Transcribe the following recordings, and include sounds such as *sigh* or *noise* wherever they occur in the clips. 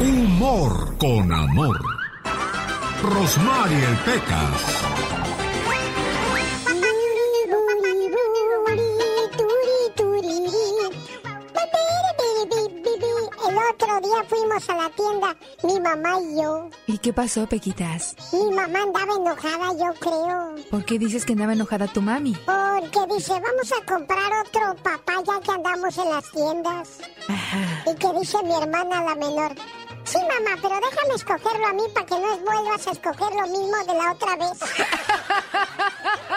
Humor con amor. Rosmarie Pecas. Día fuimos a la tienda, mi mamá y yo. ¿Y qué pasó, Pequitas? Mi mamá andaba enojada, yo creo. ¿Por qué dices que andaba enojada tu mami? Porque dice, vamos a comprar otro papaya que andamos en las tiendas. Ajá. Y que dice mi hermana la menor. Sí, mamá, pero déjame escogerlo a mí para que no vuelvas a escoger lo mismo de la otra vez. *laughs*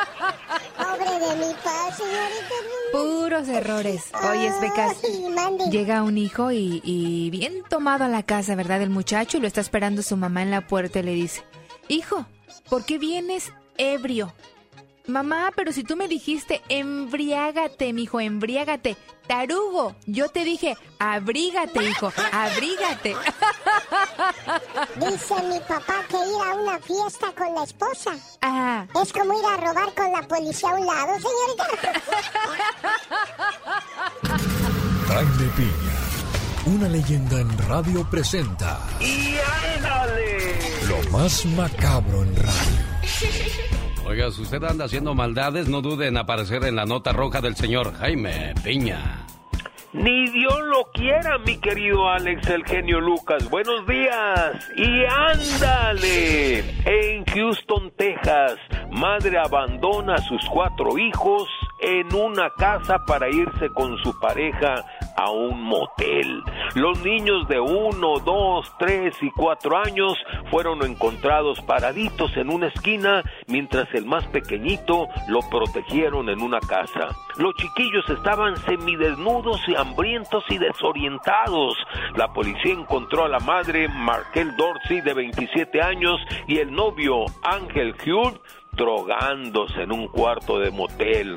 De mi paz, señorita. Puros errores. Oye. Ay, mande. Llega un hijo y, y bien tomado a la casa, ¿verdad? El muchacho y lo está esperando su mamá en la puerta y le dice, Hijo, ¿por qué vienes ebrio? Mamá, pero si tú me dijiste embriágate, mijo, embriágate. Tarugo, yo te dije, abrígate, hijo, abrígate. *laughs* Dice mi papá que ir a una fiesta con la esposa Ah, es como ir a robar con la policía a un lado, señorita. *laughs* Jaime Piña, una leyenda en radio presenta ¡Y ándale! lo más macabro en radio. *laughs* Oiga, si usted anda haciendo maldades, no dude en aparecer en la nota roja del señor Jaime Piña. Ni Dios lo quiera, mi querido Alex, el genio Lucas. Buenos días. Y ándale. En Houston, Texas, madre abandona a sus cuatro hijos en una casa para irse con su pareja a un motel. Los niños de uno, dos, tres y cuatro años fueron encontrados paraditos en una esquina, mientras el más pequeñito lo protegieron en una casa. Los chiquillos estaban semidesnudos y hambrientos y desorientados. La policía encontró a la madre Markel Dorsey de 27 años y el novio Ángel Hugh drogándose en un cuarto de motel.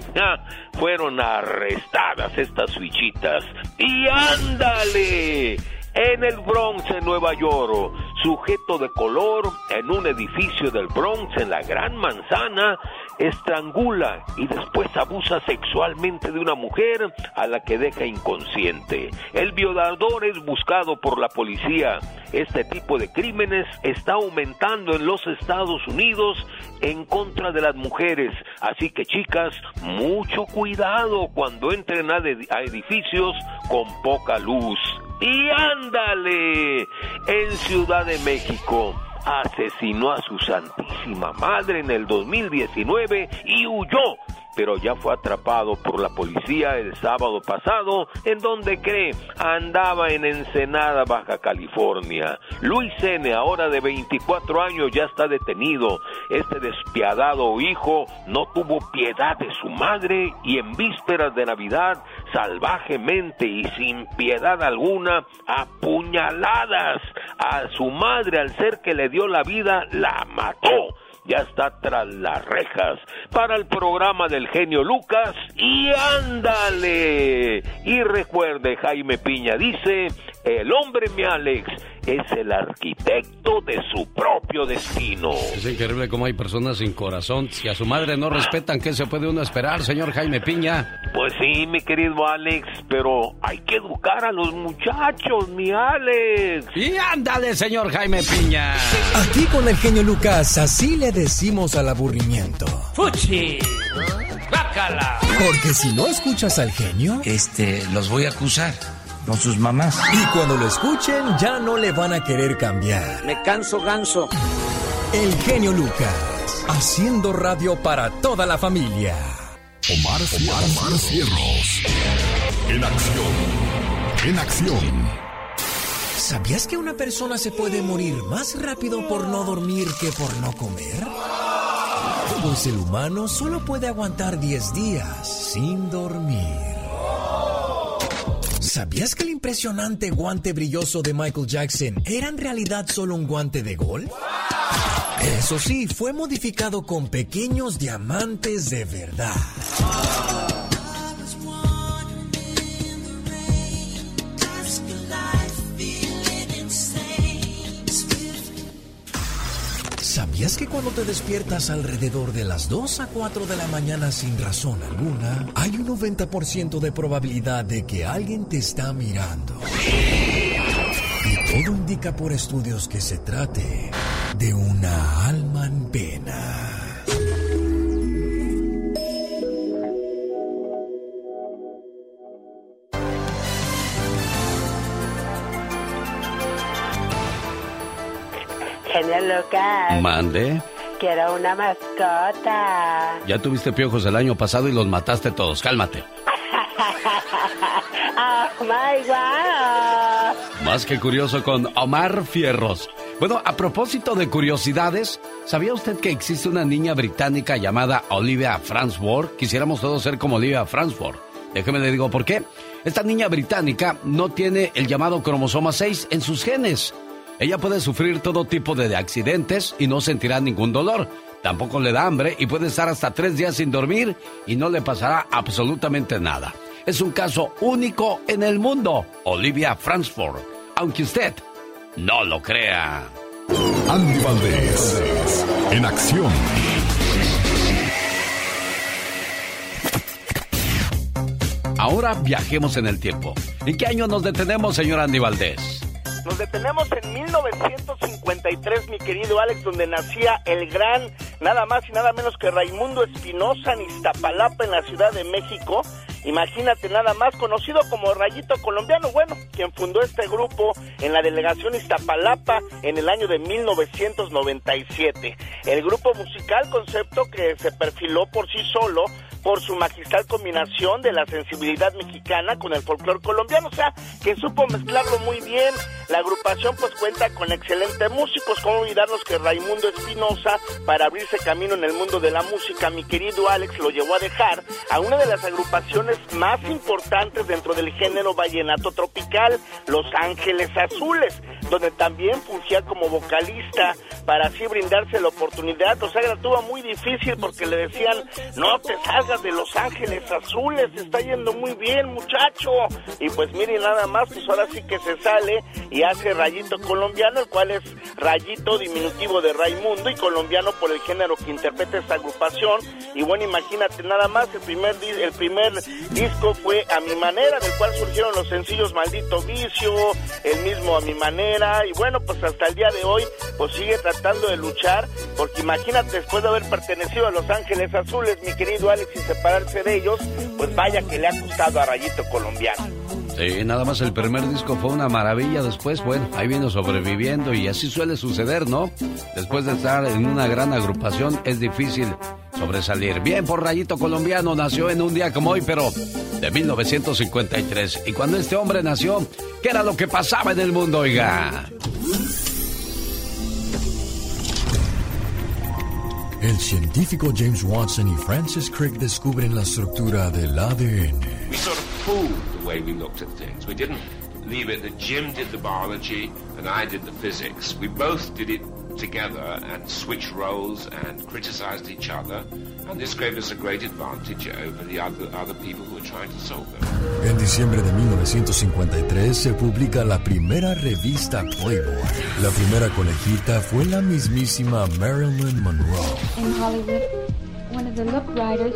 Fueron arrestadas estas fichitas. Y ándale. En el Bronx, Nueva York, sujeto de color en un edificio del Bronx, en la Gran Manzana, estrangula y después abusa sexualmente de una mujer a la que deja inconsciente. El violador es buscado por la policía. Este tipo de crímenes está aumentando en los Estados Unidos en contra de las mujeres. Así que chicas, mucho cuidado cuando entren a, edificios con poca luz. Y ándale, en Ciudad de México asesinó a su santísima madre en el 2019 y huyó, pero ya fue atrapado por la policía el sábado pasado, en donde cree andaba en Ensenada, Baja California. Luis N., ahora de 24 años, ya está detenido. Este despiadado hijo no tuvo piedad de su madre y en vísperas de Navidad, salvajemente y sin piedad alguna, apuñaladas a su madre al ser que le dio la vida, la mató ya está tras las rejas para el programa del genio Lucas y ándale. Y recuerde, Jaime Piña dice, el hombre mi Alex es el arquitecto de su propio destino. Es increíble cómo hay personas sin corazón. Si a su madre no respetan, ¿qué se puede uno esperar, señor Jaime Piña? Pues sí, mi querido Alex, pero hay que educar a los muchachos, mi Alex. Y ándale, señor Jaime Piña. Aquí con el genio Lucas, así le decimos al aburrimiento. ¡Fuchi! ¡Bácala! Porque si no escuchas al genio, Este, los voy a acusar con sus mamás. y cuando lo escuchen ya no le van a querer cambiar. Me canso ganso. El genio Lucas, haciendo radio para toda la familia. Omar, Omar, Omar Cierros. En acción. En acción. ¿Sabías que una persona se puede morir más rápido por no dormir que por no comer? Pues el humano solo puede aguantar 10 días sin dormir. ¿Sabías que el impresionante guante brilloso de Michael Jackson era en realidad solo un guante de golf? Eso sí, fue modificado con pequeños diamantes de verdad. ¿Sabías que cuando te despiertas alrededor de las 2 a 4 de la mañana sin razón alguna, hay un 90% de probabilidad de que alguien te está mirando? Y todo indica por estudios que se trate de una alma en pena. Lucas. Mande. Quiero una mascota. Ya tuviste piojos el año pasado y los mataste todos. Cálmate. *laughs* oh my God. Más que curioso con Omar Fierros. Bueno, a propósito de curiosidades, ¿sabía usted que existe una niña británica llamada Olivia Fransworth? Quisiéramos todos ser como Olivia Fransworth. Déjeme le digo por qué. Esta niña británica no tiene el llamado cromosoma 6 en sus genes. Ella puede sufrir todo tipo de accidentes y no sentirá ningún dolor. Tampoco le da hambre y puede estar hasta tres días sin dormir y no le pasará absolutamente nada. Es un caso único en el mundo, Olivia Fransford, aunque usted no lo crea. Andy Valdés, en acción. Ahora viajemos en el tiempo. ¿En qué año nos detenemos, señor Andy Valdés? Nos detenemos en 1953, mi querido Alex, donde nacía el gran, nada más y nada menos que Raimundo Espinosa en Iztapalapa, en la Ciudad de México. Imagínate nada más, conocido como Rayito Colombiano, bueno, quien fundó este grupo en la delegación Iztapalapa en el año de 1997. El grupo musical concepto que se perfiló por sí solo por su magistral combinación de la sensibilidad mexicana con el folclore colombiano, o sea, que supo mezclarlo muy bien. La agrupación pues cuenta con excelentes músicos, como olvidarnos que Raimundo Espinosa, para abrirse camino en el mundo de la música, mi querido Alex lo llevó a dejar a una de las agrupaciones más importantes dentro del género vallenato tropical, Los Ángeles Azules, donde también fungía como vocalista para así brindarse la oportunidad. O sea, era todo muy difícil porque le decían, no te de Los Ángeles Azules, está yendo muy bien muchacho. Y pues miren nada más, pues ahora sí que se sale y hace Rayito Colombiano, el cual es Rayito diminutivo de Raimundo y colombiano por el género que interpreta esta agrupación. Y bueno, imagínate nada más, el primer, el primer disco fue A Mi Manera, del cual surgieron los sencillos Maldito Vicio, el mismo A Mi Manera. Y bueno, pues hasta el día de hoy, pues sigue tratando de luchar, porque imagínate, después de haber pertenecido a Los Ángeles Azules, mi querido Alex, separarse de ellos, pues vaya que le ha costado a Rayito Colombiano. Sí, nada más el primer disco fue una maravilla. Después, bueno, ahí vino sobreviviendo y así suele suceder, ¿no? Después de estar en una gran agrupación es difícil sobresalir. Bien por Rayito Colombiano, nació en un día como hoy, pero de 1953. Y cuando este hombre nació, ¿qué era lo que pasaba en el mundo, oiga? El científico James Watson y Francis Crick descubren la estructura del ADN. We sort of fooled the way we looked at things. We didn't leave it that Jim did the biology and I did the physics. We both did it together and switched roles and criticized each other. And this gave us a great advantage over the other, other people who were trying to solve them. En diciembre de 1953 se publica la primera revista Playboy. La primera conejita fue la mismísima Marilyn Monroe. In Hollywood, one of the look writers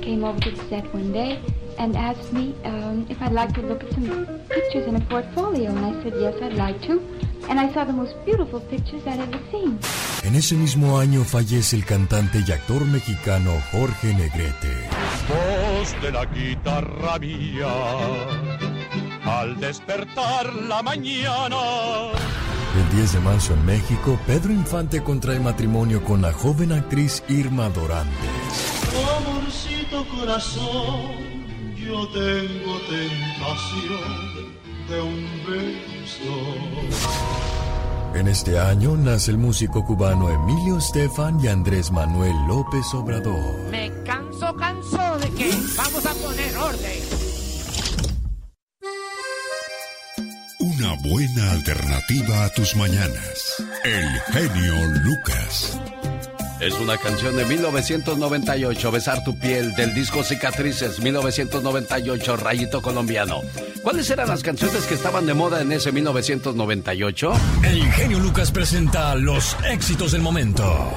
came over to the set one day and asked me um, if I'd like to look at some pictures in a portfolio. And I said, yes, I'd like to. And I saw the most beautiful pictures I'd ever seen. En ese mismo año fallece el cantante y actor mexicano Jorge Negrete. Voz de la guitarra mía, al despertar la mañana. El 10 de marzo en México, Pedro Infante contrae matrimonio con la joven actriz Irma Dorantes. Amorcito corazón, yo tengo tentación de un beso. En este año nace el músico cubano Emilio Estefan y Andrés Manuel López Obrador. Me canso, canso de que vamos a poner orden. Una buena alternativa a tus mañanas. El genio Lucas. Es una canción de 1998, Besar tu piel, del disco Cicatrices, 1998, Rayito Colombiano. ¿Cuáles eran las canciones que estaban de moda en ese 1998? El genio Lucas presenta los éxitos del momento.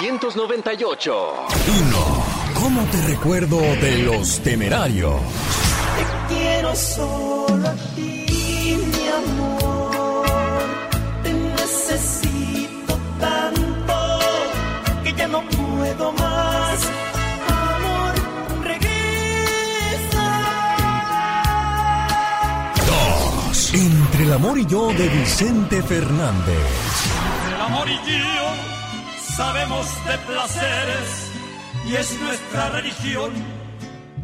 1998. 1. ¿Cómo te recuerdo de los temerarios? Te quiero solo Entre el amor y yo de Vicente Fernández. El amor y yo sabemos de placeres y es nuestra religión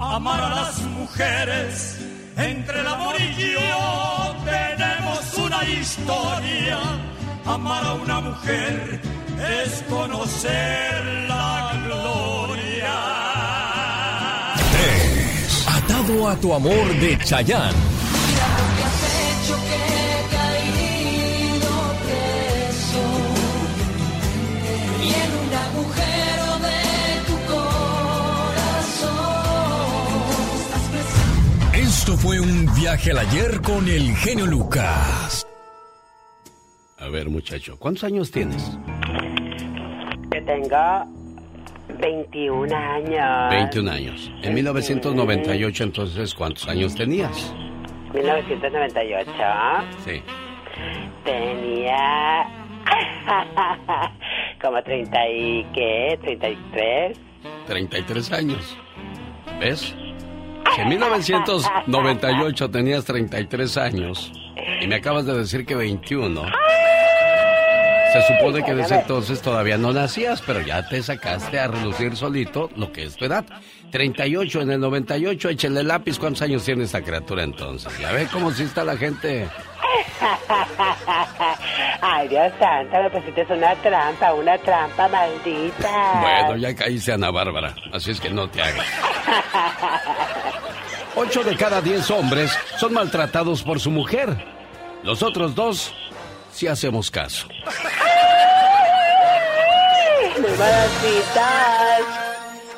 amar a las mujeres. Entre el amor y yo tenemos una historia. Amar a una mujer es conocer la gloria. Tres. Atado a tu amor de Chayán. Fue un viaje al ayer con el genio Lucas. A ver, muchacho, ¿cuántos años tienes? Yo tengo 21 años. 21 años. En 1998, entonces, ¿cuántos años tenías? 1998. Sí. Tenía *laughs* como 30 y qué, 33. 33 años. ¿Ves? Si en 1998 tenías 33 años y me acabas de decir que 21, se supone que desde entonces todavía no nacías, pero ya te sacaste a relucir solito lo que es tu edad. 38 en el 98, échale lápiz. ¿Cuántos años tiene esta criatura entonces? Ya ve cómo si está la gente. *laughs* Ay, Dios santo, me pusiste una trampa, una trampa maldita. Bueno, ya caíste Ana Bárbara, así es que no te hagas. *laughs* Ocho de cada diez hombres son maltratados por su mujer. Los otros dos, sí hacemos caso.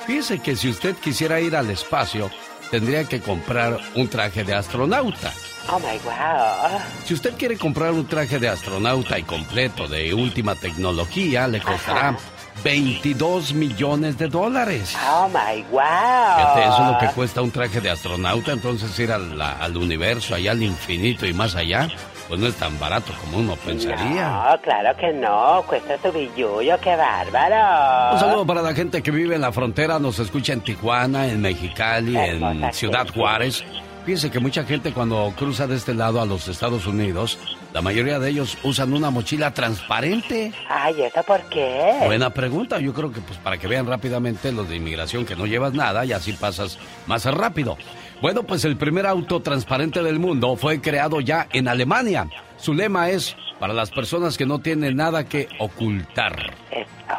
Fíjese que si usted quisiera ir al espacio, tendría que comprar un traje de astronauta. Oh my wow. Si usted quiere comprar un traje de astronauta y completo de última tecnología, le costará 22 millones de dólares. Oh my wow. Fíjate, eso es lo que cuesta un traje de astronauta, entonces ir al, al universo, allá al infinito y más allá, pues no es tan barato como uno pensaría. No, claro que no. Cuesta su billullo, qué bárbaro. Un saludo para la gente que vive en la frontera, nos escucha en Tijuana, en Mexicali, en Ciudad Juárez. Fíjense que mucha gente cuando cruza de este lado a los Estados Unidos, la mayoría de ellos usan una mochila transparente. Ay, ¿eso por qué? Buena pregunta, yo creo que pues para que vean rápidamente los de inmigración que no llevas nada y así pasas más rápido. Bueno, pues el primer auto transparente del mundo fue creado ya en Alemania. Su lema es para las personas que no tienen nada que ocultar.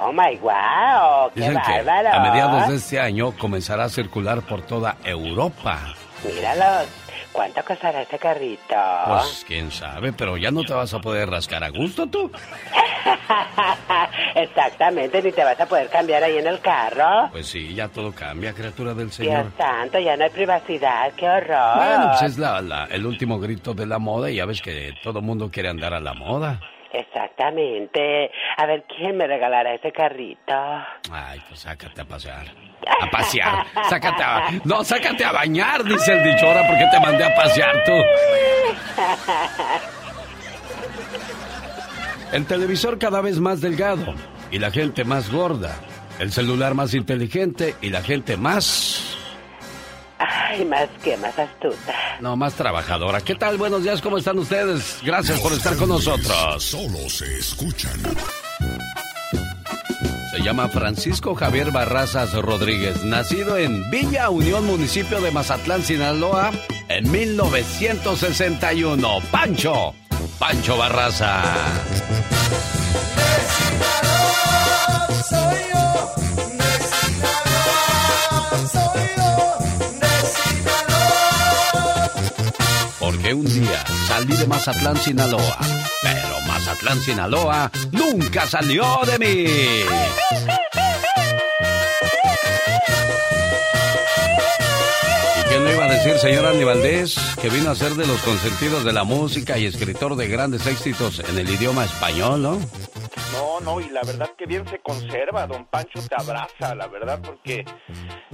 Oh my wow, qué Dicen que a mediados de este año comenzará a circular por toda Europa. Míralos. ¿Cuánto costará este carrito? Pues quién sabe, pero ya no te vas a poder rascar a gusto tú. *laughs* Exactamente, ni te vas a poder cambiar ahí en el carro. Pues sí, ya todo cambia, criatura del Señor. Dios santo, ya no hay privacidad, qué horror. Bueno, pues es la, la- el último grito de la moda y ya ves que todo mundo quiere andar a la moda. Exactamente. A ver, ¿quién me regalará ese carrito? Ay, pues sácate a pasear. A pasear. Sácate a... No, sácate a bañar, dice el dicho. Ahora, ¿por qué te mandé a pasear tú? El televisor cada vez más delgado y la gente más gorda. El celular más inteligente y la gente más... Ay, más que más astuta. No, más trabajadora. ¿Qué tal? Buenos días, ¿cómo están ustedes? Gracias por estar con nosotros. Solo se escuchan. Se llama Francisco Javier Barrazas Rodríguez, nacido en Villa Unión, municipio de Mazatlán, Sinaloa, en 1961. Pancho, Pancho Barraza. Soy yo, soy yo, Porque un día salí de Mazatlán, Sinaloa, pero Mazatlán, Sinaloa nunca salió de mí. Le iba a decir, señor Andy Valdés, que vino a ser de los consentidos de la música y escritor de grandes éxitos en el idioma español, ¿no? No, no, y la verdad que bien se conserva, don Pancho te abraza, la verdad, porque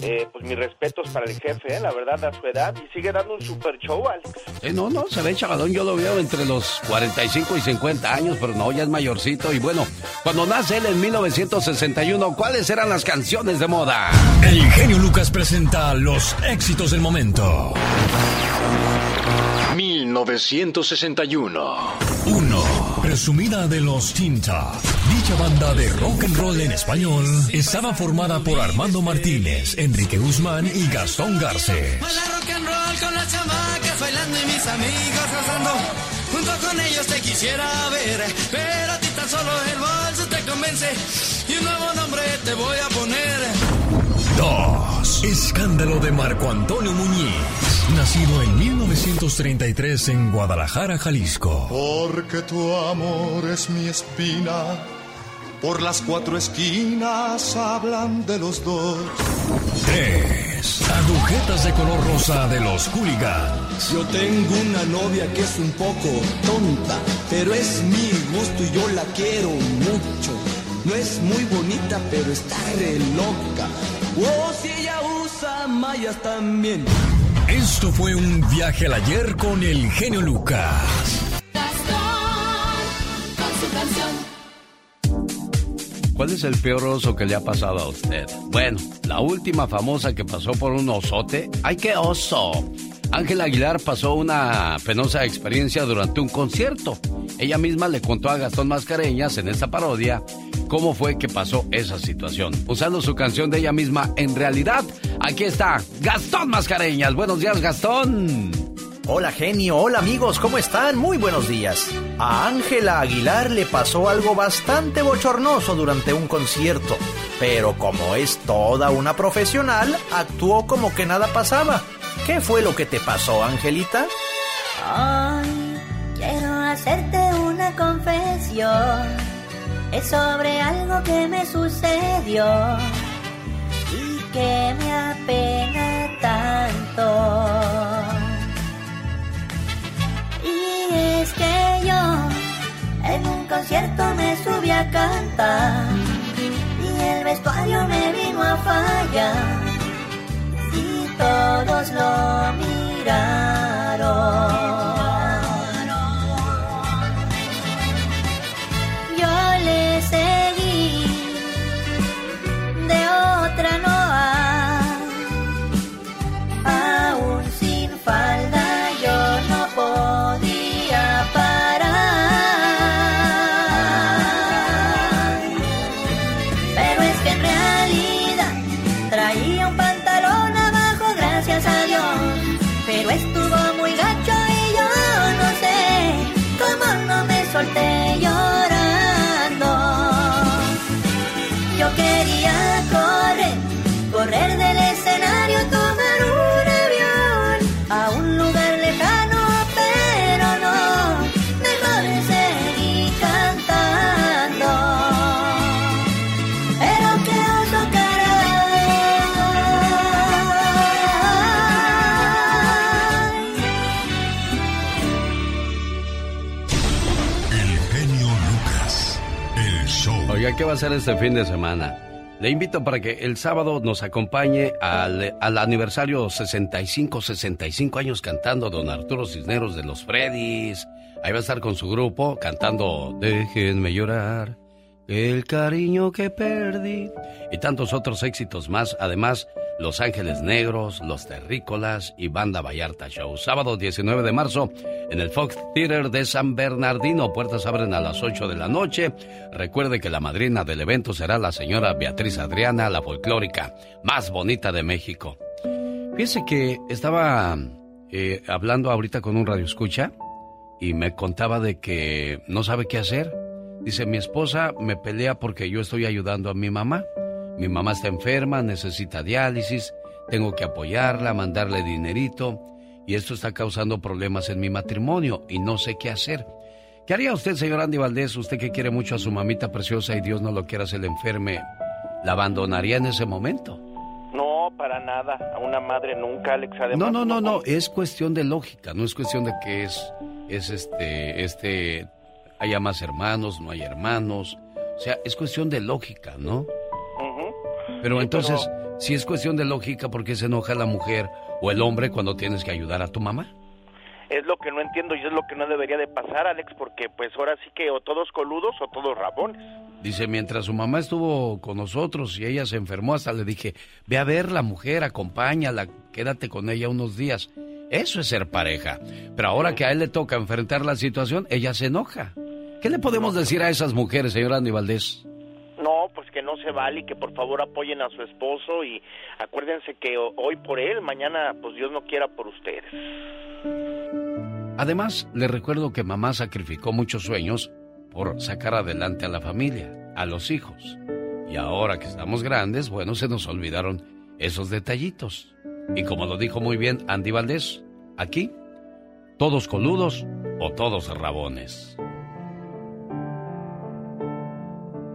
eh, pues mis respetos para el jefe, eh, la verdad, a su edad, y sigue dando un super show, Alex. Eh, no, no, se ve chavalón, yo lo veo entre los 45 y 50 años, pero no, ya es mayorcito. Y bueno, cuando nace él en 1961, ¿cuáles eran las canciones de moda? El genio Lucas presenta los éxitos del momento. 1961. 1. Presumida de los Tinta. Dicha banda de rock and roll en español estaba formada por Armando Martínez, Enrique Guzmán y Gastón Garce. Baila rock and roll con las chamacas bailando y mis amigos gozando. Junto con ellos te quisiera ver, pero a ti tan solo el bolso te convence y un nuevo nombre te voy a poner. 2. Escándalo de Marco Antonio Muñiz. Nacido en 1933 en Guadalajara, Jalisco. Porque tu amor es mi espina, por las cuatro esquinas hablan de los dos. 3. Agujetas de color rosa de los hooligans. Yo tengo una novia que es un poco tonta, pero es mi gusto y yo la quiero mucho. No es muy bonita, pero está re loca. Oh, si ella usa mallas también. Esto fue un viaje al ayer con el genio Lucas. ¿Cuál es el peor oso que le ha pasado a usted? Bueno, la última famosa que pasó por un osote. ¡Ay, qué oso! Ángela Aguilar pasó una penosa experiencia durante un concierto. Ella misma le contó a Gastón Mascareñas en esta parodia cómo fue que pasó esa situación. Usando su canción de ella misma, en realidad, aquí está Gastón Mascareñas. Buenos días, Gastón. Hola genio, hola amigos, ¿cómo están? Muy buenos días. A Ángela Aguilar le pasó algo bastante bochornoso durante un concierto, pero como es toda una profesional, actuó como que nada pasaba. ¿Qué fue lo que te pasó, Angelita? Hoy quiero hacerte una confesión. Es sobre algo que me sucedió y que me apena tanto. Y es que yo en un concierto me subí a cantar y el vestuario me vino a fallar y todos lo miraron. ¿Qué va a hacer este fin de semana? Le invito para que el sábado nos acompañe al, al aniversario 65, 65 años cantando don Arturo Cisneros de los Freddys. Ahí va a estar con su grupo cantando Déjenme llorar, el cariño que perdí y tantos otros éxitos más. Además, Los Ángeles Negros, Los Terrícolas y Banda Vallarta Show. Sábado 19 de marzo en el Fox Theater de San Bernardino. Puertas abren a las 8 de la noche. Recuerde que la madrina del evento será la señora Beatriz Adriana, la folclórica más bonita de México. Fíjese que estaba eh, hablando ahorita con un radio escucha y me contaba de que no sabe qué hacer. Dice, mi esposa me pelea porque yo estoy ayudando a mi mamá. Mi mamá está enferma, necesita diálisis, tengo que apoyarla, mandarle dinerito y esto está causando problemas en mi matrimonio y no sé qué hacer. ¿Qué haría usted, señor Andy Valdés, usted que quiere mucho a su mamita preciosa y Dios no lo quiera, se le enferme? ¿La abandonaría en ese momento? No, para nada. A una madre nunca, Alex. Además, no, no, no, no. Es cuestión de lógica. No es cuestión de que es, es este, este, haya más hermanos, no hay hermanos. O sea, es cuestión de lógica, ¿no? Pero entonces, si es cuestión de lógica, ¿por qué se enoja la mujer o el hombre cuando tienes que ayudar a tu mamá? Es lo que no entiendo y es lo que no debería de pasar, Alex, porque pues ahora sí que o todos coludos o todos rabones. Dice, mientras su mamá estuvo con nosotros y ella se enfermó, hasta le dije, ve a ver la mujer, acompáñala, quédate con ella unos días. Eso es ser pareja. Pero ahora que a él le toca enfrentar la situación, ella se enoja. ¿Qué le podemos decir a esas mujeres, señora Andy Valdés? Y que por favor apoyen a su esposo y acuérdense que hoy por él, mañana pues Dios no quiera por ustedes. Además, le recuerdo que mamá sacrificó muchos sueños por sacar adelante a la familia, a los hijos. Y ahora que estamos grandes, bueno, se nos olvidaron esos detallitos. Y como lo dijo muy bien Andy Valdés, aquí, todos coludos o todos rabones.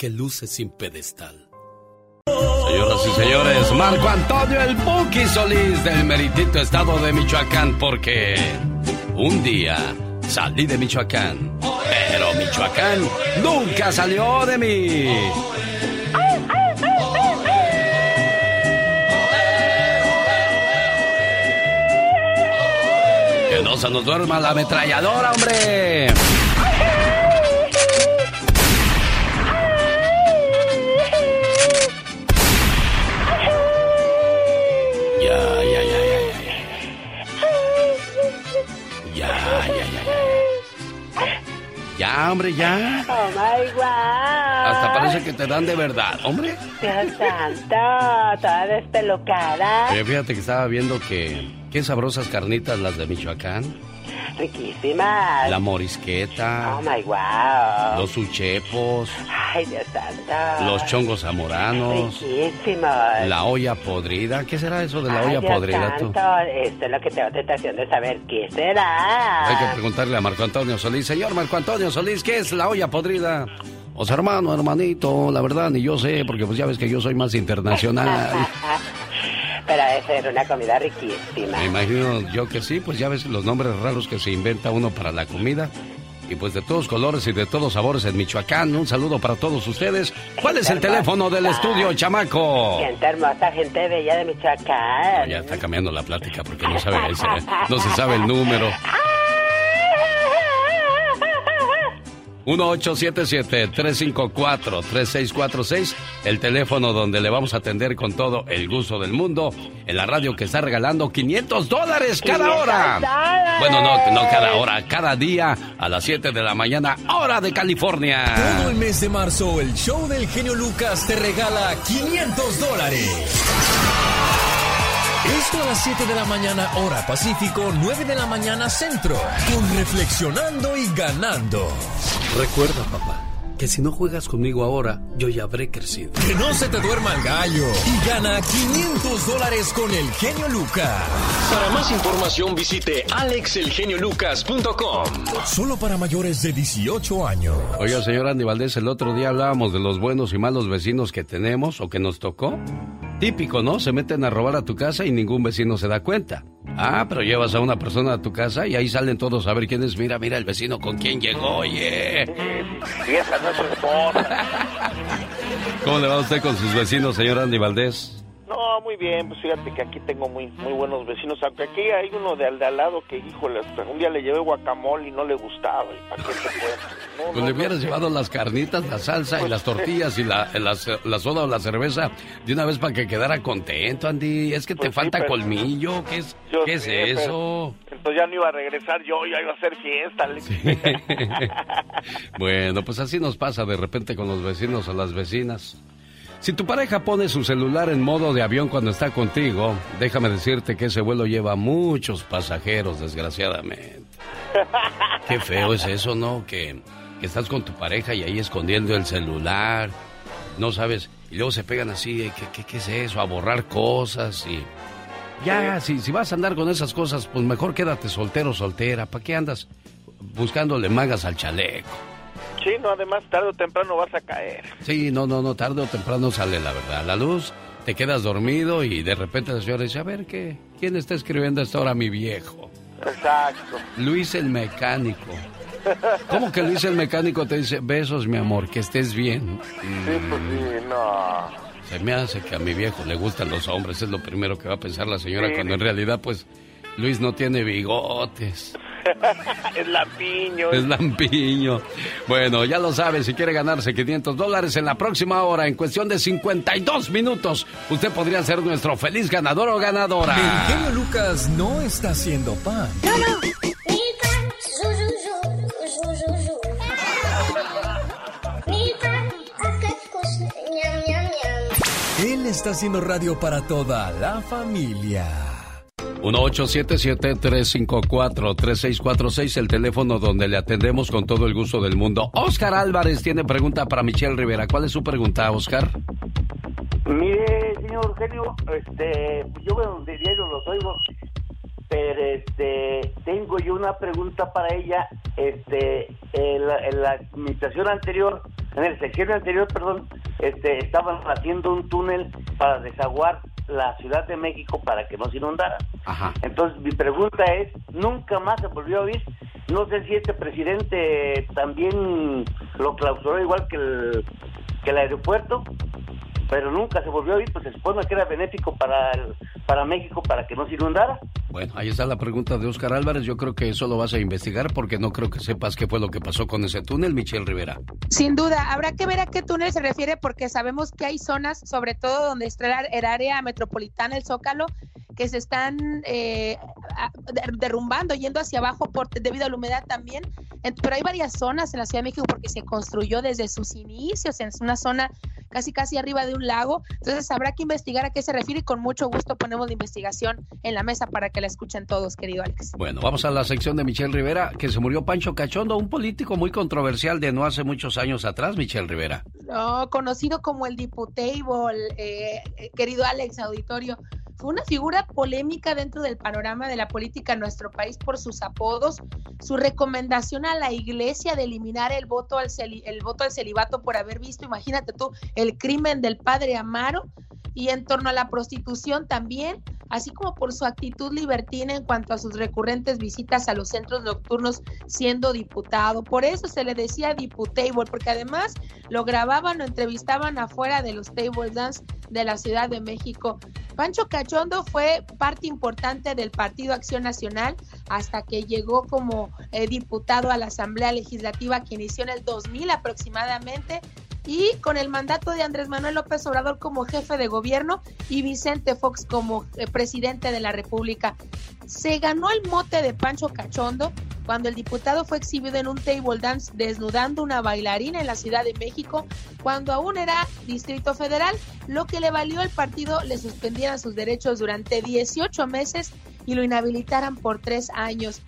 que luce sin pedestal. Señoras y señores, Marco Antonio el Buki Solís del meritito estado de Michoacán, porque un día salí de Michoacán, pero Michoacán nunca salió de mí. Que no se nos duerma la ametralladora, hombre. Ya, hombre, ya. Oh my God. Hasta parece que te dan de verdad, hombre. Dios santo, toda despelucada. Oye, fíjate que estaba viendo que. Qué sabrosas carnitas las de Michoacán. Riquísimas. La morisqueta. Oh my wow. Los uchepos. Ay, Dios santo. Los chongos zamoranos. Riquísimos. La olla podrida. ¿Qué será eso de la Ay, olla Dios podrida tú? santo, Esto es lo que tengo tentación de saber qué será. Hay que preguntarle a Marco Antonio Solís. Señor Marco Antonio Solís, ¿qué es la olla podrida? O sea, hermano, hermanito, la verdad ni yo sé, porque pues ya ves que yo soy más internacional. *laughs* Pero debe ser una comida riquísima. Me imagino yo que sí, pues ya ves los nombres raros que se inventa uno para la comida. Y pues de todos colores y de todos sabores en Michoacán. Un saludo para todos ustedes. ¿Cuál es el Hermosa. teléfono del estudio, chamaco? Gente hermosa, gente bella de Michoacán. Ya está cambiando la plática porque no sabe, ese- no se sabe el número. *laughs* 1877-354-3646, el teléfono donde le vamos a atender con todo el gusto del mundo, en la radio que está regalando 500 dólares cada 500 hora. dólares. Bueno, no, no cada hora, cada día a las 7 de la mañana, hora de California. Todo el mes de marzo, el show del genio Lucas te regala 500 dólares. Esto a las 7 de la mañana, hora Pacífico, 9 de la mañana centro, con Reflexionando y Ganando. Recuerda, papá, que si no juegas conmigo ahora, yo ya habré crecido. Que no se te duerma el gallo y gana 500 dólares con el genio Lucas. Para más información visite alexelgeniolucas.com. Solo para mayores de 18 años. Oiga, señor Andy Valdés, el otro día hablábamos de los buenos y malos vecinos que tenemos o que nos tocó. Típico, ¿no? Se meten a robar a tu casa y ningún vecino se da cuenta. Ah, pero llevas a una persona a tu casa y ahí salen todos a ver quién es. Mira, mira el vecino con quién llegó, oye. Y esa no es su esposa. ¿Cómo le va a usted con sus vecinos, señor Andy Valdés? No, muy bien, pues fíjate que aquí tengo muy muy buenos vecinos, aunque aquí hay uno de al, de al lado que, híjole, un día le llevé guacamole y no le gustaba, y para qué. No, Pues no, le no. hubieras llevado las carnitas, la salsa y las tortillas y la, la, la soda o la cerveza de una vez para que quedara contento, Andy. Es que te Pues sí, falta pero- colmillo. ¿Qué es, Yo ¿qué es pero- eso? Entonces ya no iba a regresar yo, ya iba a hacer fiesta. *laughs* Bueno, pues así nos pasa de repente con los vecinos o las vecinas. Si tu pareja pone su celular en modo de avión cuando está contigo, déjame decirte que ese vuelo lleva muchos pasajeros, desgraciadamente. *laughs* Qué feo es eso, ¿no? Que, que estás con tu pareja y ahí escondiendo el celular, no sabes, y luego se pegan así, ¿qué, qué, qué es eso? A borrar cosas y... Ya, si, si vas a andar con esas cosas, pues mejor quédate soltero, soltera. ¿Para qué andas buscándole magas al chaleco? Sí, no, además tarde o temprano vas a caer. Sí, no, no, no, tarde o temprano sale la verdad. La luz, te quedas dormido y de repente la señora dice, a ver, ¿qué? ¿quién está escribiendo a esta hora mi viejo? Exacto. Luis el mecánico. ¿Cómo que Luis el mecánico te dice, besos mi amor, que estés bien? Sí, pues sí, no. Se me hace que a mi viejo le gustan los hombres, es lo primero que va a pensar la señora, Sí. cuando en realidad, pues, Luis no tiene bigotes. *laughs* es lampiño. Es lampiño. Bueno, ya lo sabe, si quiere ganarse 500 dólares en la próxima hora, en cuestión de 52 minutos, usted podría ser nuestro feliz ganador o ganadora. El genio Lucas no está haciendo pan. Él está haciendo radio para toda la familia. 1877-354-3646, el teléfono donde le atendemos con todo el gusto del mundo. Oscar Álvarez tiene pregunta para Michelle Rivera. ¿Cuál es su pregunta, Oscar? Mire, señor Eugenio, este, yo veo diario los oigo, pero este, tengo yo una pregunta para ella. Este, en la, en la administración anterior, en el sexenio anterior, perdón, este, estaban haciendo un túnel para desaguar la Ciudad de México para que no se inundara. Ajá. Entonces, mi pregunta es, nunca más se volvió a oír. No sé si este presidente también lo clausuró igual que el, que el aeropuerto, pero nunca se volvió a oír, pues se supone que era benéfico para, el- para México para que no se inundara. Bueno, ahí está la pregunta de Oscar Álvarez. Yo creo que eso lo vas a investigar porque no creo que sepas qué fue lo que pasó con ese túnel, Michelle Rivera. Sin duda, habrá que ver a qué túnel se refiere porque sabemos que hay zonas, sobre todo donde está el área metropolitana, el Zócalo, que se están eh, derrumbando, yendo hacia abajo por, debido a la humedad también. Pero hay varias zonas en la Ciudad de México porque se construyó desde sus inicios, en una zona casi casi arriba de un lago. Entonces habrá que investigar a qué se refiere y con mucho gusto ponemos la investigación en la mesa para que la escuchen todos, querido Alex. Bueno, vamos a la sección de Michelle Rivera, que se murió Pancho Cachondo, un político muy controversial de no hace muchos años atrás, Michelle Rivera. No, conocido como el Diputable, eh, eh, querido Alex Auditorio. Fue una figura polémica dentro del panorama de la política en nuestro país por sus apodos, su recomendación a la iglesia de eliminar el voto al, el voto al celibato por haber visto, imagínate tú, el crimen del padre Amaro y en torno a la prostitución también, así como por su actitud libertina en cuanto a sus recurrentes visitas a los centros nocturnos siendo diputado. Por eso se le decía diputable, porque además lo grababan o entrevistaban afuera de los table dance de la Ciudad de México. Pancho Cachondo fue parte importante del Partido Acción Nacional hasta que llegó como eh, diputado a la Asamblea Legislativa que inició en el 2000 aproximadamente y con el mandato de Andrés Manuel López Obrador como jefe de gobierno y Vicente Fox como eh, presidente de la República. Se ganó el mote de Pancho Cachondo cuando el diputado fue exhibido en un table dance desnudando una bailarina en la Ciudad de México cuando aún era Distrito Federal, lo que le valió al partido le suspendieran sus derechos durante 18 meses y lo inhabilitaran por tres años.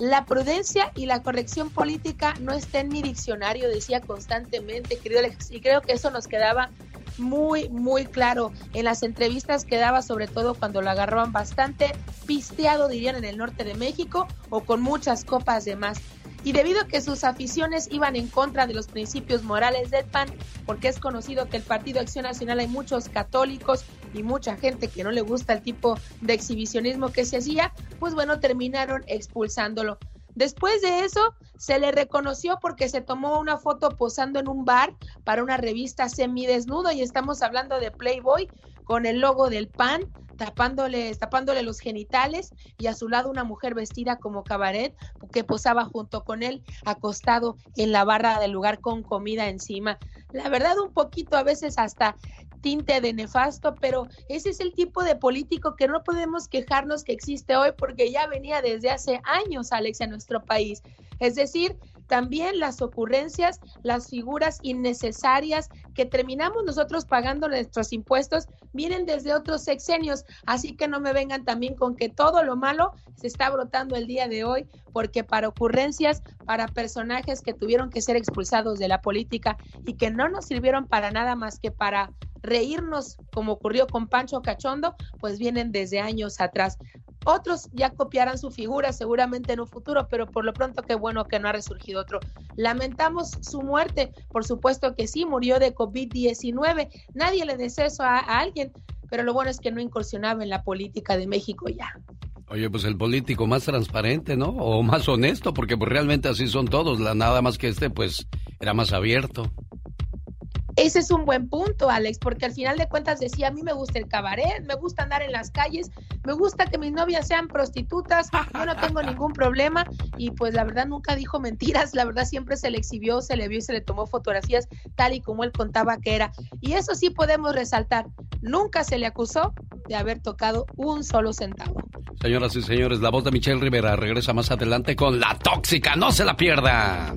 La prudencia y la corrección política no está en mi diccionario, decía constantemente, querido Alex, y creo que eso nos quedaba muy, muy claro en las entrevistas que daba, sobre todo cuando lo agarraban bastante pisteado, dirían, en el norte de México o con muchas copas de más y debido a que sus aficiones iban en contra de los principios morales del PAN, porque es conocido que el Partido Acción Nacional hay muchos católicos y mucha gente que no le gusta el tipo de exhibicionismo que se hacía, pues bueno, terminaron expulsándolo. Después de eso, se le reconoció porque se tomó una foto posando en un bar para una revista semidesnudo y estamos hablando de Playboy con el logo del PAN, tapándole, tapándole los genitales y a su lado una mujer vestida como cabaret que posaba junto con él acostado en la barra del lugar con comida encima. La verdad un poquito a veces hasta tinte de nefasto, pero ese es el tipo de político que no podemos quejarnos que existe hoy porque ya venía desde hace años, Alex, en nuestro país. Es decir, también las ocurrencias, las figuras innecesarias que terminamos nosotros pagando nuestros impuestos vienen desde otros sexenios, así que no me vengan también con que todo lo malo se está brotando el día de hoy, porque para ocurrencias, para personajes que tuvieron que ser expulsados de la política y que no nos sirvieron para nada más que para reírnos como ocurrió con Pancho Cachondo, pues vienen desde años atrás. Otros ya copiarán su figura seguramente en un futuro, pero por lo pronto qué bueno que no ha resurgido otro. Lamentamos su muerte, por supuesto que sí, murió de COVID-19. Nadie le desea eso a, a alguien, pero lo bueno es que no incursionaba en la política de México ya. Oye, pues el político más transparente, ¿no? O más honesto, porque pues realmente así son todos. La, nada más que este, pues, era más abierto. Ese es un buen punto, Alex, porque al final de cuentas decía, a mí me gusta el cabaret, me gusta andar en las calles, me gusta que mis novias sean prostitutas, yo no tengo ningún problema y pues la verdad nunca dijo mentiras, la verdad siempre se le exhibió, se le vio y se le tomó fotografías tal y como él contaba que era. Y eso sí podemos resaltar, nunca se le acusó de haber tocado un solo centavo. Señoras y señores, la voz de Michelle Rivera regresa más adelante con La Tóxica, no se la pierda.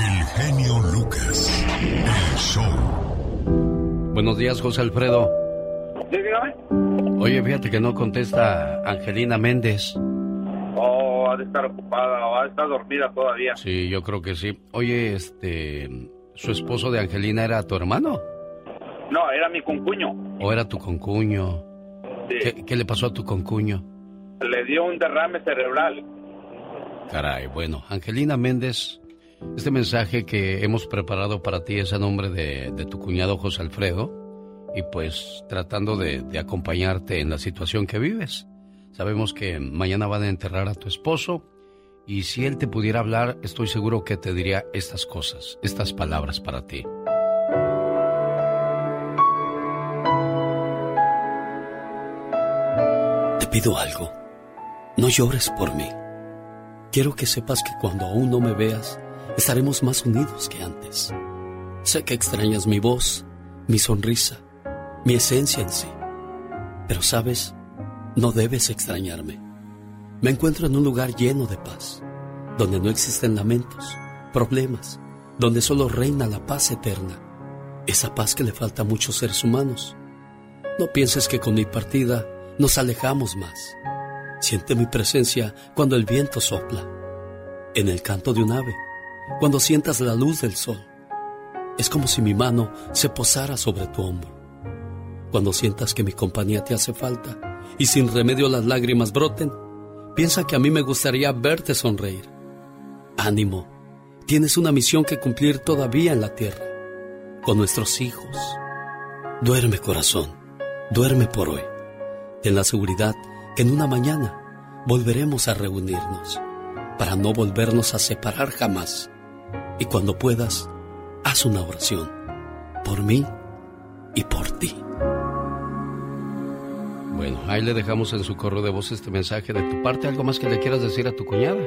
El genio Lucas, el show. Buenos días, José Alfredo. Sí, dígame. Oye, fíjate que no contesta Angelina Méndez. Oh, ha de estar ocupada o ha de estar dormida todavía. Sí, yo creo que sí. Oye, este, ¿su esposo de Angelina era tu hermano? No, era mi concuño. ¿O era tu concuño? Sí. ¿Qué, qué le pasó a tu concuño? Le dio un derrame cerebral. Caray, bueno, Angelina Méndez, este mensaje que hemos preparado para ti es a nombre de, tu cuñado José Alfredo y pues tratando de, de acompañarte en la situación que vives. Sabemos que mañana van a enterrar a tu esposo y si él te pudiera hablar, estoy seguro que te diría estas cosas, estas palabras para ti. Te pido algo. No llores por mí. Quiero que sepas que cuando aún no me veas, estaremos más unidos que antes. Sé que extrañas mi voz, mi sonrisa, mi esencia en sí. Pero sabes, no debes extrañarme. Me encuentro en un lugar lleno de paz, donde no existen lamentos, problemas, donde solo reina la paz eterna, esa paz que le falta a muchos seres humanos. No pienses que con mi partida nos alejamos más. Siente mi presencia cuando el viento sopla, en el canto de un ave, cuando sientas la luz del sol. Es como si mi mano se posara sobre tu hombro. Cuando sientas que mi compañía te hace falta y sin remedio las lágrimas broten, piensa que a mí me gustaría verte sonreír. Ánimo, tienes una misión que cumplir todavía en la tierra, con nuestros hijos. Duerme corazón, duerme por hoy. Ten la seguridad que en una mañana volveremos a reunirnos para no volvernos a separar jamás. Y cuando puedas, haz una oración por mí y por ti. Bueno, ahí le dejamos en su correo de voz este mensaje de tu parte. ¿Algo más que le quieras decir a tu cuñada?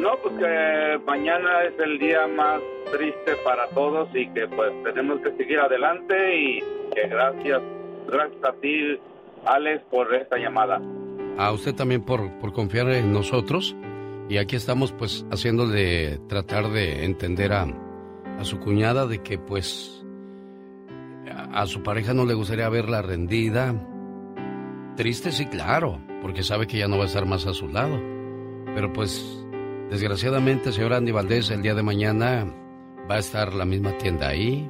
No, pues que mañana es el día más triste para todos y que pues tenemos que seguir adelante y que gracias, gracias a ti, Alex, por esta llamada. A usted también por, por confiar en nosotros y aquí estamos pues haciéndole tratar de entender a, a su cuñada de que pues a, su pareja no le gustaría verla rendida. Triste sí, claro, porque sabe que ya no va a estar más a su lado. Pero pues Desgraciadamente, señor Andy Valdés, el día de mañana va a estar la misma tienda ahí,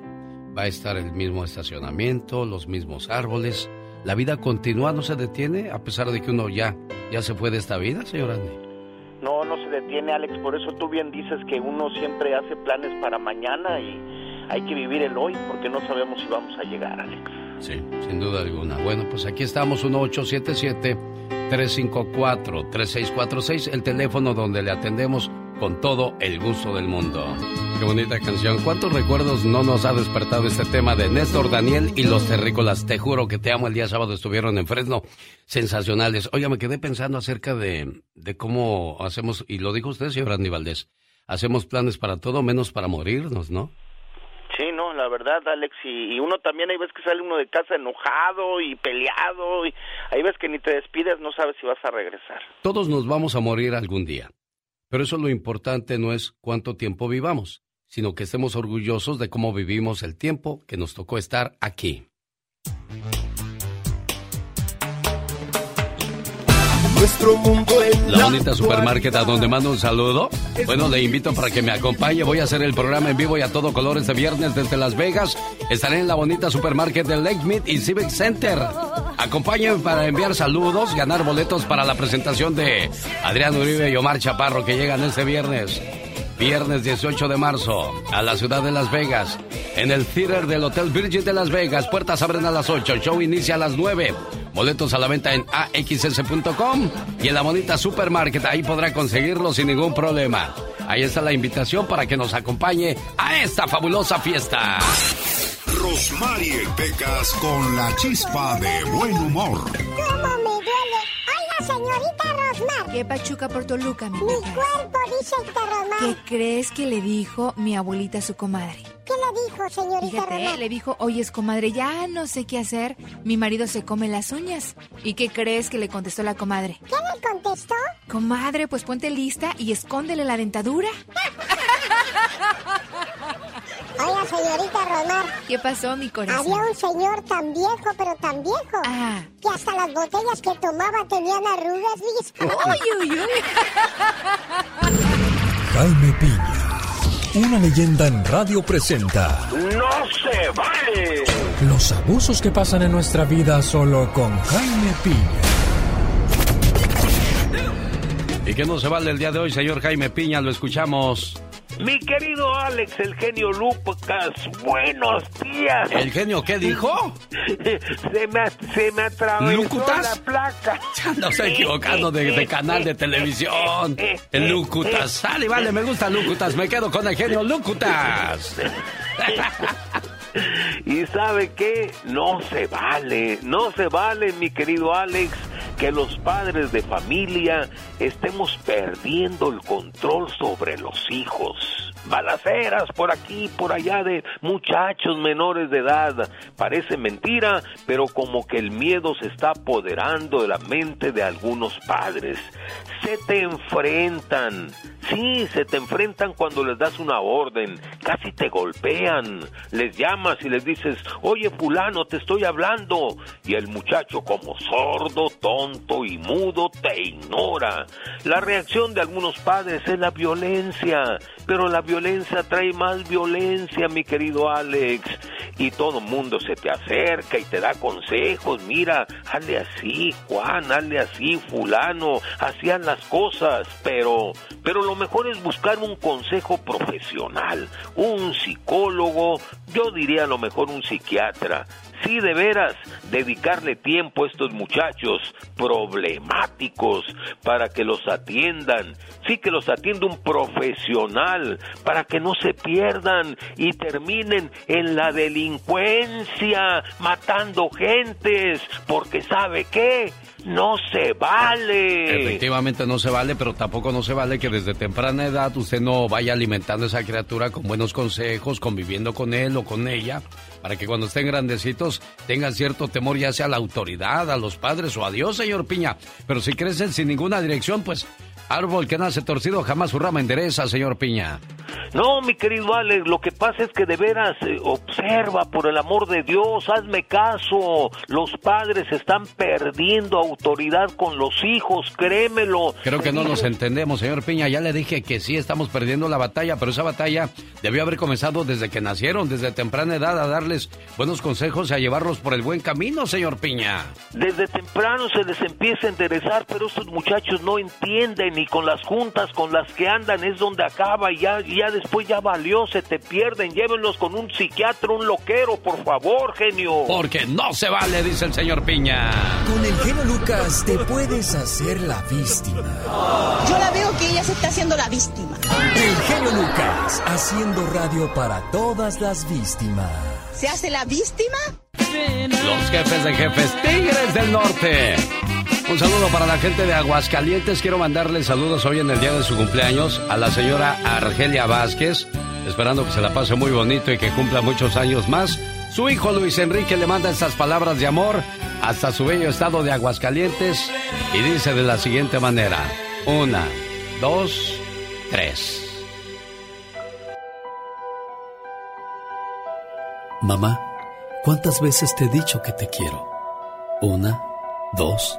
va a estar el mismo estacionamiento, los mismos árboles. La vida continúa, no se detiene, a pesar de que uno ya, ya se fue de esta vida, señor Andy. No, no se detiene, Alex. Por eso tú bien dices que uno siempre hace planes para mañana y hay que vivir el hoy porque no sabemos si vamos a llegar, Alex. Sí, sin duda alguna. Bueno, pues aquí estamos, 1877-354-3646, el teléfono donde le atendemos con todo el gusto del mundo. Qué bonita canción. ¿Cuántos recuerdos no nos ha despertado este tema de Néstor Daniel y los terrícolas? Te juro que te amo. El día sábado estuvieron en Fresno. Sensacionales. Oiga, me quedé pensando acerca de, de cómo hacemos, y lo dijo usted, señor Andy Valdés, hacemos planes para todo menos para morirnos, ¿no? Sí, no, la verdad, Alex, y, y, uno también hay veces que sale uno de casa enojado y peleado, y hay veces que ni te despides, no sabes si vas a regresar. Todos nos vamos a morir algún día, pero eso lo importante no es cuánto tiempo vivamos, sino que estemos orgullosos de cómo vivimos el tiempo que nos tocó estar aquí. Nuestro mundo en la bonita supermarket a donde mando un saludo. Bueno, le invito para que me acompañe. Voy a hacer el programa en vivo y a todo color este viernes desde Las Vegas. Estaré en la bonita supermarket de Lake Mead y Civic Center. Acompáñenme para enviar saludos, ganar boletos para la presentación de Adrián Uribe y Omar Chaparro que llegan este viernes. Viernes 18 de marzo, a la ciudad de Las Vegas, en el theater del Hotel Virgin de Las Vegas. Puertas abren a las 8, el show inicia a las 9. Boletos a la venta en axs.com y en la bonita supermarket. Ahí podrá conseguirlo sin ningún problema. Ahí está la invitación para que nos acompañe a esta fabulosa fiesta. Rosmarie Pecas con la chispa de buen humor. ¿Cómo me duele? Oiga, señorita Rosmar. ¿Qué pachuca por Toluca, mi Mi cuerpo dice el Rosmar. ¿Qué crees que le dijo mi abuelita a su comadre? ¿Qué le dijo, señorita Fíjate, le dijo, oyes, comadre, ya no sé qué hacer. Mi marido se come las uñas. ¿Y qué crees que le contestó la comadre? ¿Qué le contestó? Comadre, pues ponte lista y escóndele la dentadura. *laughs* Oiga, señorita Rosmar. ¿Qué pasó, mi corazón? Había un señor tan viejo, pero tan viejo, Ah. que hasta las botellas que tomaba tenían arrugas, ¿viste? Uy, uy, uy. Jaime Piña, una leyenda en radio presenta ¡No se vale! los abusos que pasan en nuestra vida solo con Jaime Piña. ¿Y qué no se vale el día de hoy, señor Jaime Piña? Lo escuchamos. Mi querido Alex, el genio Lucas, buenos días. ¿El genio qué dijo? *laughs* se, me, se me atravesó la placa. *laughs* No estoy equivocando de, de canal de televisión. *laughs* El Lucutas. Sale, vale, me gusta Lucutas. Me quedo con el genio Lucutas. *laughs* Y sabe qué, no se vale, no se vale, mi querido Alex, que los padres de familia estemos perdiendo el control sobre los hijos. Balaceras por aquí, por allá de muchachos menores de edad. Parece mentira, pero como que el miedo se está apoderando de la mente de algunos padres. Se te enfrentan. Sí, se te enfrentan cuando les das una orden, casi te golpean, les llamas y les dices, oye fulano, te estoy hablando, y el muchacho como sordo, tonto y mudo te ignora. La reacción de algunos padres es la violencia, pero la violencia trae más violencia, mi querido Alex, y todo el mundo se te acerca y te da consejos, mira, hazle así, Juan, hazle así, fulano, hacían las cosas, pero, pero lo mejor es buscar un consejo profesional, un psicólogo, yo diría a lo mejor un psiquiatra. Sí, de veras, dedicarle tiempo a estos muchachos problemáticos para que los atiendan. Sí, que los atienda un profesional para que no se pierdan y terminen en la delincuencia matando gentes, porque sabe qué, no se vale. Efectivamente no se vale, pero tampoco no se vale que desde temprana edad usted no vaya alimentando a esa criatura con buenos consejos, conviviendo con él o con ella, para que cuando estén grandecitos tengan cierto temor ya sea a la autoridad, a los padres o a Dios, señor Piña. Pero si crecen sin ninguna dirección, pues Árbol que nace torcido jamás su rama endereza, señor Piña. No, mi querido Alex, lo que pasa es que de veras eh, observa, por el amor de Dios, hazme caso. Los padres están perdiendo autoridad con los hijos, créemelo. Creo que no nos entendemos, señor Piña. Ya le dije que sí estamos perdiendo la batalla, pero esa batalla debió haber comenzado desde que nacieron, desde temprana edad, a darles buenos consejos y a llevarlos por el buen camino, señor Piña. Desde temprano se les empieza a enderezar, pero estos muchachos no entienden y con las juntas con las que andan es donde acaba y ya, ya después ya valió, se te pierden, llévenlos con un psiquiatra, un loquero, por favor, genio. Porque no se vale, dice el señor Piña. Con el genio Lucas te puedes hacer la víctima. Yo la veo que ella se está haciendo la víctima. El genio Lucas, haciendo radio para todas las víctimas. ¿Se hace la víctima? Los jefes de jefes Tigres del Norte. Un saludo para la gente de Aguascalientes. Quiero mandarle saludos hoy en el día de su cumpleaños a la señora Argelia Vázquez. Esperando que se la pase muy bonito y que cumpla muchos años más. Su hijo Luis Enrique le manda estas palabras de amor hasta su bello estado de Aguascalientes y dice de la siguiente manera. Una, dos, tres. Mamá, ¿cuántas veces te he dicho que te quiero? Una, dos,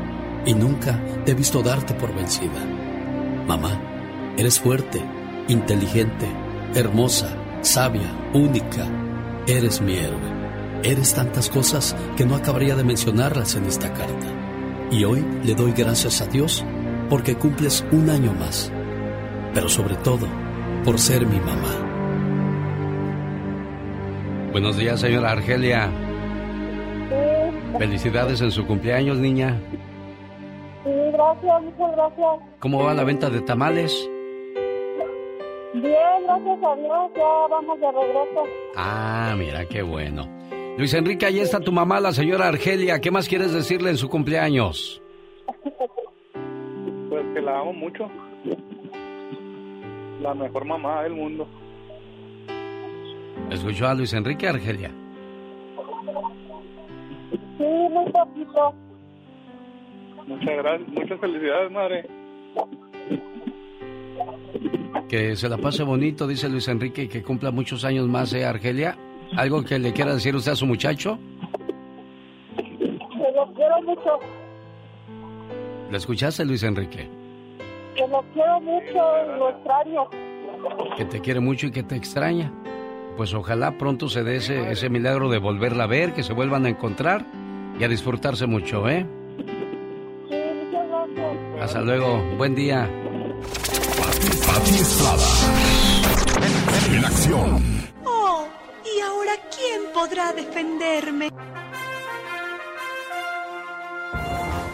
y nunca te he visto darte por vencida. Mamá, eres fuerte, inteligente, hermosa, sabia, única. Eres mi héroe. Eres tantas cosas que no acabaría de mencionarlas en esta carta. Y hoy le doy gracias a Dios porque cumples un año más. Pero sobre todo, por ser mi mamá. Buenos días, señora Argelia. Felicidades en su cumpleaños, niña. Gracias, muchas gracias. ¿Cómo va la venta de tamales? Bien, gracias a Dios, ya vamos de regreso. Ah, mira, qué bueno. Luis Enrique, ahí está tu mamá, la señora Argelia. ¿Qué más quieres decirle en su cumpleaños? Pues que la amo mucho. La mejor mamá del mundo. ¿Escuchó a Luis Enrique Argelia? Sí, muy poquito. Muchas gracias, muchas felicidades, madre. Que se la pase bonito, dice Luis Enrique, y que cumpla muchos años más, ¿eh, Argelia? ¿Algo que le quiera decir usted a su muchacho? Que lo quiero mucho, ¿Le escuchaste, Luis Enrique? que lo quiero mucho, lo extraño. Que te quiere mucho y que te extraña. Pues ojalá pronto se dé ese, ese milagro de volverla a ver, que se vuelvan a encontrar y a disfrutarse mucho, ¿eh? Hasta luego. Buen día. Pati Estrada. En acción. Oh, ¿y ahora quién podrá defenderme?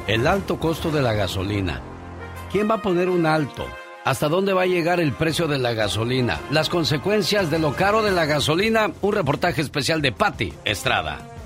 El alto costo de la gasolina. ¿Quién va a poner un alto? ¿Hasta dónde va a llegar el precio de la gasolina? Las consecuencias de lo caro de la gasolina. Un reportaje especial de Patti Estrada.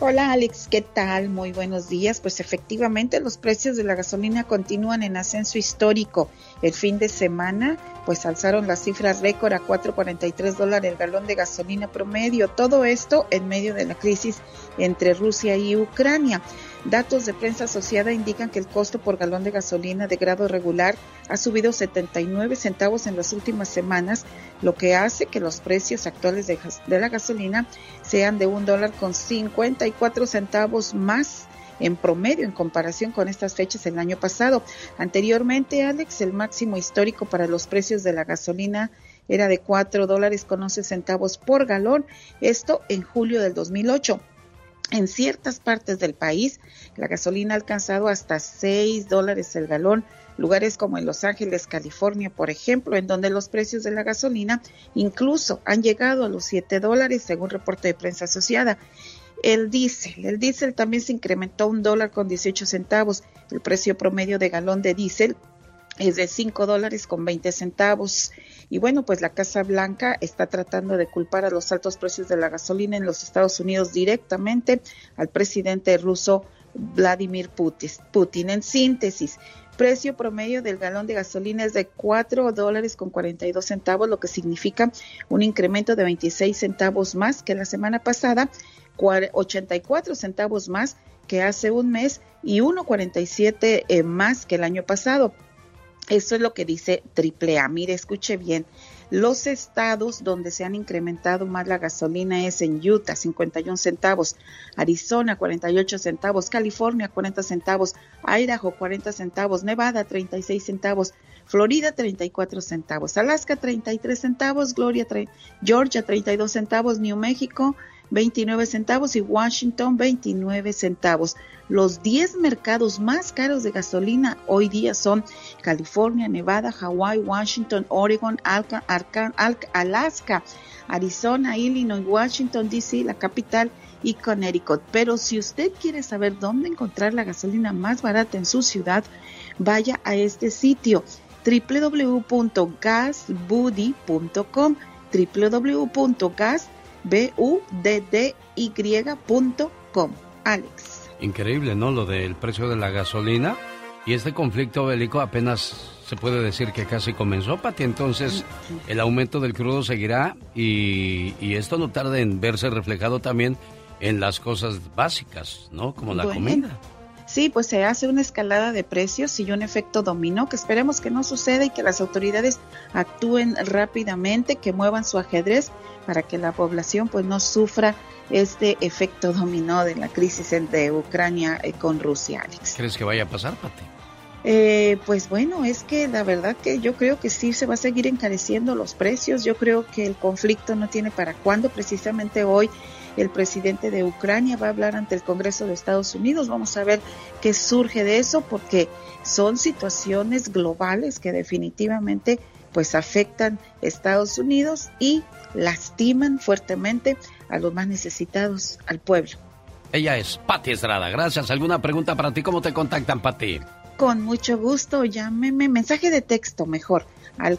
Hola Alex, ¿qué tal? Muy buenos días. Pues efectivamente los precios de la gasolina continúan en ascenso histórico. El fin de semana pues alzaron las cifras récord a 4.43 dólares el galón de gasolina promedio. Todo esto en medio de la crisis entre Rusia y Ucrania. Datos de prensa asociada indican que el costo por galón de gasolina de grado regular ha subido 79 centavos en las últimas semanas, lo que hace que los precios actuales de, la gasolina sean de un dólar con 54 centavos más en promedio en comparación con estas fechas el año pasado. Anteriormente, Alex, el máximo histórico para los precios de la gasolina era de 4 dólares con 11 centavos por galón, esto en julio del 2008. En ciertas partes del país, la gasolina ha alcanzado hasta 6 dólares el galón, lugares como en Los Ángeles, California, por ejemplo, en donde los precios de la gasolina incluso han llegado a los 7 dólares, según reporte de prensa asociada. El diésel, el diésel también se incrementó un dólar con 18 centavos. El precio promedio de galón de diésel es de 5 dólares con 20 centavos. Y bueno, pues la Casa Blanca está tratando de culpar a los altos precios de la gasolina en los Estados Unidos directamente al presidente ruso Vladimir Putin. En síntesis, precio promedio del galón de gasolina es de 4 dólares con 42 centavos, lo que significa un incremento de 26 centavos más que la semana pasada 84 centavos más que hace un mes y 1,47 eh, más que el año pasado. Eso es lo que dice AAA. Mire, escuche bien. Los estados donde se han incrementado más la gasolina es en Utah, 51 centavos, Arizona, 48 centavos, California, 40 centavos, Idaho, 40 centavos, Nevada, 36 centavos, Florida, 34 centavos, Alaska, 33 centavos, Gloria, Georgia, 32 centavos, New México, 29 centavos y Washington 29 centavos. Los 10 mercados más caros de gasolina hoy día son California, Nevada, Hawaii, Washington, Oregon, Alaska, Arizona, Illinois, Washington, D.C., la capital y Connecticut. Pero si usted quiere saber dónde encontrar la gasolina más barata en su ciudad, vaya a este sitio www.gasbuddy.com www.gas B-U-D-D-Y.com. Alex. Increíble, ¿no? Lo del precio de la gasolina. Y este conflicto bélico apenas se puede decir que casi comenzó, Pati. Entonces, el aumento del crudo seguirá y, esto no tarda en verse reflejado también en las cosas básicas, ¿no? Como la comida. Sí, pues se hace una escalada de precios y un efecto dominó que esperemos que no suceda y que las autoridades actúen rápidamente, que muevan su ajedrez para que la población pues no sufra este efecto dominó de la crisis de Ucrania eh, con Rusia, Alex. ¿Crees que vaya a pasar, Pati? Eh, pues bueno, es que la verdad que yo creo que sí se va a seguir encareciendo los precios. Yo creo que el conflicto no tiene para cuándo. Precisamente hoy el presidente de Ucrania va a hablar ante el Congreso de Estados Unidos. Vamos a ver qué surge de eso porque son situaciones globales que definitivamente pues afectan Estados Unidos y lastiman fuertemente a los más necesitados, al pueblo. Ella es Patti Estrada. Gracias. ¿Alguna pregunta para ti? ¿Cómo te contactan, Patti? Con mucho gusto. Llámeme, mensaje de texto mejor, al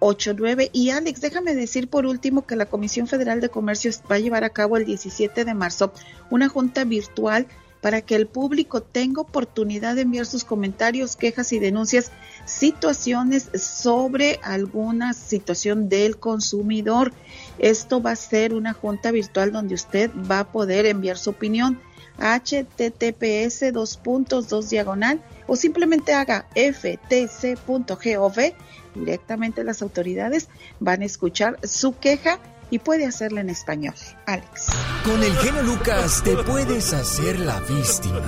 469-358-4389. Y Alex, déjame decir por último que la Comisión Federal de Comercio va a llevar a cabo el 17 de marzo una junta virtual para que el público tenga oportunidad de enviar sus comentarios, quejas y denuncias, situaciones sobre alguna situación del consumidor. Esto va a ser una junta virtual donde usted va a poder enviar su opinión https dos puntos dos diagonal o simplemente haga ftc.gov directamente las autoridades van a escuchar su queja y puede hacerla en español. Alex. Con el genio Lucas te puedes hacer la víctima.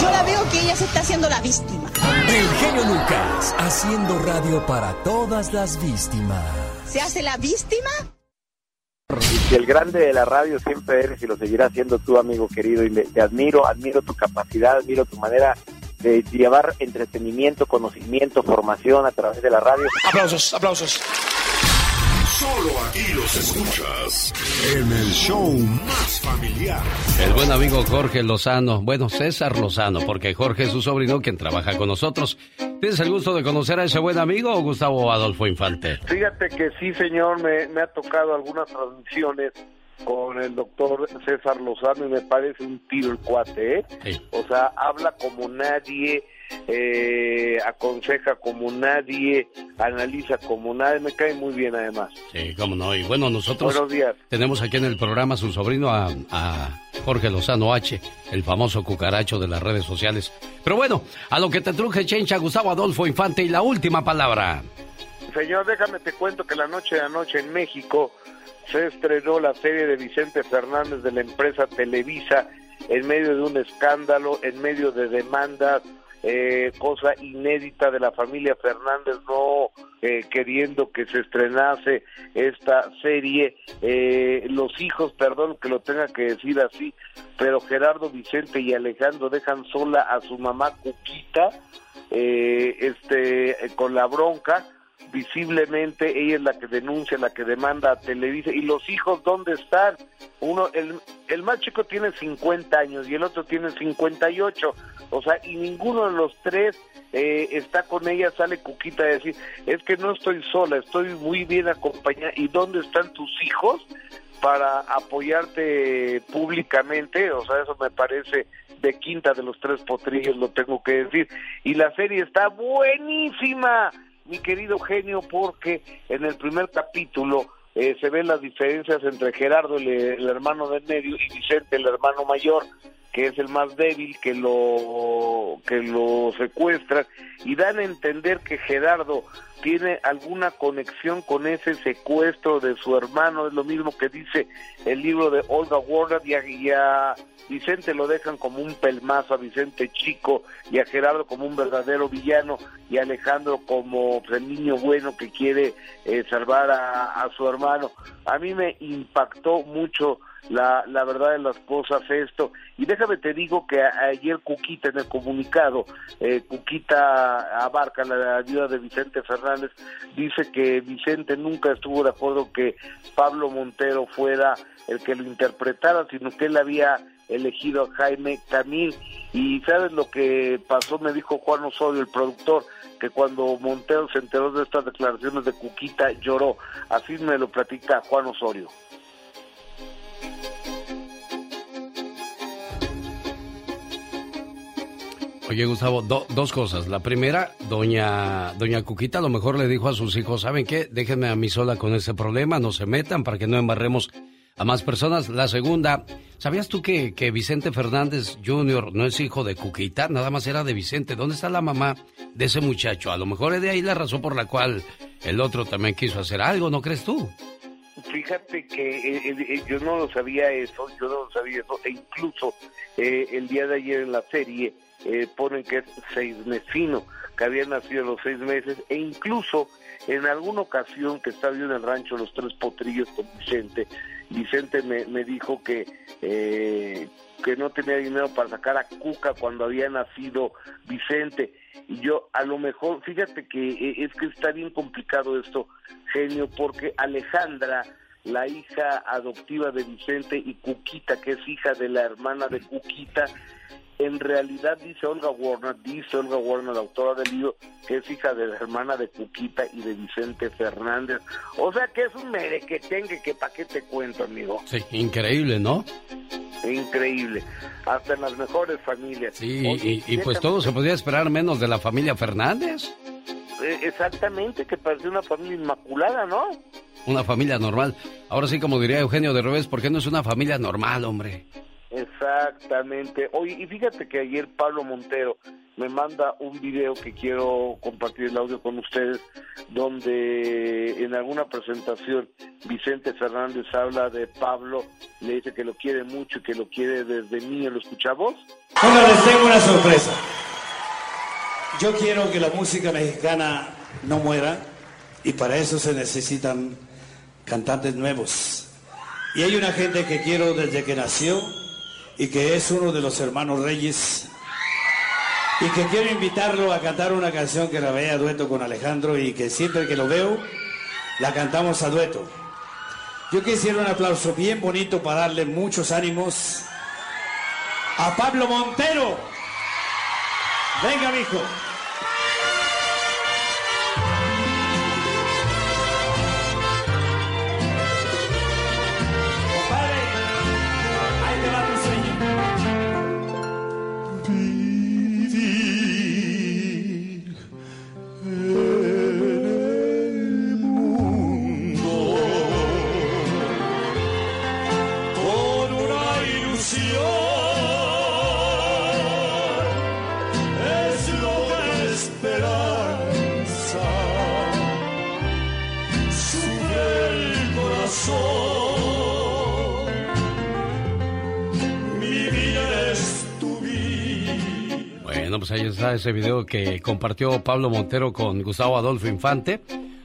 Yo la veo que ella se está haciendo la víctima. El genio Lucas, haciendo radio para todas las víctimas. ¿Se hace la víctima? Y el grande de la radio siempre eres y lo seguirás siendo tú, amigo querido. Y te admiro, admiro tu capacidad, admiro tu manera de llevar entretenimiento, conocimiento, formación a través de la radio. Aplausos, aplausos. Solo aquí los escuchas en el show más familiar. El buen amigo Jorge Lozano, bueno, César Lozano, porque Jorge es su sobrino quien trabaja con nosotros. ¿Tienes el gusto de conocer a ese buen amigo o Gustavo Adolfo Infante? Fíjate que sí, señor, me, ha tocado algunas transmisiones con el doctor César Lozano y me parece un tiro el cuate, ¿eh? O sea, habla como nadie, eh, aconseja como nadie, analiza como nadie, me cae muy bien además. Sí, cómo no, y bueno, nosotros Buenos días. tenemos aquí en el programa a su sobrino, a, a Jorge Lozano H, el famoso cucaracho de las redes sociales. Pero bueno, a lo que te truje Chencha, Gustavo Adolfo Infante y la última palabra. Señor, déjame te cuento que la noche de anoche en México se estrenó la serie de Vicente Fernández de la empresa Televisa en medio de un escándalo, en medio de demandas, eh, cosa inédita de la familia Fernández no eh, queriendo que se estrenase esta serie. Eh, los hijos, perdón que lo tenga que decir así, pero Gerardo Vicente y Alejandro dejan sola a su mamá Cuquita, este, con la bronca visiblemente ella es la que denuncia, la que demanda a Televisa. ¿Y los hijos dónde están? Uno, el, el más chico tiene 50 años y el otro tiene 58. O sea, y ninguno de los tres eh, está con ella, sale Cuquita a decir, es que no estoy sola, estoy muy bien acompañada. ¿Y dónde están tus hijos? para apoyarte públicamente, o sea, eso me parece de quinta de los tres potrillos, lo tengo que decir. Y la serie está buenísima, mi querido genio, porque en el primer capítulo eh, se ven las diferencias entre Gerardo, el, el, hermano del medio, y Vicente, el hermano mayor, que es el más débil, que lo, que lo secuestran, y dan a entender que Gerardo tiene alguna conexión con ese secuestro de su hermano, es lo mismo que dice el libro de Olga Warner, y a, Vicente lo dejan como un pelmazo, a Vicente chico, y a Gerardo como un verdadero villano, y a Alejandro como el niño bueno que quiere eh, salvar a, a su hermano. A mí me impactó mucho la, la verdad de las cosas esto. Y déjame te digo que ayer Cuquita en el comunicado, eh, Cuquita abarca la ayuda de Vicente Fernández, dice que Vicente nunca estuvo de acuerdo que Pablo Montero fuera el que lo interpretara, sino que él había elegido a Jaime Camil. Y sabes lo que pasó, me dijo Juan Osorio, el productor, que cuando Montero se enteró de estas declaraciones de Cuquita lloró. Así me lo platica Juan Osorio. Oye, Gustavo, do, dos cosas. La primera, doña, doña Cuquita a lo mejor le dijo a sus hijos, ¿saben qué? Déjenme a mí sola con ese problema, no se metan para que no embarremos a más personas. La segunda, ¿sabías tú que, que Vicente Fernández Jr. no es hijo de Cuquita? Nada más era de Vicente. ¿Dónde está la mamá de ese muchacho? A lo mejor es de ahí la razón por la cual el otro también quiso hacer algo, ¿no crees tú? Fíjate que eh, eh, yo no lo sabía eso, yo no lo sabía eso, e incluso eh, el día de ayer en la serie eh, ponen que es seis mesino, que había nacido a los seis meses, e incluso en alguna ocasión que estaba yo en el rancho Los Tres Potrillos con Vicente, Vicente me, me dijo que, eh, que no tenía dinero para sacar a Cuca cuando había nacido Vicente. Y yo, a lo mejor, fíjate que eh, es que está bien complicado esto, genio, porque Alejandra, la hija adoptiva de Vicente, y Cuquita, que es hija de la hermana de Cuquita, en realidad dice Olga Warner, dice Olga Warner, la autora del libro, que es hija de la hermana de Cuquita y de Vicente Fernández. O sea que es un merequetengue que pa' qué te cuento, amigo. Sí, increíble, ¿no? Increíble. Hasta en las mejores familias. Sí, Oye, y, y, pues todo se podía esperar menos de la familia Fernández. Eh, exactamente, que parece una familia inmaculada, ¿no? Una familia normal. Ahora sí, como diría Eugenio de Revés, ¿por qué no es una familia normal, hombre? Exactamente. Oye, y fíjate que ayer Pablo Montero me manda un video que quiero compartir el audio con ustedes, donde en alguna presentación Vicente Fernández habla de Pablo, le dice que lo quiere mucho y que lo quiere desde niño. ¿Lo escuchamos? Bueno, les tengo una sorpresa. Yo quiero que la música mexicana no muera y para eso se necesitan cantantes nuevos. Y hay una gente que quiero desde que nació y que es uno de los hermanos Reyes y que quiero invitarlo a cantar una canción que la vea a dueto con Alejandro y que siempre que lo veo la cantamos a dueto. Yo quisiera un aplauso bien bonito para darle muchos ánimos a Pablo Montero. Venga, mijo. Ese video que compartió Pablo Montero con Gustavo Adolfo Infante,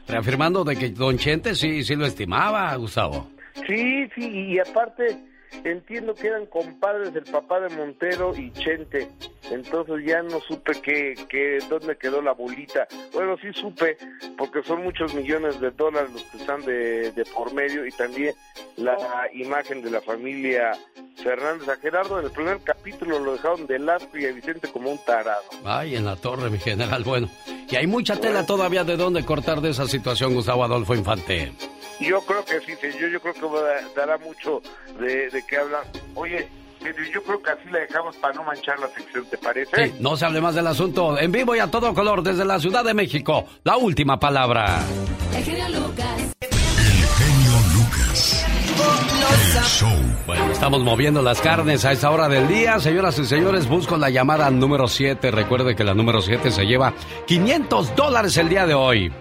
reafirmando de que Don Chente sí, sí lo estimaba, Gustavo. Sí, sí, y aparte entiendo que eran compadres del papá de Montero y Chente, entonces ya no supe qué, qué, dónde quedó la bolita. Bueno, sí supe, porque son muchos millones de dólares los que están de, de por medio y también la imagen de la familia Fernández. A Gerardo en el primer capítulo lo dejaron de asco y a Vicente como un tarado. Ay, en la torre, mi general. Bueno, y hay mucha tela todavía de dónde cortar de esa situación, Gustavo Adolfo Infante. Yo creo que sí, yo, yo creo que dará mucho de, de qué hablar. Oye, yo creo que así la dejamos para no manchar la sección, ¿te parece? Sí, no se hable más del asunto. En vivo y a todo color desde la Ciudad de México. La última palabra. El genio Lucas. El show. Bueno, estamos moviendo las carnes a esta hora del día. Señoras y señores, busco la llamada número 7. Recuerde que la número 7 se lleva 500 dólares el día de hoy.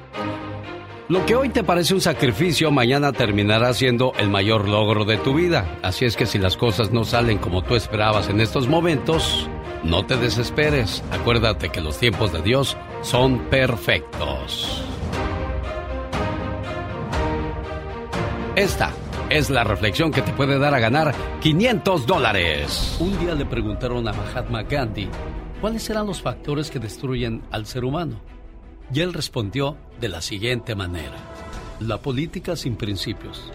Lo que hoy te parece un sacrificio, mañana terminará siendo el mayor logro de tu vida. Así es que si las cosas no salen como tú esperabas en estos momentos, no te desesperes. Acuérdate que los tiempos de Dios son perfectos. Esta es la reflexión que te puede dar a ganar 500 dólares. Un día le preguntaron a Mahatma Gandhi cuáles eran los factores que destruyen al ser humano. Y él respondió de la siguiente manera. La política sin principios,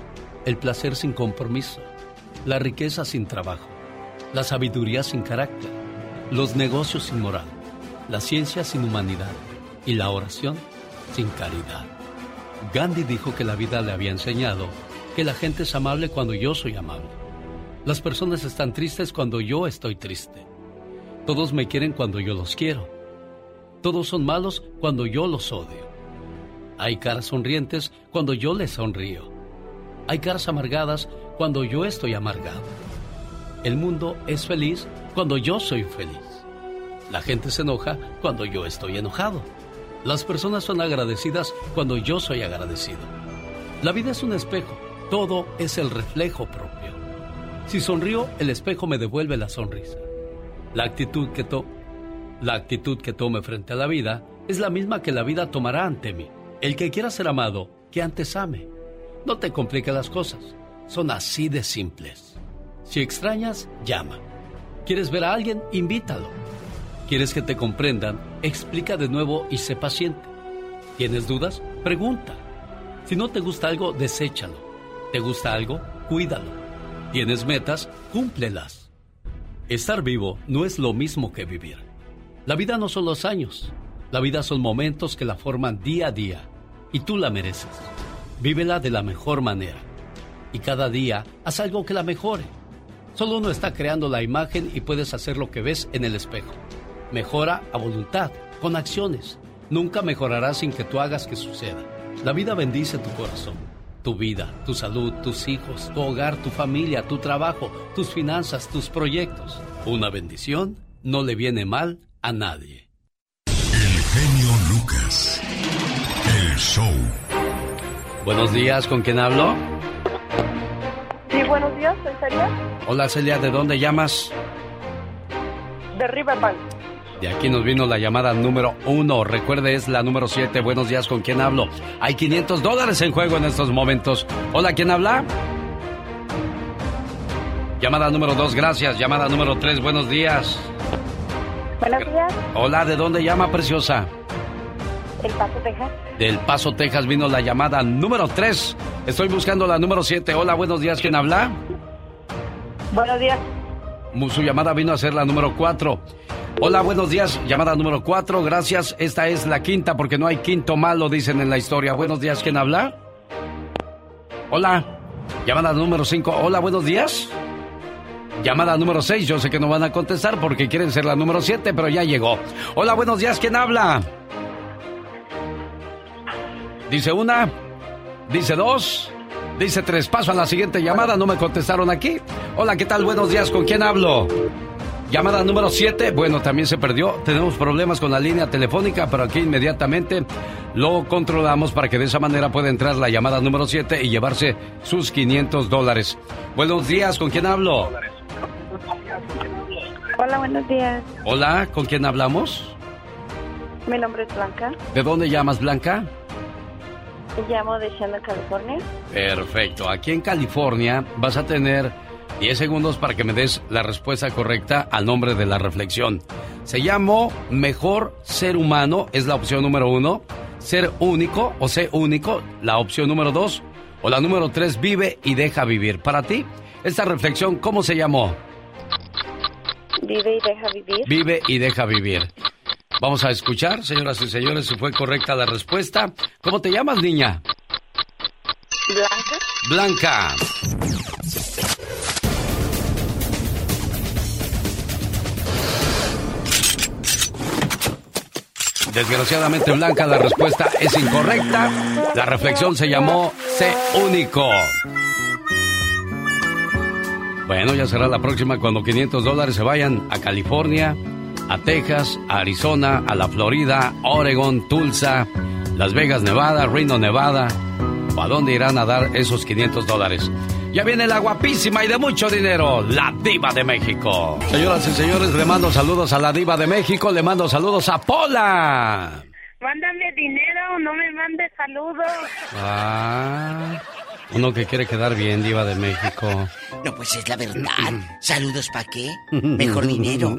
el placer sin compromiso, la riqueza sin trabajo, la sabiduría sin carácter, los negocios sin moral, la ciencia sin humanidad y la oración sin caridad. Gandhi dijo que la vida le había enseñado que la gente es amable cuando yo soy amable. Las personas están tristes cuando yo estoy triste. Todos me quieren cuando yo los quiero todos son malos cuando yo los odio. Hay caras sonrientes cuando yo les sonrío. Hay caras amargadas cuando yo estoy amargado. El mundo es feliz cuando yo soy feliz. La gente se enoja cuando yo estoy enojado. Las personas son agradecidas cuando yo soy agradecido. La vida es un espejo, todo es el reflejo propio. Si sonrío, el espejo me devuelve la sonrisa. La actitud que, to la actitud que tome frente a la vida es la misma que la vida tomará ante mí. El que quiera ser amado, que antes ame. No te compliques las cosas, son así de simples. Si extrañas, llama. ¿Quieres ver a alguien? Invítalo. ¿Quieres que te comprendan? Explica de nuevo y sé paciente. ¿Tienes dudas? Pregunta. Si no te gusta algo, deséchalo. ¿Te gusta algo? Cuídalo. ¿Tienes metas? Cúmplelas. Estar vivo no es lo mismo que vivir. La vida no son los años, la vida son momentos que la forman día a día y tú la mereces. Vívela de la mejor manera y cada día haz algo que la mejore. Solo uno está creando la imagen y puedes hacer lo que ves en el espejo. Mejora a voluntad, con acciones. Nunca mejorarás sin que tú hagas que suceda. La vida bendice tu corazón, tu vida, tu salud, tus hijos, tu hogar, tu familia, tu trabajo, tus finanzas, tus proyectos. Una bendición no le viene mal a nadie. El genio Lucas. El show. Buenos días, ¿con quién hablo? Sí, buenos días, soy Celia. Hola Celia, ¿de dónde llamas? De Riverbank. De aquí nos vino la llamada número uno. Recuerde, es la número siete. Buenos días, ¿con quién hablo? Hay 500 dólares en juego en estos momentos. Hola, ¿quién habla? Llamada número dos, gracias. Llamada número tres, buenos días. Buenos días. Hola, ¿de dónde llama, preciosa? El Paso, Texas. Del Paso, Texas vino la llamada número 3. Estoy buscando la número 7. Hola, buenos días. ¿Quién habla? Buenos días. Su llamada vino a ser la número 4. Hola, buenos días. Llamada número 4. Gracias. Esta es la quinta porque no hay quinto malo, dicen en la historia. Buenos días. ¿Quién habla? Hola. Llamada número 5. Hola, buenos días. Llamada número 6, yo sé que no van a contestar porque quieren ser la número 7, pero ya llegó. Hola, buenos días, ¿quién habla? Dice una, dice dos, dice tres. Paso a la siguiente llamada, no me contestaron aquí. Hola, ¿qué tal? Buenos días, ¿con quién hablo? Llamada número 7, bueno, también se perdió. Tenemos problemas con la línea telefónica, pero aquí inmediatamente lo controlamos para que de esa manera pueda entrar la llamada número 7 y llevarse sus 500 dólares. Buenos días, ¿con quién hablo? Hola, buenos días. Hola, ¿con quién hablamos? Mi nombre es Blanca. ¿De dónde llamas, Blanca? Llamo de Shannon, California. Perfecto. Aquí en California vas a tener 10 segundos para que me des la respuesta correcta al nombre de la reflexión. Se llamó Mejor Ser Humano, es la opción número uno. Ser único o ser único, la opción número dos. O la número tres, vive y deja vivir. Para ti, esta reflexión, ¿cómo se llamó? Vive y deja vivir. Vive y deja vivir. Vamos a escuchar, señoras y señores, si fue correcta la respuesta. ¿Cómo te llamas, niña? Blanca. Blanca. Desgraciadamente, Blanca, la respuesta es incorrecta. La reflexión se llamó Sé único. Bueno, ya será la próxima cuando 500 dólares se vayan a California, a Texas, a Arizona, a la Florida, Oregon, Tulsa, Las Vegas, Nevada, Reno, Nevada. ¿A dónde irán a dar esos 500 dólares? Ya viene la guapísima y de mucho dinero, la diva de México. Señoras y señores, le mando saludos a la diva de México, le mando saludos a Pola. Mándame dinero, no me mandes saludos. Ah, uno que quiere quedar bien, diva de México. No, pues es la verdad. *clears throat* Saludos para qué? Mejor dinero.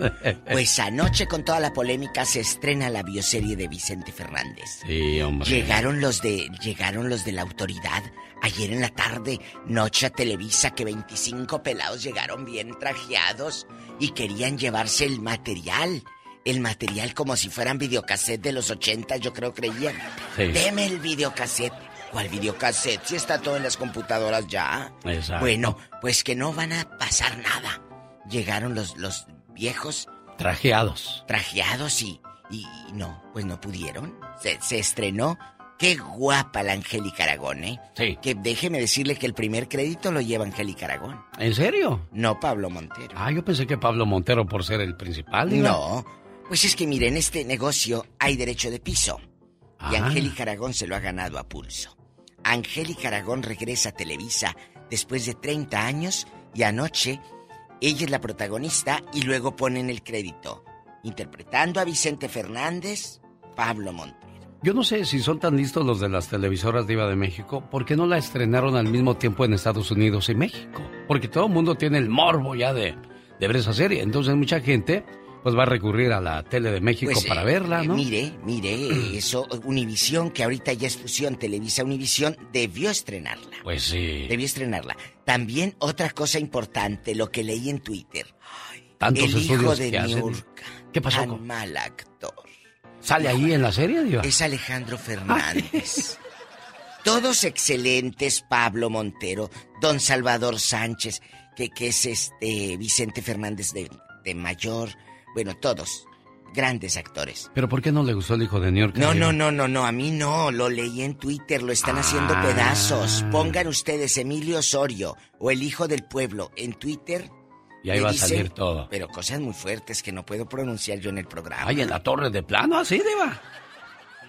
Pues anoche con toda la polémica se estrena la bioserie de Vicente Fernández. Sí, hombre. Llegaron los de llegaron los de la autoridad ayer en la tarde, noche a Televisa que 25 pelados llegaron bien trajeados y querían llevarse el material. El material como si fueran videocassette de los 80, yo creo creían. Sí. Deme el videocassette. ¿Cuál videocassette? Si está todo en las computadoras ya. Exacto. Bueno, pues que no van a pasar nada. Llegaron los, los viejos Trajeados. trajeados y, y no, pues no pudieron. Se, se estrenó. Qué guapa la Angélica Aragón, ¿eh? Sí. Que déjeme decirle que el primer crédito lo lleva Angélica Aragón. ¿En serio? No Pablo Montero. Ah, yo pensé que Pablo Montero por ser el principal. diva. No. Pues es que mire, en este negocio hay derecho de piso. Y Ah. Angélica Aragón se lo ha ganado a pulso. Angélica Aragón regresa a Televisa después de 30 años y anoche ella es la protagonista y luego ponen el crédito. Interpretando a Vicente Fernández, Pablo Montero. Yo no sé si son tan listos los de las televisoras Diva de México, ¿por qué no la estrenaron al mismo tiempo en Estados Unidos y México? Porque todo el mundo tiene el morbo ya de, de ver esa serie. Entonces mucha gente pues va a recurrir a la tele de México Pues, para eh, verla, eh, ¿no? mire, mire, eso, Univisión, que ahorita ya es fusión Televisa Univisión, debió estrenarla. Pues sí. Debió estrenarla. También otra cosa importante, lo que leí en Twitter. Tantos el hijo de. Niurka. ¿Qué pasó Tan mal actor. ¿Sale ahí en la serie, Diva? Es Alejandro Fernández. Todos excelentes, Pablo Montero, Don Salvador Sánchez, que, que es este Vicente Fernández de, de mayor. Bueno, todos. Grandes actores. ¿Pero por qué no le gustó el hijo de New York? No, no, no, no, no, a mí no, lo leí en Twitter, lo están haciendo Ah. pedazos. Pongan ustedes Emilio Osorio o el hijo del pueblo en Twitter. Y ahí va a salir todo. Pero cosas muy fuertes que no puedo pronunciar yo en el programa. Ay, en la torre de plano, así, Diva.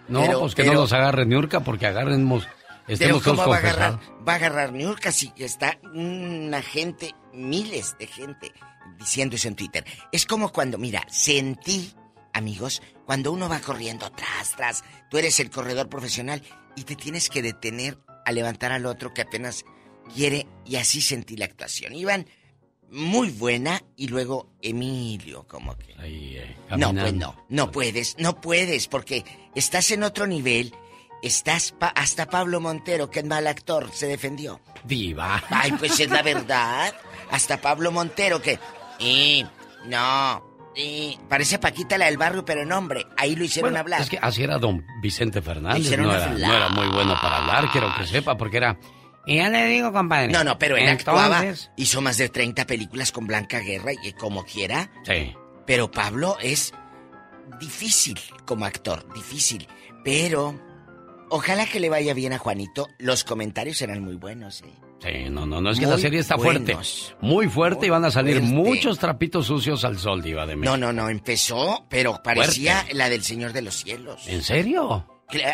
No, Pero- pues que pero- no nos agarre Niurka porque agarremos, Pero estemos todos ¿cómo va a agarrar? Va a agarrar Niurka si está una gente, miles de gente diciendo eso en Twitter. Es como cuando, mira, sentí, amigos, cuando uno va corriendo tras, tras, tú eres el corredor profesional y te tienes que detener a levantar al otro que apenas quiere y así sentí la actuación. Iban muy buena y luego Emilio como que... no, pues no, no puedes, no puedes porque estás en otro nivel. Estás pa- hasta Pablo Montero, que es mal actor, se defendió. Diva. Ay, pues es la *laughs* verdad. Hasta Pablo Montero que... Y no, y parece Paquita la del barrio, pero en hombre, ahí lo hicieron Bueno, hablar. Es que así era don Vicente Fernández. No era, no era muy bueno para hablar, quiero que sepa, porque era. Y ya le digo, compadre. No, no, pero él actuaba. Entonces- Hizo más de 30 películas con Blanca Guerra y como quiera. Sí. Pero Pablo es difícil como actor, difícil. Pero ojalá que le vaya bien a Juanito. Los comentarios eran muy buenos, ¿eh? Sí, no, no, no, es que la serie está fuerte. Muy fuerte y van a salir muchos trapitos sucios al sol, Diva de México. No, no, no, empezó, pero parecía la del Señor de los Cielos. ¿En serio?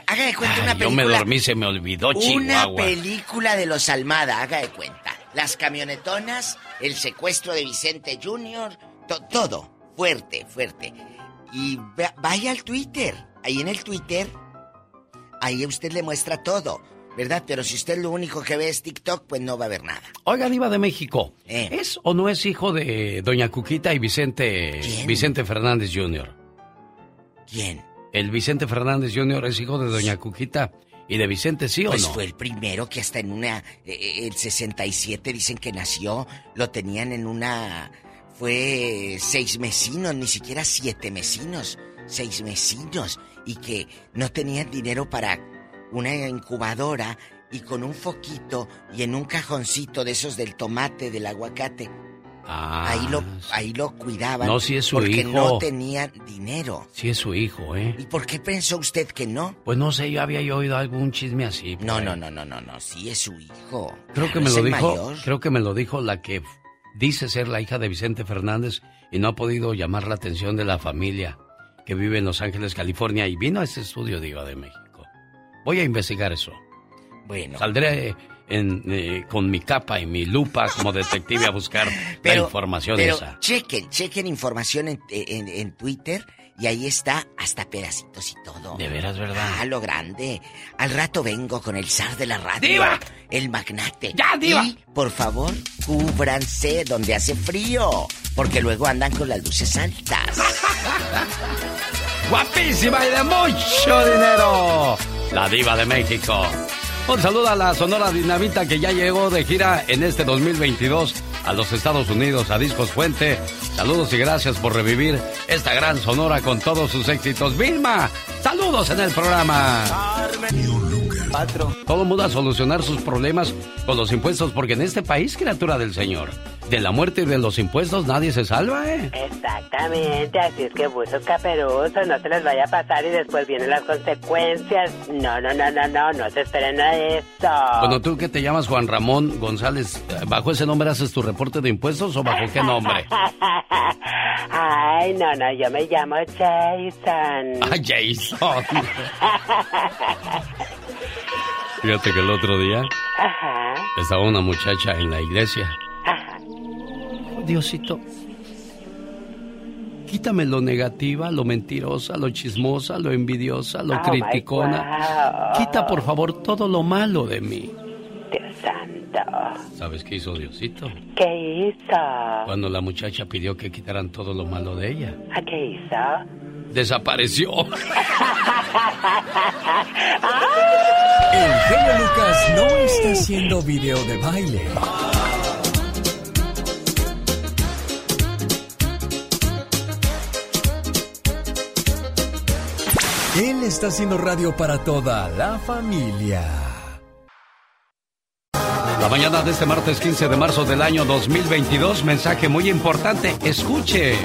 Haga de cuenta una película. Yo me dormí, se me olvidó, Chihuahua. Una película de los Almada, haga de cuenta. Las camionetonas, el secuestro de Vicente Jr., todo. Fuerte, fuerte. Y vaya al Twitter. Ahí en el Twitter, ahí usted le muestra todo. ¿Verdad? Pero si usted lo único que ve es TikTok, pues no va a ver nada. Oiga, Diva de México. Eh. ¿Es o no es hijo de Doña Cuquita y Vicente, Vicente Fernández Jr.? ¿Quién? El Vicente Fernández Jr. es hijo de Doña Cuquita y de Vicente, ¿sí o pues no? fue el primero que hasta en una. Eh, eh, el 67 dicen que nació, lo tenían en una. Fue seis mesinos, ni siquiera siete mesinos. Seis mesinos. Y que no tenían dinero para una incubadora y con un foquito y en un cajoncito de esos del tomate, del aguacate Ah, ahí lo, ahí lo cuidaban. No, si es su porque hijo. no tenían dinero. Si es su hijo, ¿eh? ¿Y por qué pensó usted que no? Pues no sé, yo había oído algún chisme así. No, no, no, no, no, no, sí es su hijo. Creo que me lo dijo, creo que me lo dijo la que dice ser la hija de Vicente Fernández y no ha podido llamar la atención de la familia que vive en Los Ángeles, California y vino a este estudio Diva de México. Voy a investigar eso. Bueno. Saldré eh, con mi capa y mi lupa como detective a buscar *laughs* la información pero esa. Chequen, chequen información en, en, Twitter y ahí está hasta pedacitos y todo. De veras, ¿verdad? Ah, lo grande. Al rato vengo con el zar de la radio. ¡Diva! El magnate. ¡Ya, diva! Y, por favor, cúbranse donde hace frío. Porque luego andan con las luces altas. *laughs* ¡Guapísima y de mucho dinero! La diva de México. Un saludo a la Sonora Dinamita que ya llegó de gira en este 2022 a los Estados Unidos, a Discos Fuente. Saludos y gracias por revivir esta gran Sonora con todos sus éxitos. Vilma, saludos en el programa. Todo mundo a solucionar sus problemas con los impuestos porque en este país, criatura del Señor, de la muerte y de los impuestos nadie se salva, ¿eh? Exactamente, así es que buzos caperusos, no se les vaya a pasar y después vienen las consecuencias. No, no, no, no, no, no se esperen a eso. Bueno, tú que te llamas Juan Ramón González, ¿bajo ese nombre haces tu reporte de impuestos o bajo qué nombre? *laughs* Ay, no, no, yo me llamo Jason. *laughs* Ah, Jason. *laughs* Fíjate que el otro día estaba una muchacha en la iglesia. Diosito, quítame lo negativa, lo mentirosa, lo chismosa, lo envidiosa, lo Oh, criticona. Quita por favor todo lo malo de mí. Dios santo. ¿Sabes qué hizo Diosito? ¿Qué hizo? Cuando la muchacha pidió que quitaran todo lo malo de ella. ¿A qué hizo? Desapareció. *laughs* El genio Lucas no está haciendo video de baile. Él está haciendo radio para toda la familia. La mañana de este martes 15 de marzo del año 2022, mensaje muy importante, escuche.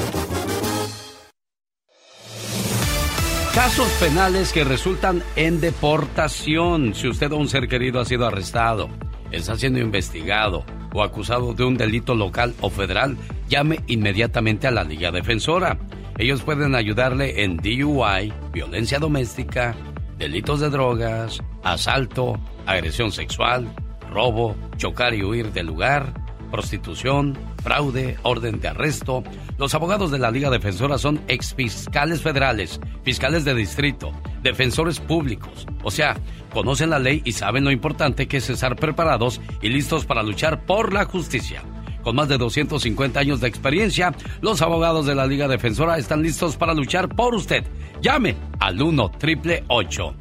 Casos penales que resultan en deportación. Si usted o un ser querido ha sido arrestado, está siendo investigado o acusado de un delito local o federal, llame inmediatamente a la Liga Defensora. Ellos pueden ayudarle en DUI, violencia doméstica, delitos de drogas, asalto, agresión sexual, robo, chocar y huir del lugar, prostitución, fraude, orden de arresto. Los abogados de la Liga Defensora son exfiscales federales, fiscales de distrito, defensores públicos. O sea, conocen la ley y saben lo importante que es estar preparados y listos para luchar por la justicia. Con más de 250 años de experiencia, los abogados de la Liga Defensora están listos para luchar por usted. Llame al 1 848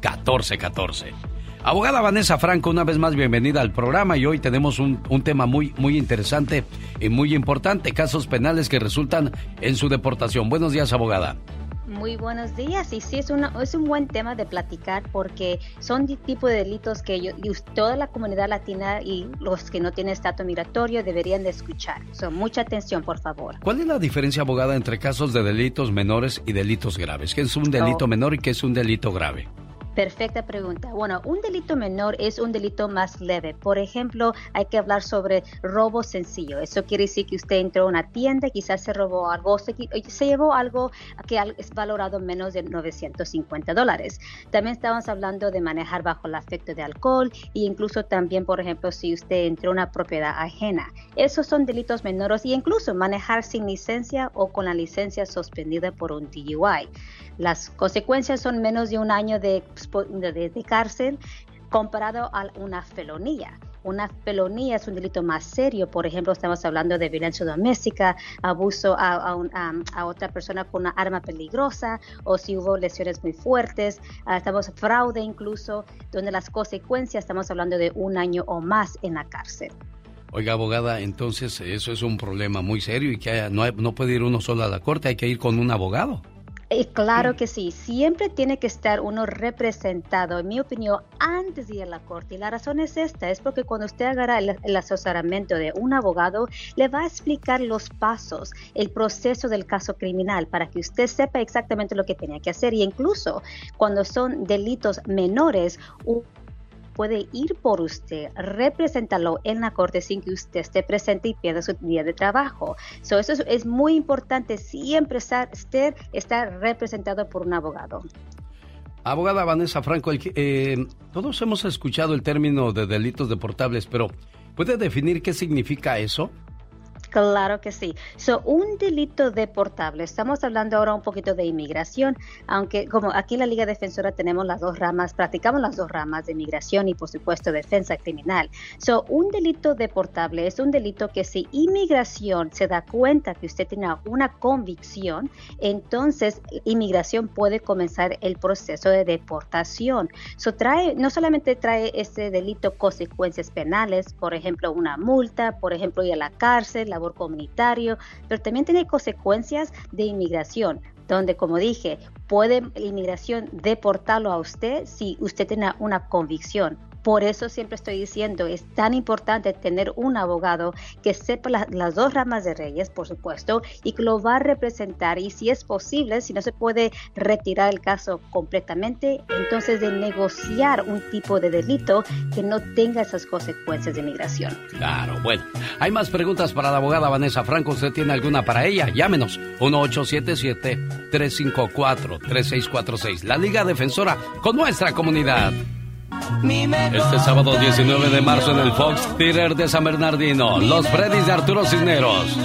1414 Abogada Vanessa Franco, una vez más bienvenida al programa y hoy tenemos un, un, tema muy, muy interesante y muy importante, casos penales que resultan en su deportación. Buenos días, abogada. Muy buenos días. Y sí, es, una, es un buen tema de platicar porque son tipo de delitos que yo, toda la comunidad latina y los que no tienen estatus migratorio deberían de escuchar. So, mucha atención, por favor. ¿Cuál es la diferencia, abogada, entre casos de delitos menores y delitos graves? ¿Qué es un delito oh. menor y qué es un delito grave? Perfecta pregunta. Bueno, un delito menor es un delito más leve. Por ejemplo, hay que hablar sobre robo sencillo. Eso quiere decir que usted entró a una tienda, quizás se robó algo, se, se llevó algo que es valorado menos de 950 dólares. También estamos hablando de manejar bajo el afecto de alcohol e incluso también, por ejemplo, si usted entró a una propiedad ajena. Esos son delitos menores y incluso manejar sin licencia o con la licencia suspendida por un DUI. Las consecuencias son menos de un año de, de, cárcel comparado a una felonía. Una felonía es un delito más serio, por ejemplo, estamos hablando de violencia doméstica, abuso a, a, otra persona con una arma peligrosa o si hubo lesiones muy fuertes, uh, estamos fraude incluso, donde las consecuencias estamos hablando de un año o más en la cárcel. Oiga, abogada, entonces eso es un problema muy serio y que no, no puede ir uno solo a la corte, hay que ir con un abogado. Eh, claro que sí, siempre tiene que estar uno representado, en mi opinión, antes de ir a la corte. Y la razón es esta, es porque cuando usted agarra el, asesoramiento de un abogado, le va a explicar los pasos, el proceso del caso criminal, para que usted sepa exactamente lo que tenía que hacer. Y incluso cuando son delitos menores, puede ir por usted, representarlo en la corte sin que usted esté presente y pierda su día de trabajo. So, eso es, muy importante, siempre estar, estar representado por un abogado. Abogada Vanessa Franco, eh, todos hemos escuchado el término de delitos deportables, pero ¿puede definir qué significa eso? Claro que sí. So, un delito deportable. Estamos hablando ahora un poquito de inmigración, aunque como aquí en la Liga Defensora tenemos las dos ramas, practicamos las dos ramas de inmigración y por supuesto defensa criminal. So, un delito deportable es un delito que si inmigración se da cuenta que usted tiene una convicción, entonces inmigración puede comenzar el proceso de deportación. So, trae, no solamente trae este delito consecuencias penales, por ejemplo, una multa, por ejemplo, ir a la cárcel, labor comunitario, pero también tiene consecuencias de inmigración donde, como dije, puede inmigración deportarlo a usted si usted tiene una convicción. Por eso siempre estoy diciendo, es tan importante tener un abogado que sepa las dos ramas de reyes, por supuesto, y que lo va a representar. Y si es posible, si no se puede retirar el caso completamente, entonces de negociar un tipo de delito que no tenga esas consecuencias de migración. Claro, bueno. Hay más preguntas para la abogada Vanessa Franco. ¿Usted tiene alguna para ella? Llámenos. 1877-354-3646. La Liga Defensora con nuestra comunidad. Este sábado 19 de marzo en el Fox Theater de San Bernardino, los Freddys de Arturo Cisneros,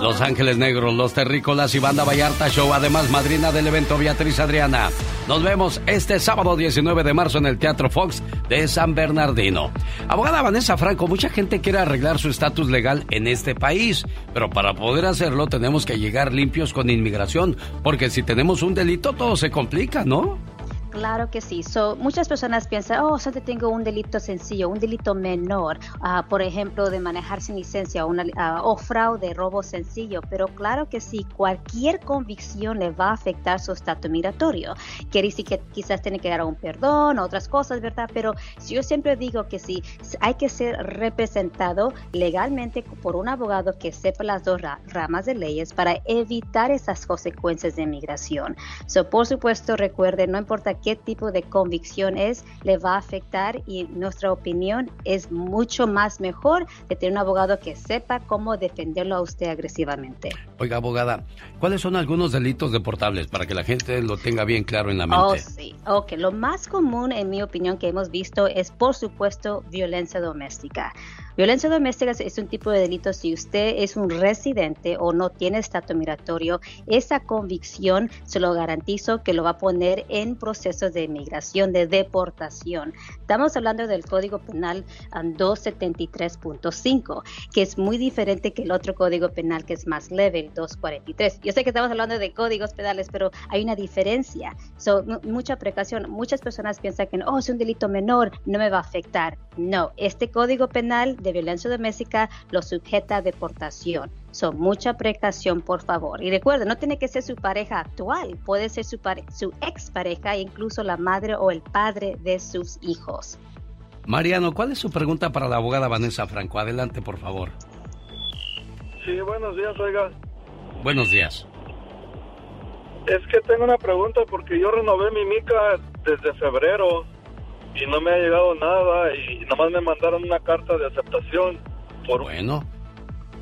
Los Ángeles Negros, Los Terrícolas y Banda Vallarta Show, además madrina del evento Beatriz Adriana. Nos vemos este sábado 19 de marzo en el Teatro Fox de San Bernardino. Abogada Vanessa Franco, mucha gente quiere arreglar su estatus legal en este país, pero para poder hacerlo tenemos que llegar limpios con inmigración, porque si tenemos un delito todo se complica, ¿no? Claro que sí. So, muchas personas piensan, oh, solo tengo un delito sencillo, un delito menor, ah, por ejemplo, de manejar sin licencia una, uh, o fraude, robo sencillo. Pero claro que sí, cualquier convicción le va a afectar su estatus migratorio. Quiere decir que quizás tiene que dar un perdón, otras cosas, ¿verdad? Pero yo siempre digo que sí, hay que ser representado legalmente por un abogado que sepa las dos ramas de leyes para evitar esas consecuencias de migración. So, por supuesto, recuerden, no importa qué tipo de convicción es, le va a afectar y nuestra opinión es mucho más mejor de tener un abogado que sepa cómo defenderlo a usted agresivamente. Oiga, abogada, ¿cuáles son algunos delitos deportables para que la gente lo tenga bien claro en la mente? Oh, sí. Ok, lo más común en mi opinión que hemos visto es, por supuesto, violencia doméstica. Violencia doméstica es un tipo de delito si usted es un residente o no tiene estatus migratorio. Esa convicción se lo garantizo que lo va a poner en procesos de migración, de deportación. Estamos hablando del Código Penal 273.5, que es muy diferente que el otro Código Penal que es más leve, el 243. Yo sé que estamos hablando de códigos penales, pero hay una diferencia. So, mucha precaución. Muchas personas piensan que oh, es un delito menor, no me va a afectar No, este código penal de violencia doméstica lo sujeta a deportación. Son mucha precaución, por favor. Y recuerden, no tiene que ser su pareja actual, puede ser su, su expareja e incluso la madre o el padre de sus hijos. Mariano, ¿cuál es su pregunta para la abogada Vanessa Franco? Adelante, por favor. Sí, buenos días, oiga. Buenos días. Es que tengo una pregunta porque yo renové mi mica desde febrero y no me ha llegado nada y nada más me mandaron una carta de aceptación. Por... Bueno,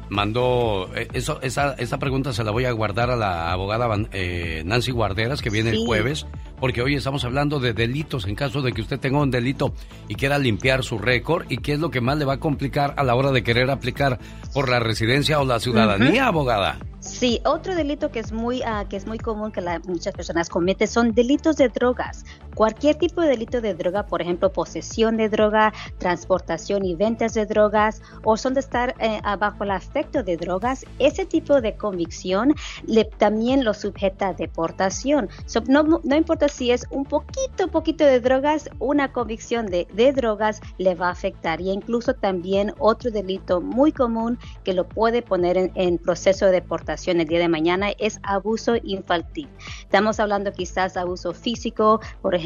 mandó eh, eso esa, esa pregunta se la voy a guardar a la abogada eh, Nancy Guarderas que viene el jueves porque hoy estamos hablando de delitos en caso de que usted tenga un delito y quiera limpiar su récord y qué es lo que más le va a complicar a la hora de querer aplicar por la residencia o la ciudadanía, abogada. Sí, otro delito que es muy, uh, que es muy común que la, muchas personas cometen son delitos de drogas. Cualquier tipo de delito de droga, por ejemplo, posesión de droga, transportación y ventas de drogas, o son de estar eh, bajo el afecto de drogas, ese tipo de convicción le, también lo sujeta a deportación. no, no, importa si es un poquito, poquito de drogas, una convicción de, de drogas le va a afectar. Y incluso también otro delito muy común que lo puede poner en, en proceso de deportación el día de mañana es abuso infantil. Estamos hablando quizás abuso físico, por ejemplo,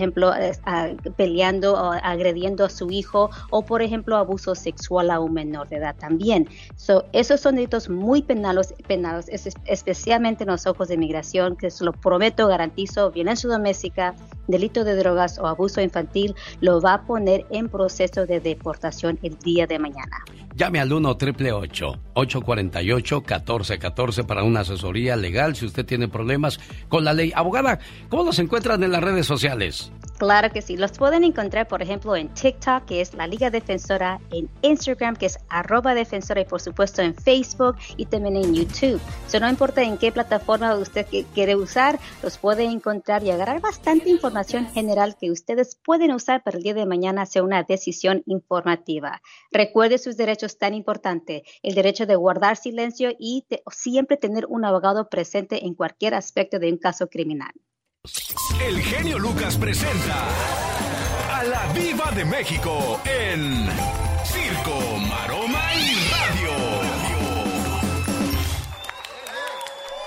peleando o agrediendo a su hijo o por ejemplo abuso sexual a un menor de edad también. esos son delitos muy penales, penales especialmente en los ojos de migración, que se lo prometo, garantizo, violencia doméstica, delito de drogas o abuso infantil, lo va a poner en proceso de deportación el día de mañana. Llame al 1 848 1414 para una asesoría legal si usted tiene problemas con la ley. Abogada, ¿cómo los encuentran en las redes sociales? Claro que sí. Los pueden encontrar, por ejemplo, en TikTok, que es la Liga Defensora, en Instagram, que es arroba defensora, y por supuesto en Facebook y también en YouTube. So, no importa en qué plataforma usted quiere usar, los puede encontrar y agarrar bastante información general que ustedes pueden usar para el día de mañana hacer una decisión informativa. Recuerde sus derechos tan importantes, el derecho de guardar silencio y siempre tener un abogado presente en cualquier aspecto de un caso criminal. El genio Lucas presenta a la Viva de México en Circo, Maroma y Radio.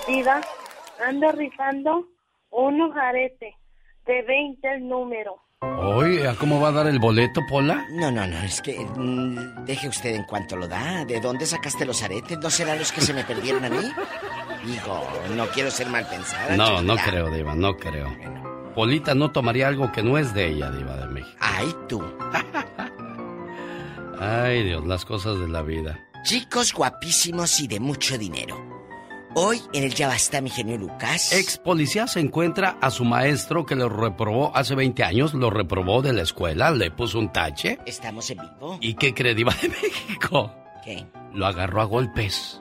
Viva, ando rifando un arete de 20 el número. Oye, ¿cómo va a dar el boleto, Pola? No, no, no, es que mm, deje usted en cuanto lo da. ¿De dónde sacaste los aretes? ¿No serán los que se me perdieron a mí? Hijo, no quiero ser mal pensada. No, no creo, Diva, no creo. Polita no tomaría algo que no es de ella, Diva de México. Ay, tú. *laughs* Ay, Dios, las cosas de la vida. Chicos guapísimos y de mucho dinero. Hoy en el Ya Basta, mi genio Lucas. Ex policía se encuentra a su maestro que lo reprobó hace 20 años, lo reprobó de la escuela, le puso un tache. Estamos en vivo. ¿Y qué cree, Diva de *laughs* México? ¿Qué? Lo agarró a golpes.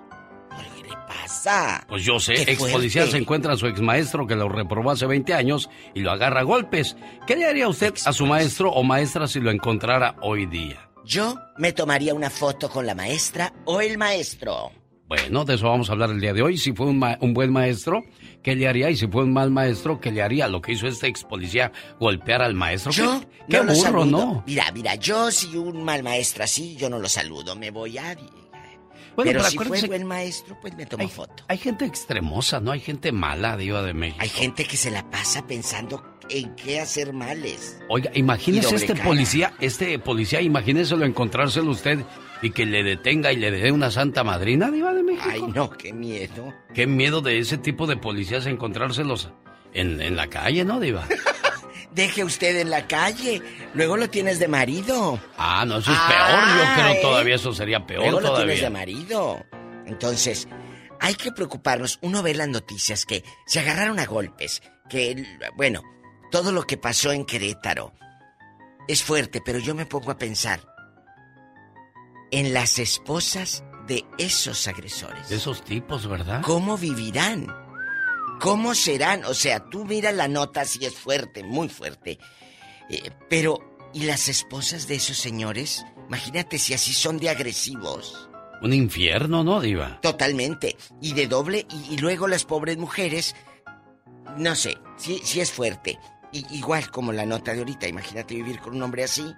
¿Qué le pasa? Pues yo sé, ex policía se encuentra a su ex maestro que lo reprobó hace 20 años y lo agarra a golpes. ¿Qué le haría usted a su maestro o maestra si lo encontrara hoy día? Yo me tomaría una foto con la maestra o el maestro. Bueno, de eso vamos a hablar el día de hoy. Si fue un, buen maestro, ¿qué le haría? Y si fue un mal maestro, ¿qué le haría? Lo que hizo este ex policía, golpear al maestro. Yo qué, burro, ¿no? Mira, mira, yo si un mal maestro así, yo no lo saludo, me voy a... pero, si fue buen maestro, pues me tomo foto. Hay gente extremosa, ¿no? Hay gente mala, Diva de México. Hay gente que se la pasa pensando en qué hacer males. Oiga, imagínese este policía, este policía, imagíneselo encontrárselo usted y que le detenga y le dé una santa madrina, Diva de México. Ay, no, qué miedo. Qué miedo de ese tipo de policías encontrárselos en, en la calle, ¿no, Diva? *laughs* Deje usted en la calle. Luego lo tienes de marido. Ah, no, eso es peor. Yo creo todavía eso sería peor Luego lo tienes de marido. Entonces, hay que preocuparnos. Uno ve las noticias que se agarraron a golpes. Que, bueno, todo lo que pasó en Querétaro es fuerte, pero yo me pongo a pensar en las esposas de esos agresores. De esos tipos, ¿verdad? ¿Cómo vivirán? ¿Cómo serán? O sea, tú miras la nota si es fuerte, muy fuerte. Eh, pero, ¿y las esposas de esos señores? Imagínate si así son de agresivos. Un infierno, ¿no, Diva? Totalmente. Y de doble, y, luego las pobres mujeres. No sé, si, si es fuerte. igual como la nota de ahorita, imagínate vivir con un hombre así,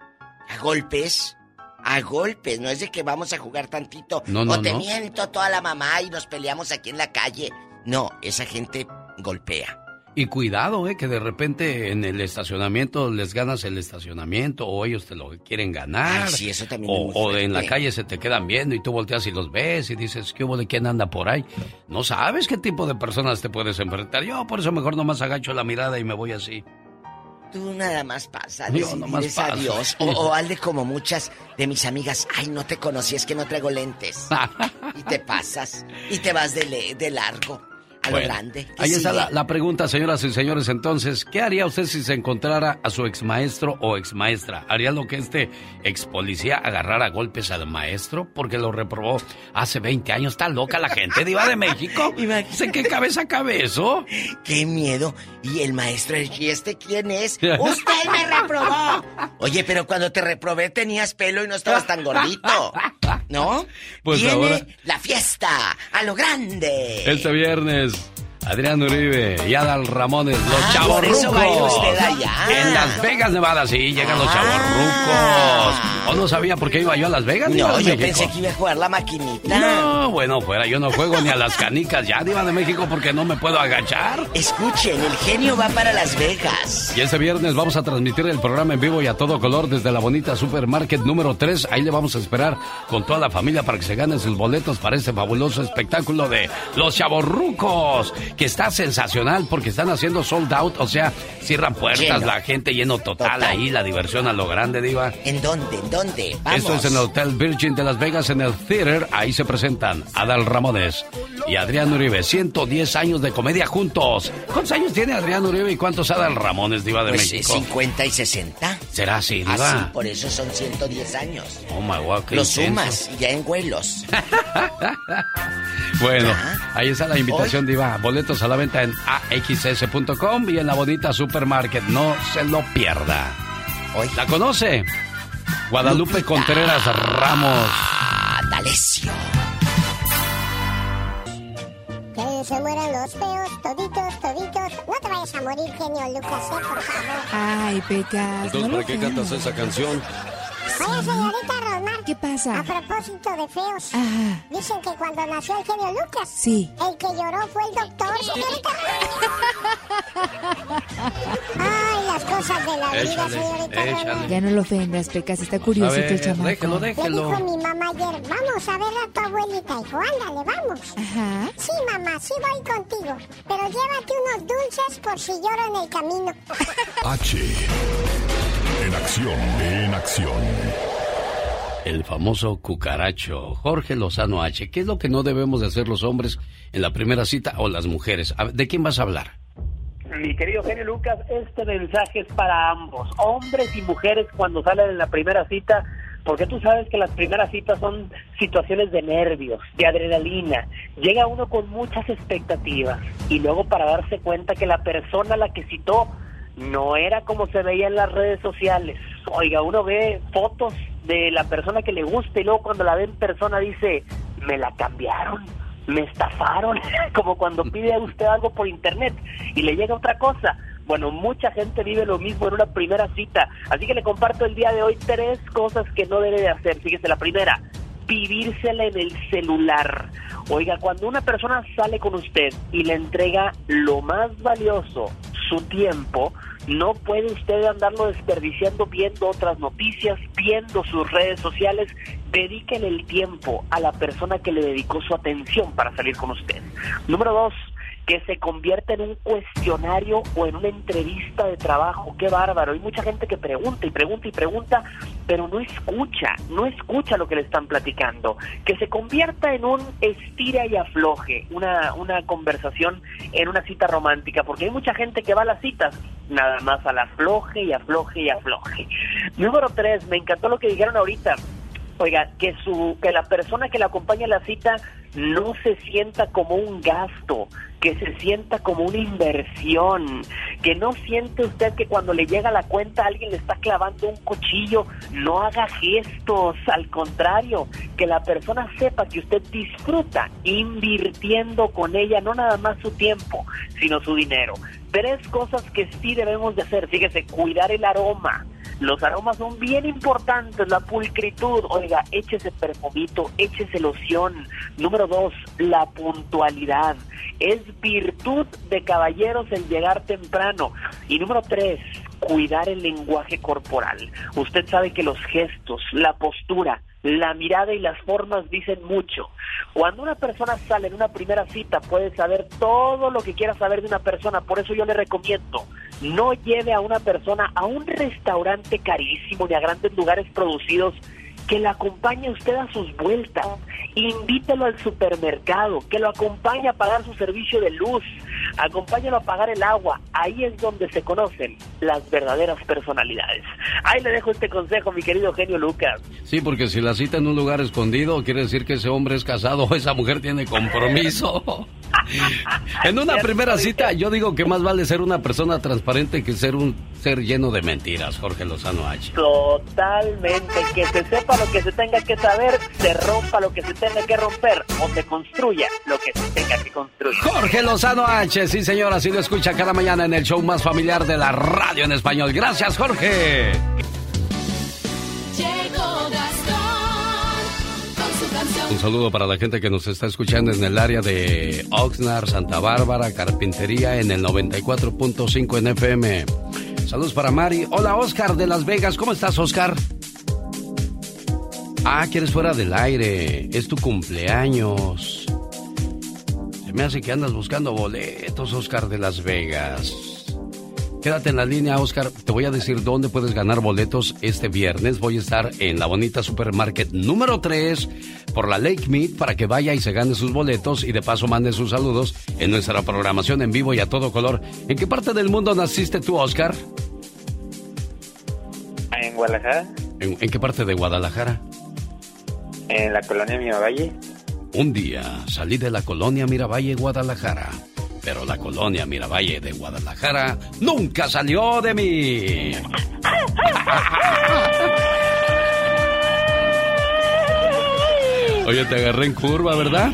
a golpes. A golpes, no es de que vamos a jugar tantito. No, no, o te no. miento toda la mamá y nos peleamos aquí en la calle. No, esa gente golpea. Y cuidado, eh, que de repente en el estacionamiento les ganas el estacionamiento o ellos te lo quieren ganar. Ay, sí, eso también o, es o en la calle se te quedan viendo y tú volteas y los ves y dices, ¿qué hubo de quién anda por ahí? No sabes qué tipo de personas te puedes enfrentar. Yo por eso mejor nomás agacho la mirada y me voy así. Tú nada más pasa, Yo nomás dices paso. adiós. O, o hazle como muchas de mis amigas. Ay, no te conocí, es que no traigo lentes. *laughs* y te pasas. Y te vas de, le- de largo. A lo grande. ¿Qué Ahí está la, la pregunta, señoras y señores. Entonces, ¿qué haría usted si se encontrara a su ex maestro o ex maestra? ¿Haría lo que este ex policía agarrara golpes al maestro porque lo reprobó hace 20 años? ¿Está loca la gente, Diva de México? *laughs* ¿En qué cabeza cabe eso? ¡Qué miedo! Y el maestro, ¿y este quién es? *laughs* ¡Usted me reprobó! Oye, pero cuando te reprobé tenías pelo y no estabas tan gordito. ¿No? Pues Viene ahora- la fiesta a lo grande. Este viernes, is Adrián Uribe y Adal Ramones, los Ah, allá. En Las Vegas, Nevada, sí, llegan los chavorrucos. ¿O no sabía por qué iba yo a Las Vegas? No, yo México? pensé que iba a jugar la maquinita. No, bueno, fuera, yo no juego ni a las canicas ya, Diva de México, porque no me puedo agachar. Escuchen, el genio va para Las Vegas. Y este viernes vamos a transmitir el programa en vivo y a todo color desde la bonita Supermarket número 3. Ahí le vamos a esperar con toda la familia para que se ganen sus boletos para este fabuloso espectáculo de Los Chavorrucos, que está sensacional porque están haciendo sold out, o sea, cierran puertas, Lleno. la gente lleno total, ahí, la diversión a lo grande, Diva. ¿En dónde? ¿En dónde? Vamos. Esto es en el Hotel Virgin de Las Vegas, en el Theater. Ahí se presentan Adal Ramones y Adrián Uribe. 110 años de comedia juntos. ¿Cuántos años tiene Adrián Uribe y cuántos Adal Ramones, Diva de Pues, México? 50 y 60. ¿Será así, Diva? Así, por eso son 110 años. Oh my God, qué Lo intenso. sumas y ya en vuelos. *laughs* Bueno, ahí está la invitación, Diva. Boletos a la venta en axs.com y en la bonita supermarket. No se lo pierda. ¿La conoce? Guadalupe Contreras Ramos. D'Alessio. Que se mueran los feos, toditos, toditos. No te vayas a morir, genio Lucas, eh, por favor. Ay, Pecas. Entonces, ¿para qué cantas esa canción? Oye, señorita Rosmar. ¿Qué pasa? A propósito de feos. Dicen que cuando nació el genio Lucas. Sí. El que lloró fue el doctor, señorita. Ay, las cosas de la vida, señorita. Rosmar. Ya no lo ofendas, Pecas. Está curioso A ver, el chamaco. déjelo, Le déjelo. dijo mi mamá ayer, vamos a ver a tu abuelita. Dijo, ándale, vamos. Ajá. Sí, mamá, sí voy contigo. Pero llévate unos dulces por si lloro en el camino. H. En acción, en acción. El famoso cucaracho, Jorge Lozano H. ¿Qué es lo que no debemos de hacer los hombres en la primera cita o las mujeres? ¿De quién vas a hablar? Mi querido genio Lucas, este mensaje es para ambos, hombres y mujeres cuando salen en la primera cita, porque tú sabes que las primeras citas son situaciones de nervios, de adrenalina. Llega uno con muchas expectativas y luego para darse cuenta que la persona a la que citó no era como se veía en las redes sociales. Oiga, uno ve fotos de la persona que le gusta y luego cuando la ve en persona dice, me la cambiaron, me estafaron, *laughs* como cuando pide a usted algo por internet y le llega otra cosa. Bueno, mucha gente vive lo mismo en una primera cita, así que le comparto el día de hoy tres cosas que no debe de hacer. Fíjese, la primera, vivírsela en el celular. Oiga, cuando una persona sale con usted y le entrega lo más valioso, su tiempo, no puede usted andarlo desperdiciando viendo otras noticias, viendo sus redes sociales. Dedíquele el tiempo a la persona que le dedicó su atención para salir con usted. Número dos, que se convierta en un cuestionario o en una entrevista de trabajo. Qué bárbaro. Hay mucha gente que pregunta y pregunta y pregunta, pero no escucha, no escucha lo que le están platicando. Que se convierta en un estira y afloje, una, una conversación en una cita romántica, porque hay mucha gente que va a las citas nada más al afloje y afloje y afloje. Número tres, me encantó lo que dijeron ahorita. Oiga, que su que la persona que le acompaña a la cita no se sienta como un gasto, que se sienta como una inversión, que no siente usted que cuando le llega la cuenta alguien le está clavando un cuchillo, no haga gestos, al contrario, que la persona sepa que usted disfruta invirtiendo con ella no nada más su tiempo, sino su dinero. Tres cosas que sí debemos de hacer, fíjese, cuidar el aroma, Los aromas son bien importantes, la pulcritud. Oiga, échese perfumito, échese loción. Número dos, la puntualidad. Es virtud de caballeros el llegar temprano. Y número tres, cuidar el lenguaje corporal. Usted sabe que los gestos, la postura, la mirada y las formas dicen mucho. Cuando una persona sale en una primera cita puede saber todo lo que quiera saber de una persona, por eso yo le recomiendo, no lleve a una persona a un restaurante carísimo ni a grandes lugares producidos que lo acompañe usted a sus vueltas, invítelo al supermercado, que lo acompañe a pagar su servicio de luz, acompáñalo a pagar el agua, ahí es donde se conocen las verdaderas personalidades. Ahí le dejo este consejo, mi querido genio Lucas. Sí, porque si la cita en un lugar escondido, quiere decir que ese hombre es casado o *laughs* esa mujer tiene compromiso. *laughs* en una primera cita, yo digo que más vale ser una persona transparente que ser un ser lleno de mentiras, Jorge Lozano H. Totalmente, que se sepa lo que se tenga que saber, se rompa lo que se tenga que romper o se construya lo que se tenga que construir. Jorge Lozano H, sí señor, así lo escucha cada mañana en el show más familiar de la radio en español. Gracias, Jorge. Un saludo para la gente que nos está escuchando en el área de Oxnard, Santa Bárbara, Carpintería en el 94.5 en FM. Saludos para Mari. Hola Oscar de Las Vegas. ¿Cómo estás Oscar? Ah, quieres fuera del aire. Es tu cumpleaños. Se me hace que andas buscando boletos, Oscar de Las Vegas. Quédate en la línea, Oscar. Te voy a decir dónde puedes ganar boletos este viernes. Voy a estar en la bonita supermarket número 3 por la Lake Mead para que vaya y se gane sus boletos y de paso mande sus saludos en nuestra programación en vivo y a todo color. ¿En qué parte del mundo naciste tú, Oscar? En Guadalajara. ¿En, qué parte de Guadalajara? En la colonia Miravalle. Un día salí de la colonia Miravalle, Guadalajara pero la colonia Miravalle de Guadalajara nunca salió de mí. *laughs* Oye, te agarré en curva, ¿verdad?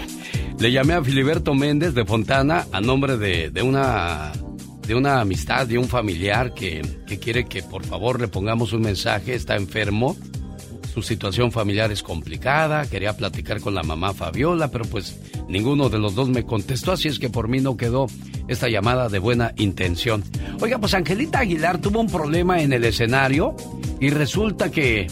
Le llamé a Filiberto Méndez de Fontana a nombre de, de una de una amistad, de un familiar que, que quiere que por favor le pongamos un mensaje, está enfermo su situación familiar es complicada, quería platicar con la mamá Fabiola, pero pues ninguno de los dos me contestó, así es que por mí no quedó esta llamada de buena intención. Oiga, pues Angelita Aguilar tuvo un problema en el escenario y resulta que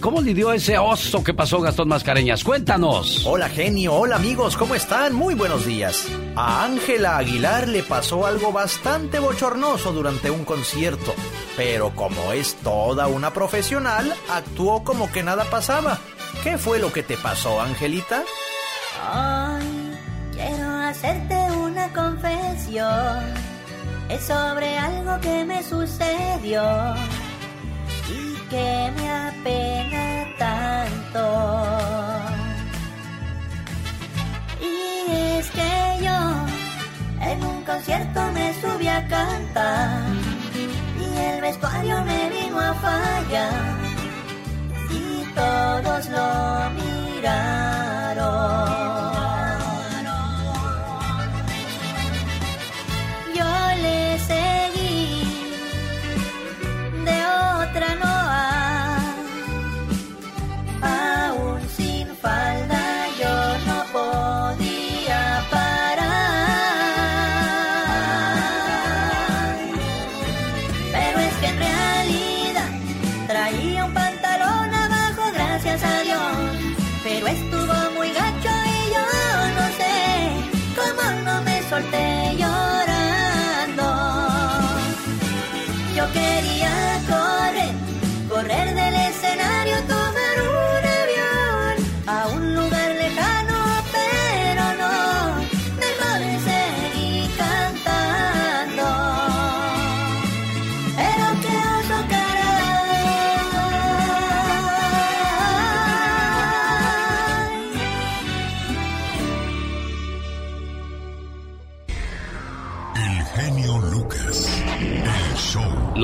cómo lidió ese oso que pasó Gastón Mascareñas. Cuéntanos. Hola genio, hola amigos, ¿cómo están? Muy buenos días. A Ángela Aguilar le pasó algo bastante bochornoso durante un concierto, pero como es toda una profesional, actuó como que nada pasaba. ¿Qué fue lo que te pasó, Angelita? Hoy quiero hacerte una confesión. Es sobre algo que me sucedió que me apena tanto. Y es que yo en un concierto me subí a cantar y el vestuario me vino a fallar y todos lo miraron. Lo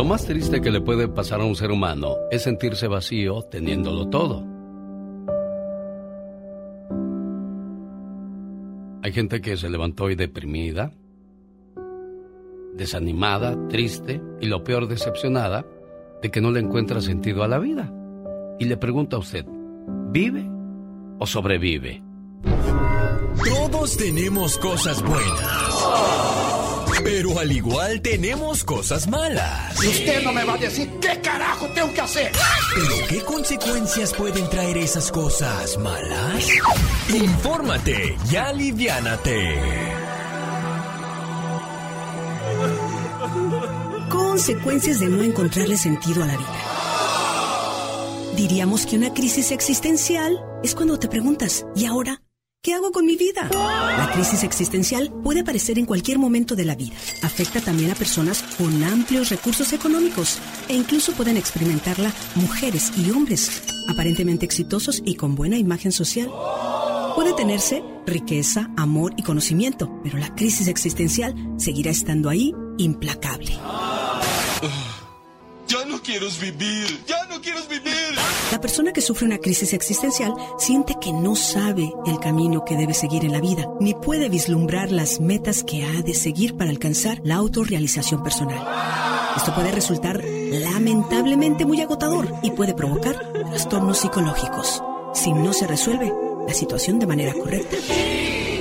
más triste que le puede pasar a un ser humano es sentirse vacío teniéndolo todo. Hay gente que se levantó hoy deprimida, desanimada, triste y lo peor decepcionada de que no le encuentra sentido a la vida. Y le pregunto a usted, ¿vive o sobrevive? Todos tenemos cosas buenas. Pero al igual tenemos cosas malas. Y usted no me va a decir qué carajo tengo que hacer. ¿Pero qué consecuencias pueden traer esas cosas malas? Infórmate y aliviánate. Consecuencias de no encontrarle sentido a la vida. Diríamos que una crisis existencial es cuando te preguntas, ¿y ahora? ¿Qué hago con mi vida? La crisis existencial puede aparecer en cualquier momento de la vida. Afecta también a personas con amplios recursos económicos e incluso pueden experimentarla mujeres y hombres aparentemente exitosos y con buena imagen social. Puede tenerse riqueza, amor y conocimiento, pero la crisis existencial seguirá estando ahí implacable. Quiero vivir, ya no quiero vivir. La persona que sufre una crisis existencial siente que no sabe el camino que debe seguir en la vida, ni puede vislumbrar las metas que ha de seguir para alcanzar la autorrealización personal. Esto puede resultar lamentablemente muy agotador y puede provocar trastornos psicológicos si no se resuelve la situación de manera correcta.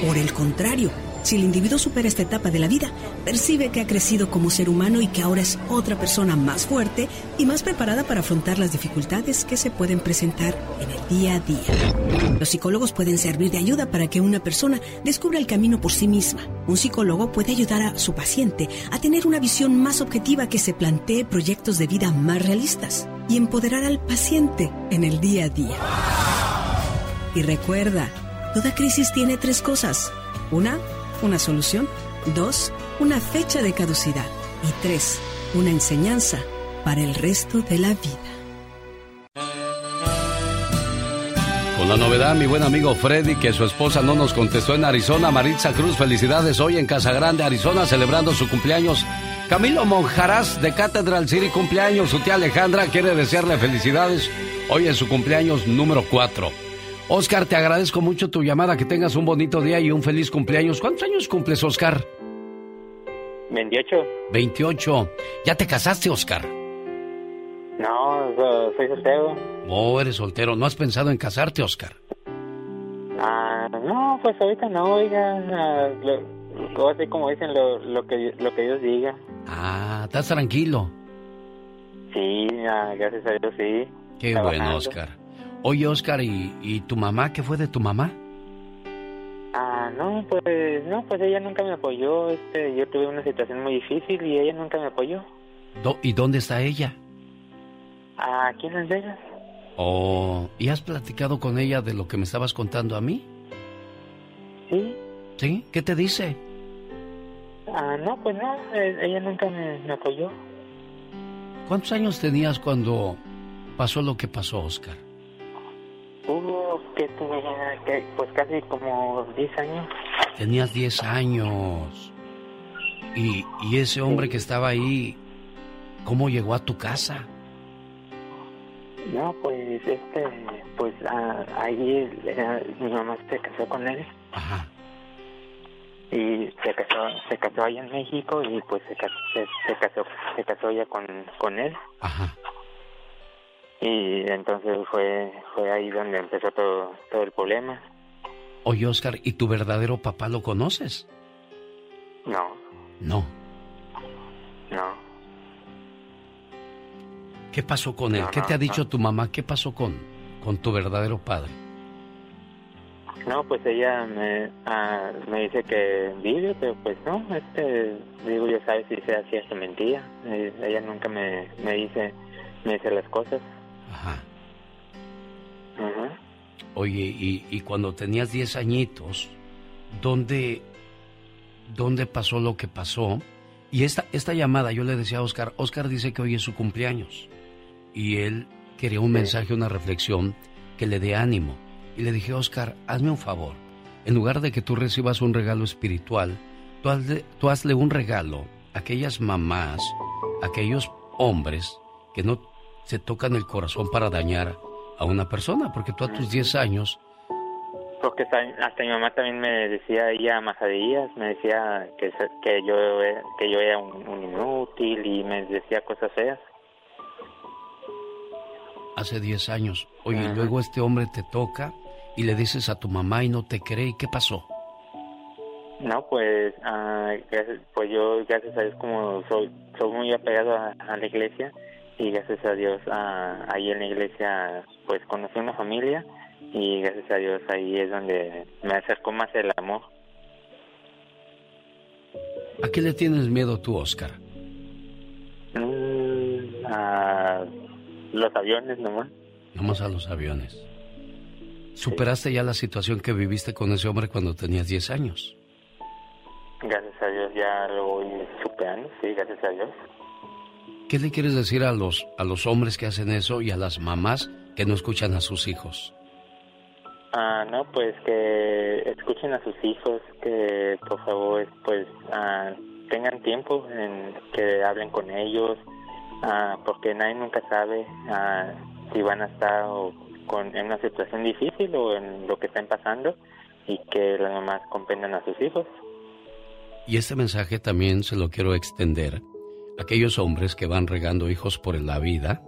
Por el contrario, si el individuo supera esta etapa de la vida, percibe que ha crecido como ser humano y que ahora es otra persona más fuerte y más preparada para afrontar las dificultades que se pueden presentar en el día a día. Los psicólogos pueden servir de ayuda para que una persona descubra el camino por sí misma. Un psicólogo puede ayudar a su paciente a tener una visión más objetiva que se plantee proyectos de vida más realistas y empoderar al paciente en el día a día. Y recuerda, toda crisis tiene tres cosas. Una, una solución. Dos, una fecha de caducidad. Y tres, una enseñanza para el resto de la vida. Con la novedad, mi buen amigo Freddy, que su esposa no nos contestó en Arizona. Maritza Cruz, felicidades hoy en Casa Grande, Arizona, celebrando su cumpleaños. Camilo Monjaraz de Catedral City, cumpleaños. Su tía Alejandra quiere desearle felicidades hoy en su cumpleaños número 4. Oscar, te agradezco mucho tu llamada, que tengas un bonito día y un feliz cumpleaños. ¿Cuántos años cumples, Oscar? 28. 28. ¿Ya te casaste, Oscar? No, soy soltero. Oh, eres soltero. ¿No has pensado en casarte, Oscar? Ah, no, pues ahorita no, oiga. Ah, así como dicen lo, lo, que, lo que Dios diga. Ah, ¿estás tranquilo? Sí, ah, gracias a Dios, sí. Qué bueno, Oscar. Oye, Oscar, ¿y, ¿y tu mamá? ¿Qué fue de tu mamá? Ah, no, pues, no, pues ella nunca me apoyó. Este, yo tuve una situación muy difícil y ella nunca me apoyó. ¿Y dónde está ella? Aquí en Las Vegas. Oh, ¿y has platicado con ella de lo que me estabas contando a mí? Sí. ¿Sí? ¿Qué te dice? Ah, no, pues no, eh, ella nunca me, me apoyó. ¿Cuántos años tenías cuando pasó lo que pasó, Oscar? Hubo que tenía, que, pues casi como 10 años. Tenías 10 años. Y, y ese hombre que estaba ahí, ¿cómo llegó a tu casa? No, pues este, pues ah, ahí eh, mi mamá se casó con él. Ajá. Y se casó, se casó allá en México y pues se, casó, se, se casó, se casó ya con, con él. Ajá. Y entonces fue, fue ahí donde empezó todo, todo el problema. Oye, Oscar, ¿y tu verdadero papá lo conoces? No, No. no. ¿Qué pasó con él? No, ¿Qué no, te ha dicho no. tu mamá? ¿Qué pasó con, con tu verdadero padre? No, pues ella me, ah, me dice que vive, pero pues no, este, digo, yo sabes si sea cierto o mentira. Eh, ella nunca me, me dice, me dice las cosas. Ajá. Oye, y, y cuando tenías 10 añitos, ¿dónde, ¿dónde pasó lo que pasó? Y esta, esta llamada, yo le decía a Oscar, Oscar dice que hoy es su cumpleaños. Y él quería un mensaje, una reflexión que le dé ánimo. Y le dije, Oscar, hazme un favor. En lugar de que tú recibas un regalo espiritual, tú hazle, tú hazle un regalo a aquellas mamás, a aquellos hombres que no se tocan el corazón para dañar a una persona, porque tú a tus 10 años Porque hasta, hasta mi mamá también me decía ella majaderías, me decía que, que yo que yo era un, un inútil y me decía cosas feas. hace 10 años. Oye, luego este hombre te toca y le dices a tu mamá y no te cree. ¿Y qué pasó? No, pues, ah, pues yo, gracias a Dios, como soy, soy muy apegado a, la iglesia y gracias a Dios, ah, ahí en la iglesia, pues conocí una familia y gracias a Dios ahí es donde me acercó más el amor. ¿A qué le tienes miedo tú, Oscar? Mm, a los aviones nomás. Nomás a los aviones. ¿Superaste ya la situación que viviste con ese hombre cuando tenías 10 años? Gracias a Dios ya lo voy superando, sí, gracias a Dios. ¿Qué le quieres decir a los, a los hombres que hacen eso y a las mamás que no escuchan a sus hijos? Ah, no, pues que escuchen a sus hijos, que por favor, pues ah, tengan tiempo en que hablen con ellos, ah, porque nadie nunca sabe ah, si van a estar con, en una situación difícil o en lo que están pasando y que las mamás comprendan a sus hijos. Y este mensaje también se lo quiero extender aquellos hombres que van regando hijos por la vida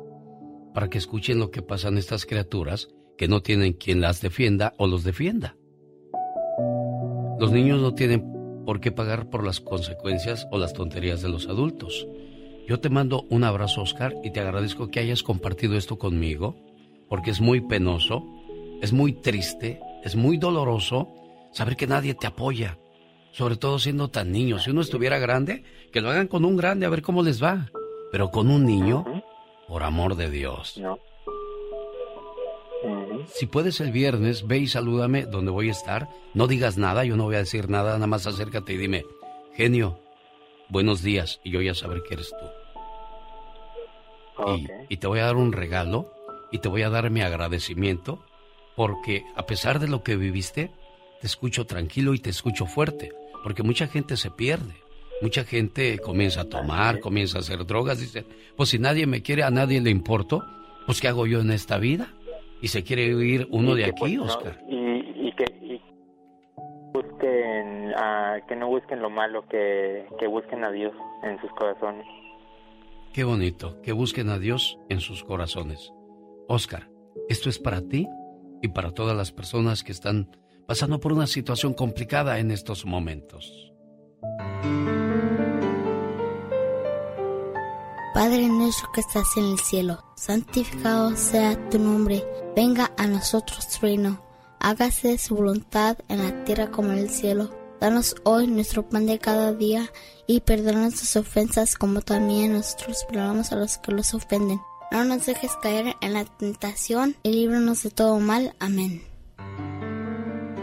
para que escuchen lo que pasan estas criaturas que no tienen quien las defienda o los defienda. Los niños no tienen por qué pagar por las consecuencias o las tonterías de los adultos. Yo te mando un abrazo, Oscar, y te agradezco que hayas compartido esto conmigo, porque es muy penoso, es muy triste, es muy doloroso saber que nadie te apoya, sobre todo siendo tan niño. Si uno estuviera grande, que lo hagan con un grande a ver cómo les va, pero con un niño, por amor de Dios. No. Si puedes el viernes, ve y salúdame donde voy a estar. No digas nada, yo no voy a decir nada, nada más acércate y dime, genio, buenos días, y yo ya saber que eres tú. Y, te voy a dar un regalo y te voy a dar mi agradecimiento porque a pesar de lo que viviste, te escucho tranquilo y te escucho fuerte, porque mucha gente se pierde. Mucha gente comienza a tomar, comienza a hacer drogas, dice, pues si nadie me quiere, a nadie le importo, pues ¿qué hago yo en esta vida? y se quiere ir uno de aquí, pues, Oscar. y, que busquen, ah, que no busquen lo malo, que, que busquen a Dios en sus corazones. Qué bonito, que busquen a Dios en sus corazones. Oscar, esto es para ti y para todas las personas que están pasando por una situación complicada en estos momentos. Padre nuestro que estás en el cielo, santificado sea tu nombre Venga a nosotros tu reino, hágase su voluntad en la tierra como en el cielo. Danos hoy nuestro pan de cada día y perdona nuestras ofensas como también nosotros perdonamos a los que los ofenden. No nos dejes caer en la tentación y líbranos de todo mal. Amén.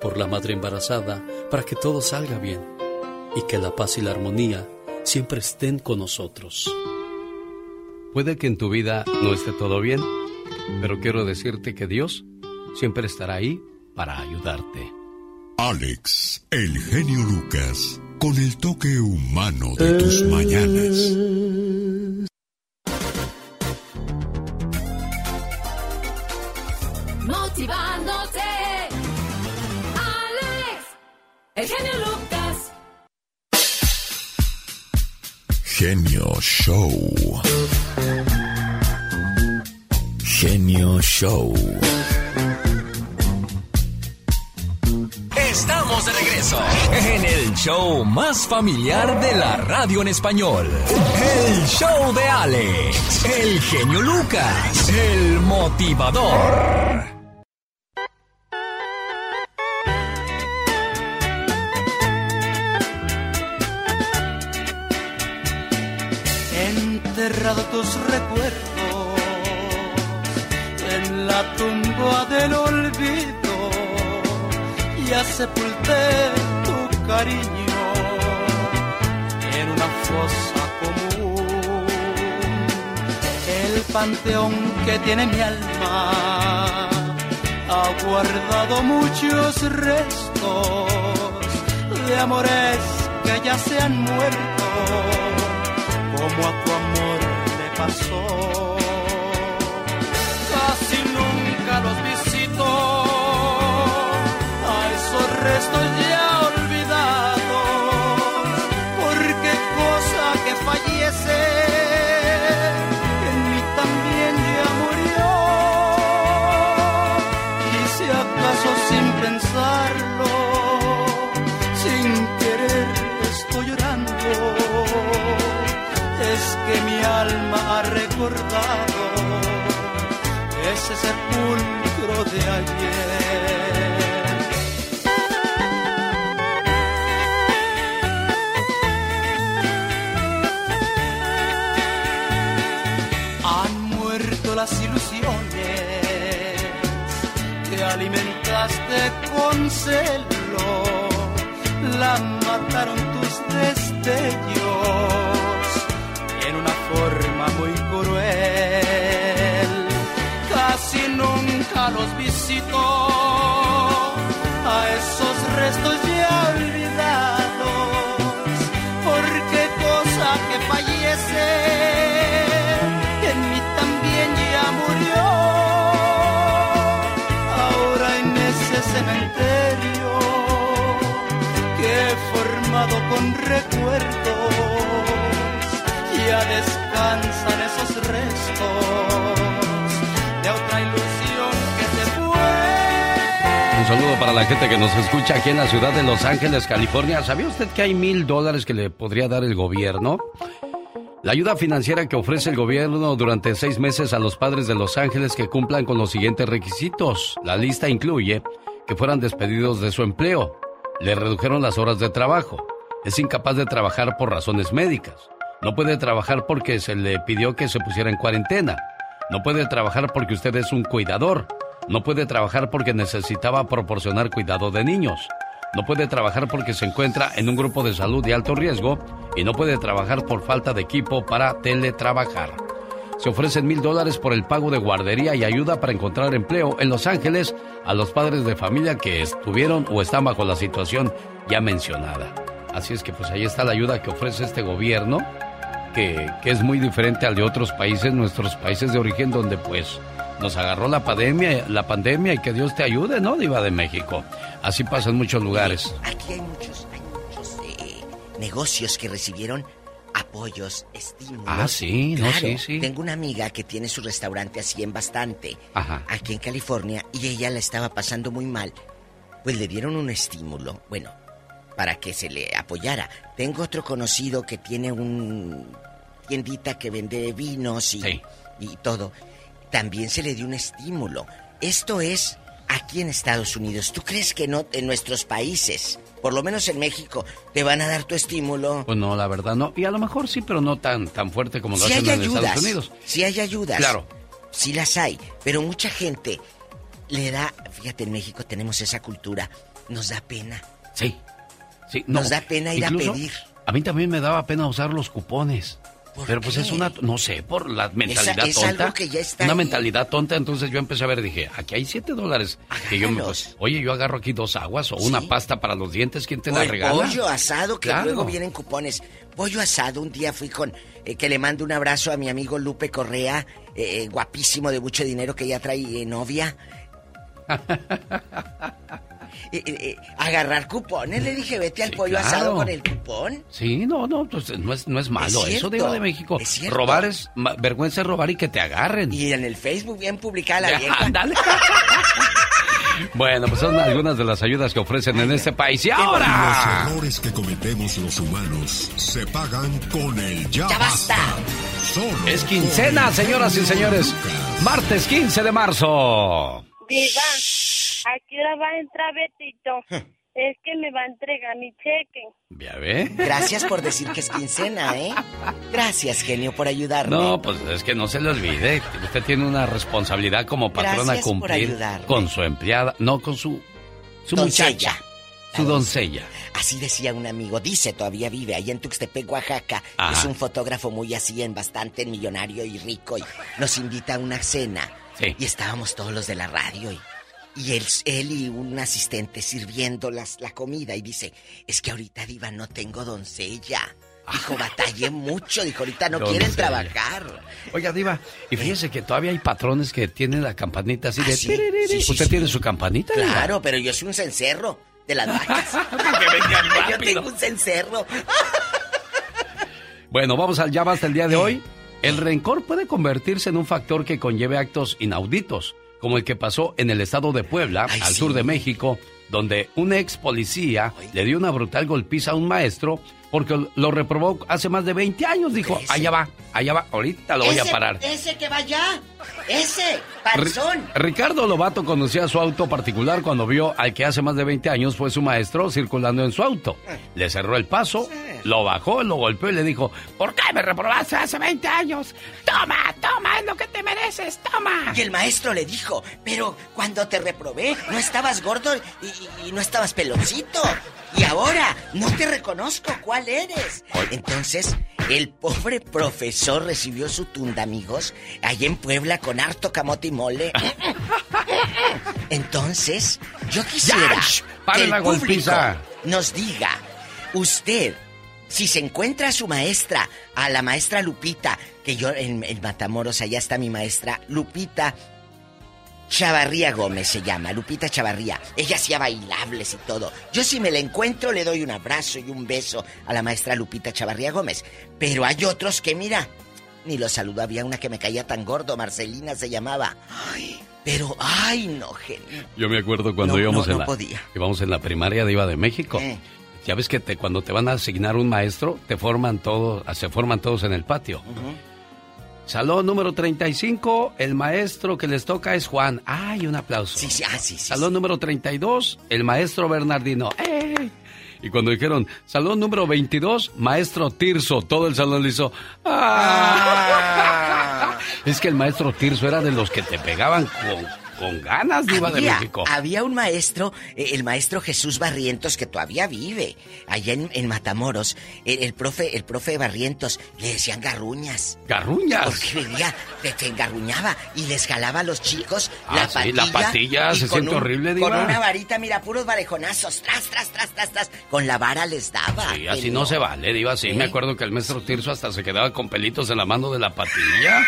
Por la madre embarazada, para que todo salga bien y que la paz y la armonía siempre estén con nosotros. Puede que en tu vida no esté todo bien, pero quiero decirte que Dios siempre estará ahí para ayudarte. Alex, el genio Lucas, con el toque humano de tus mañanas. Motivándote, el genio Lucas. Genio Show. Genio Show. Estamos de regreso en el show más familiar de la radio en español. El show de Alex, el genio Lucas, el motivador. Tus recuerdos en la tumba del olvido. Ya sepulté tu cariño en una fosa común. El panteón que tiene mi alma ha guardado muchos restos de amores que ya se han muerto, como a pasó. Casi nunca los visito a esos restos que mi alma ha recordado ese sepulcro de ayer. Han muerto las ilusiones que alimentaste con celo, la mataron tus destellos los visito a esos restos ya olvidados, porque cosa que fallece en mí también ya murió. Ahora en ese cementerio que he formado con recuerdos, ya descansan esos restos para la gente que nos escucha aquí en la ciudad de Los Ángeles, California. ¿Sabía usted que hay mil dólares que le podría dar el gobierno? La ayuda financiera que ofrece el gobierno durante seis meses a los padres de Los Ángeles que cumplan con los siguientes requisitos. La lista incluye que fueran despedidos de su empleo, le redujeron las horas de trabajo, es incapaz de trabajar por razones médicas, no puede trabajar porque se le pidió que se pusiera en cuarentena, no puede trabajar porque usted es un cuidador, no puede trabajar porque necesitaba proporcionar cuidado de niños, no puede trabajar porque se encuentra en un grupo de salud de alto riesgo y no puede trabajar por falta de equipo para teletrabajar. Se ofrecen mil dólares por el pago de guardería y ayuda para encontrar empleo en Los Ángeles a los padres de familia que estuvieron o están bajo la situación ya mencionada. Así es que pues ahí está la ayuda que ofrece este gobierno, que, que es muy diferente al de otros países, nuestros países de origen, donde pues nos agarró la pandemia, la pandemia y que Dios te ayude, ¿no, Diva de México? Así pasa en muchos lugares. Aquí hay muchos, hay muchos eh, negocios que recibieron apoyos, estímulos. Ah, sí, no, Claro, sí, sí. Tengo una amiga que tiene su restaurante así en bastante, Ajá. aquí en California, y ella la estaba pasando muy mal. Pues le dieron un estímulo, bueno, para que se le apoyara. Tengo otro conocido que tiene un tiendita que vende vinos y, y todo. También se le dio un estímulo. Esto es aquí en Estados Unidos. ¿Tú crees que no en nuestros países, por lo menos en México, te van a dar tu estímulo? Pues no, la verdad no. Y a lo mejor sí, pero no tan, tan fuerte como lo Si hacen en ayudas, Estados Unidos. si hay ayudas. Claro. Sí las hay, pero mucha gente le da, fíjate, en México tenemos esa cultura, nos da pena. Sí. Sí, no. Nos da pena ir Incluso, a pedir. A mí también me daba pena usar los cupones. Pero pues es una, no sé, por la mentalidad es tonta. algo que ya está una ahí. mentalidad tonta, entonces yo empecé a ver, dije, aquí hay siete dólares. Que yo me, pues, oye, yo agarro aquí dos aguas o una pasta para los dientes, ¿quién te O la el regala? pollo asado, que Claro. luego vienen cupones. Pollo asado, un día fui con... eh, que le mando un abrazo a mi amigo Lupe Correa, eh, guapísimo de mucho dinero que ya trae eh, novia. *laughs* Eh, eh, eh, agarrar cupones, le dije, vete al Sí, pollo claro. asado con el cupón. Sí, no, no, pues no es, no es malo Es eso, digo de México. es cierto. robar es, vergüenza es robar y que te agarren. Y en el Facebook bien publicada la Ya, vieja. ándale. *laughs* Bueno, pues son algunas de las ayudas que ofrecen en este país. Y ahora... Los errores que cometemos los humanos se pagan con el ya, ¡Ya basta! Solo Es quincena, señoras y señores. Martes 15 de marzo. Diva, ¿a qué hora va a entrar Betito? Es que me va a entregar mi cheque. ¿Ya ve? Gracias por decir que es quincena, ¿eh? Gracias, genio, por ayudarme. No, pues es que no se le olvide. Usted tiene una responsabilidad como patrona Gracias por cumplir ayudarme. con su empleada, no con su, su Doncella. muchacha. Su doncella. Así decía un amigo, dice, todavía vive ahí en Tuxtepec, Oaxaca. Ajá. Es un fotógrafo muy así, en bastante millonario y rico. Y nos invita a una cena. Sí. Y estábamos todos los de la radio. Y, y él, él y un asistente sirviendo las, la comida. Y dice, es que ahorita, Diva, no tengo doncella. Dijo, batallé mucho. Dijo, ahorita no quieren trabajar. Oiga, Diva, y fíjese que todavía hay patrones que tienen la campanita así de. ¿Ah, sí? tiririrí. Sí, sí, ¿Usted tiene su campanita? Diva? Claro, pero yo soy un cencerro de las *laughs* vacas. *laughs* yo tengo un cencerro. Bueno, vamos al ya basta el día de hoy. El rencor puede convertirse en un factor que conlleve actos inauditos, como el que pasó en el estado de Puebla, al sur de México, donde un ex policía le dio una brutal golpiza a un maestro porque lo reprobó hace más de 20 años. Dijo, allá va, allá va, ahorita lo voy a parar. Ese que va allá. Ese, panzón. Ricardo Lobato conocía su auto particular cuando vio al que hace más de 20 años fue su maestro circulando en su auto. Le cerró el paso, lo bajó, lo golpeó y le dijo, ¿por qué me reprobaste hace 20 años? Toma, toma, es lo que te mereces, toma. Y el maestro le dijo, pero cuando te reprobé, no estabas gordo y, y- y no estabas peloncito. Y ahora no te reconozco cuál eres. Entonces, el pobre profesor recibió su tunda, amigos, allá en Puebla con harto camote y mole. *laughs* Entonces, yo quisiera Ya, que el la público nos diga, usted, si se encuentra a su maestra, a la maestra Lupita, que yo en, en Matamoros, allá está mi maestra Lupita Chavarría Gómez se llama, Lupita Chavarría. Ella hacía bailables y todo. Yo si me la encuentro le doy un abrazo y un beso a la maestra Lupita Chavarría Gómez. Pero hay otros que mira, ni los saludo. Había una que me caía tan gordo, Marcelina se llamaba. Ay, pero, ay, no, genio. Yo me acuerdo cuando No, íbamos, no, en no la, podía. íbamos en la primaria de Iba de México. Eh. Ya ves que te, cuando te van a asignar un maestro, te forman todos, se forman todos en el patio. Salón número 35, el maestro que les toca es Juan. ¡Ay, un aplauso! Sí, sí, ah, sí, sí. Salón número 32, el maestro Bernardino. ¡Ey! Y cuando dijeron, salón número 22, maestro Tirso, todo el salón le hizo... ¡Ah! *laughs* Es que el maestro Tirso era de los que te pegaban con, con ganas, Diva de Había, México. había un maestro, eh, el maestro Jesús Barrientos, que todavía vive allá en, en Matamoros. El, el profe, el profe Barrientos, le decían garruñas. ¡Garruñas! Porque venía, te, te engarruñaba y les jalaba a los chicos Ah, la sí, patilla. la patilla, se siente un- horrible, Diva. Con una varita, mira, puros varejonazos, tras, tras, tras, tras, tras. Con la vara les daba. Sí, así no se vale, Diva. Sí, me acuerdo que el maestro Tirso hasta se quedaba con pelitos en la mano de la patilla.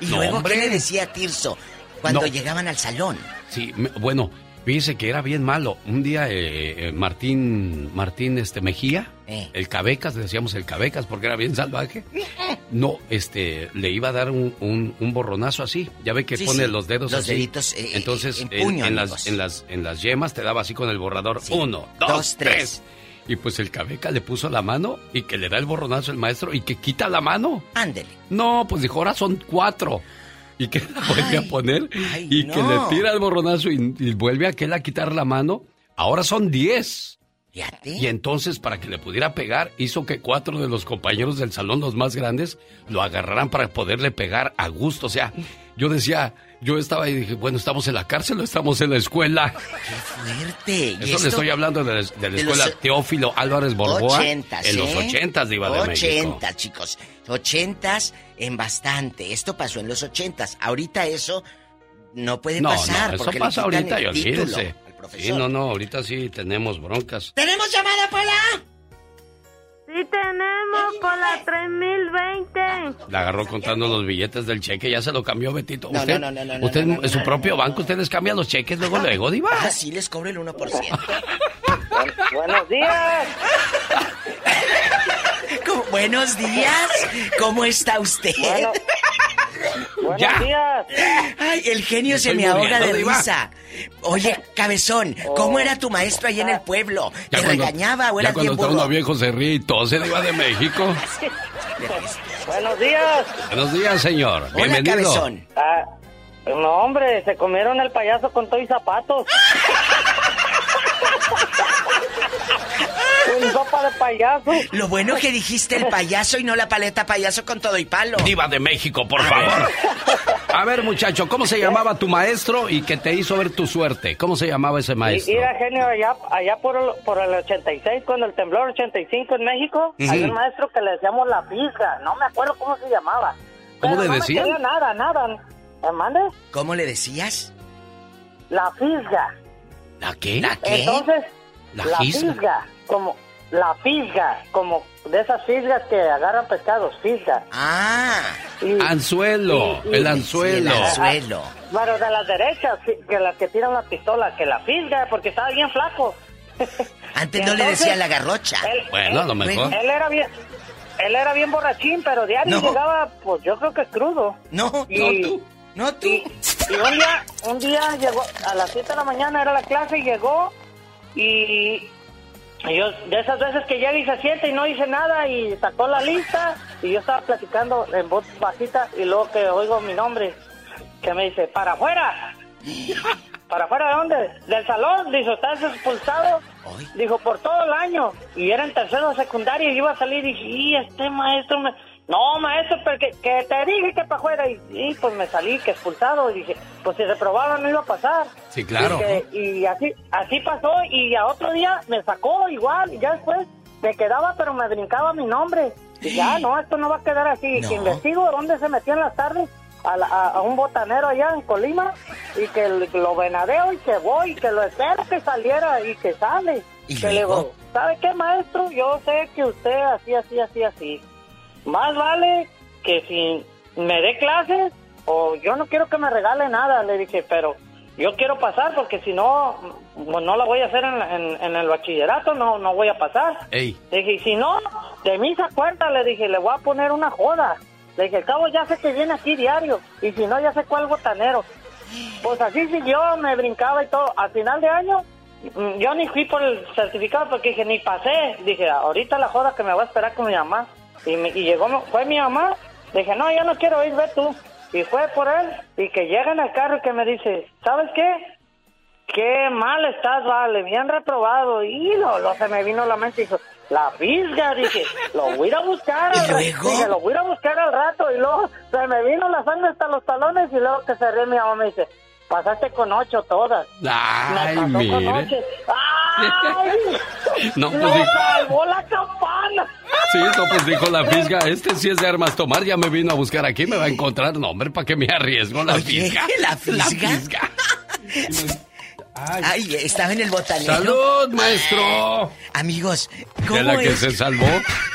Y No, luego, hombre. ¿qué le decía Tirso cuando No. llegaban al salón? Sí, me- bueno, fíjese que era bien malo. Un día eh, eh, Martín, Martín este, Mejía, Eh. el Cabecas, le decíamos el Cabecas porque era bien salvaje. *laughs* No, este, le iba a dar un, un- un borronazo así. Ya ve que Sí, pone sí, los dedos los así. deditos, eh, Entonces, en en, puño, en las, en, las, en las yemas te daba así con el borrador. Sí. Uno, dos, Dos, tres. tres. Y pues el Cabeca le puso la mano y que le da el borronazo el maestro y que quita la mano. Ándele. No, pues dijo, ahora son cuatro. Y que la vuelve a poner ay, y que le tira el borronazo y, y vuelve a aquel a quitar la mano. Ahora son diez. Fíjate. Y entonces, para que le pudiera pegar, hizo que cuatro de los compañeros del salón, los más grandes, lo agarraran para poderle pegar a gusto. O sea, yo decía, yo estaba y dije, bueno, ¿estamos en la cárcel o estamos en la escuela? Fuerte. ¿Y Eso le estoy hablando de la, de la de escuela los- Teófilo Álvarez Borboa. Ochentas, en los ¿eh? ochentas, Diva de México. Ochentas, chicos. Ochentas en bastante. Esto pasó en los ochentas. Ahorita eso no puede No, pasar. no, eso porque pasa ahorita y profesor. Sí, no, no, ahorita sí tenemos broncas. ¿Tenemos llamada, Pola? Sí tenemos por la 3020. La agarró contando los billetes del cheque, ya se lo cambió Betito. No, usted, no, no, no, no, usted no, no, en su no, propio banco, ustedes cambian los cheques luego, luego, Diva. Ah, sí, les cobro el 1%. *laughs* Buenos días. *laughs* ¿Cómo- Buenos días. ¿Cómo está usted? Bueno, buenos Ya. días. Ay, el genio se me ahoga de risa. Oye, cabezón, ¿cómo era tu maestro ahí en el pueblo? ¿Te cuando- regañaba o ya eras cuando burro? uno viejo se ríe y tose, Diva de México. *laughs* Buenos días. Buenos días, señor. Hola, Bienvenido. cabezón. Ah, no, hombre, se comieron el payaso con todo y zapatos. *laughs* sopa de payaso. Lo bueno que dijiste el payaso y no la paleta payaso con todo y palo. Diva de México, por favor. A ver, muchacho, ¿cómo se llamaba tu maestro y que te hizo ver tu suerte? ¿Cómo se llamaba ese maestro? y era genio allá, allá por, el, por el 86, cuando el temblor 85 en México, Ujú. hay un maestro que le decíamos la fisga, no me acuerdo cómo se llamaba. ¿Cómo Pero le no me decían? quería nada, nada. ¿Me mandes? ¿Cómo le decías? La fisga. ¿La qué? ¿La qué? Entonces, La la, fisga. fisga, como la fisga, como de esas fisgas que agarran pescados, fisga. Ah. Anzuelo, y- y- el anzuelo. Bueno, de las derechas, sí, que las que tiran la pistola, que la fisga, porque estaba bien flaco. *laughs* Antes no le decían la garrocha. él- Bueno, a lo mejor. Él era bien, él era bien borrachín, pero diario No. llegaba, pues yo creo que crudo. No, y, no tú, no tú. Y, y un día, un día llegó, a las 7 de la mañana era la clase y llegó y yo, de esas veces que llega y se siente y no dice nada y sacó la lista y yo estaba platicando en voz bajita y luego que oigo mi nombre, que me dice, para afuera. *laughs* ¿Para afuera de dónde? Del salón, dijo, estás expulsado. Dijo, por todo el año. Y era en tercero de secundaria y iba a salir y dije, y este maestro me... No, maestro, porque que te dije que para afuera. Y, y, pues me salí que expulsado. Y dije, pues si reprobaba no iba a pasar. Sí, claro. Y, que- y así, así pasó. Y a otro día me sacó igual. Y ya después me quedaba, pero me brincaba mi nombre. Y ya, no, esto no va a quedar así. Que investigo dónde se metió en las tardes. A, la- a- a un botanero allá en Colima y que lo venadeo y que voy y que lo espero que saliera y que sale. ¿Y que le digo, ¿sabe qué, maestro? Yo sé que usted así, así, así, así. Más vale que si me dé clases o yo no quiero que me regale nada, le dije, pero yo quiero pasar porque si no, pues no la voy a hacer en, en- en el bachillerato, no, no voy a pasar. Ey. Le dije, y si no, de mí se acuerda, le dije, le voy a poner una joda. Le dije, al cabo ya sé que viene aquí diario, y si no, ya sé cuál botanero. Pues así siguió, me brincaba y todo. Al final de año, mm, yo ni fui por el certificado porque dije, ni pasé. Dije, ahorita la joda que me voy a esperar con mi mamá. Y, me- y llegó, fue mi mamá. Dije, no, ya no quiero ir, ve tú. Y fue por él, y que llega en el carro y que me dice, ¿sabes qué? Qué mal estás, vale, bien reprobado. Y lo, lo se me vino a la mente y dijo, la fisga, dije, lo voy a ir a buscar. al Dije, lo voy a ir a buscar al rato. Y luego se me vino la sangre hasta los talones y luego que cerré mi mamá me dice, pasaste con ocho todas. Ay, me pasó con mire. ocho. *laughs* ¡Ay! No, pues ¡Lo dijo- salvó la campana! Sí, no, pues dijo la fisga, este sí es de armas tomar, ya me vino a buscar aquí, me va a encontrar, no, hombre, ¿para qué me arriesgo la fisga? ¿la fisga? *laughs* Ay, estaba en el botanero. ¡Salud, maestro! Amigos, De ¿cómo la que es? se salvó.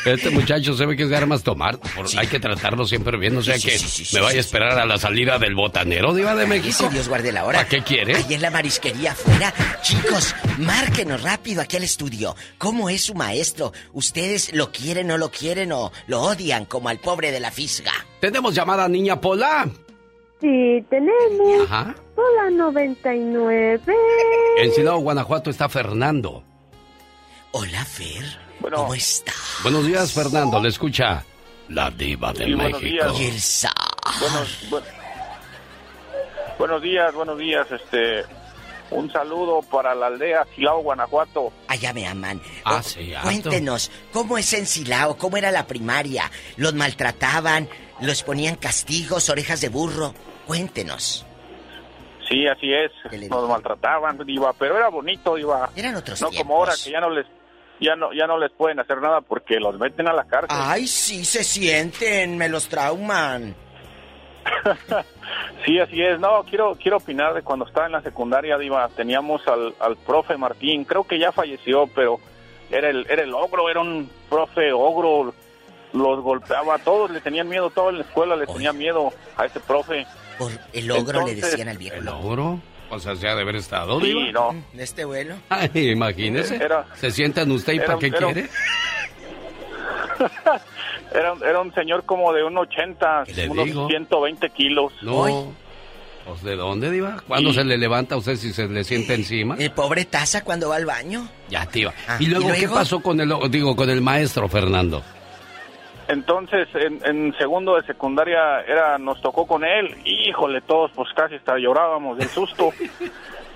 Este muchacho se ve que es de armas tomar. Por- Hay que tratarlo siempre bien, o sea Sí, que sí, sí, sí, me vaya sí, a esperar a la salida del botanero, Diva de México. Dios guarde la hora. ¿Para qué quiere? Ahí en la marisquería afuera. Chicos, márquenos rápido aquí al estudio. ¿Cómo es su maestro? ¿Ustedes lo quieren o lo quieren o lo odian como al pobre de la fisga? Tenemos llamada niña Pola. Sí, tenemos. Ajá. Hola 99. En Silao, Guanajuato está Fernando. Hola, Fer. ¿Cómo está? Buenos días, Fernando. Le escucha la diva de Sí, buenos México. Buenos, bu- buenos días, buenos días. Este, un saludo para la aldea Silao, Guanajuato. Allá me aman. Ah, sí. Cuéntenos, ¿cómo es en Silao? ¿Cómo era la primaria? ¿Los maltrataban? ¿Los ponían castigos, orejas de burro? Cuéntenos. Sí, así es. Nos maltrataban, iba, pero era bonito, iba. Eran otros No tiempos. como ahora que ya no les, ya no, ya no les pueden hacer nada porque los meten a la cárcel. Ay, sí, se sienten, me los trauman. *laughs* Sí, así es. No, quiero quiero opinar de cuando estaba en la secundaria, Diva. Teníamos al, al profe Martín, creo que ya falleció, pero era el, era el ogro, era un profe ogro. Los golpeaba a todos, le tenían miedo, todo en la escuela le tenía miedo a ese profe. Por el ogro le decían al viejo. ¿El ogro? O sea, se ha de haber estado, Sí, Diva. no. ¿De este vuelo? *laughs* Ay, imagínese. Era- ¿Se sientan usted y para qué era quiere? *laughs* Era, era un señor como de un 80, le unos digo? 120 kilos. No. Pues, ¿De dónde, Diva? ¿Cuándo Sí. se le levanta a usted si se le siente encima? El pobre taza cuando va al baño. Ya, Diva. Ah, ¿Y luego, ¿y qué luego? pasó con el, digo, con el maestro, Fernando? Entonces, en, en segundo de secundaria era nos tocó con él. Híjole, todos pues casi hasta llorábamos del susto.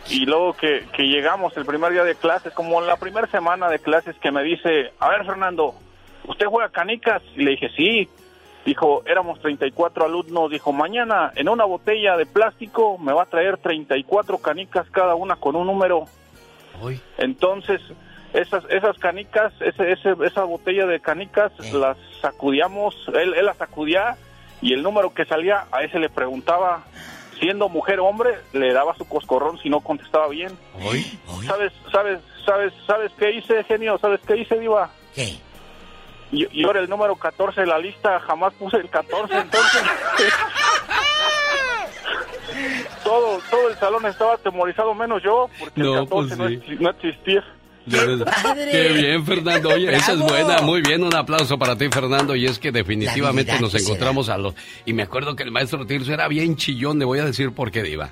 y luego que, que llegamos el primer día de clases, como en la primera semana de clases que me dice, a ver Fernando, ¿usted juega canicas? Y le dije, sí. Dijo, éramos 34 alumnos. Dijo, mañana en una botella de plástico me va a traer 34 canicas cada una con un número. Entonces, esas, esas canicas, ese, ese, esa botella de canicas, las sacudíamos, él, él las sacudía y el número que salía, a ese le preguntaba, siendo mujer o hombre, le daba su coscorrón si no contestaba bien. ¿Sabes, sabes, sabes, sabes qué hice, genio? ¿Sabes qué hice, Diva? ¿Qué? Yo, yo era el número 14 de la lista, jamás puse el 14, entonces... *laughs* todo, todo el salón estaba atemorizado, menos yo, porque No, el 14 pues no, sí. ex- no existía. *laughs* Padre! Qué bien, Fernando. Oye, esa es buena. Muy bien, un aplauso para ti, Fernando. Y es que definitivamente nos encontramos a los... Y me acuerdo que el maestro Tirso era bien chillón. Le voy a decir por qué, Diva.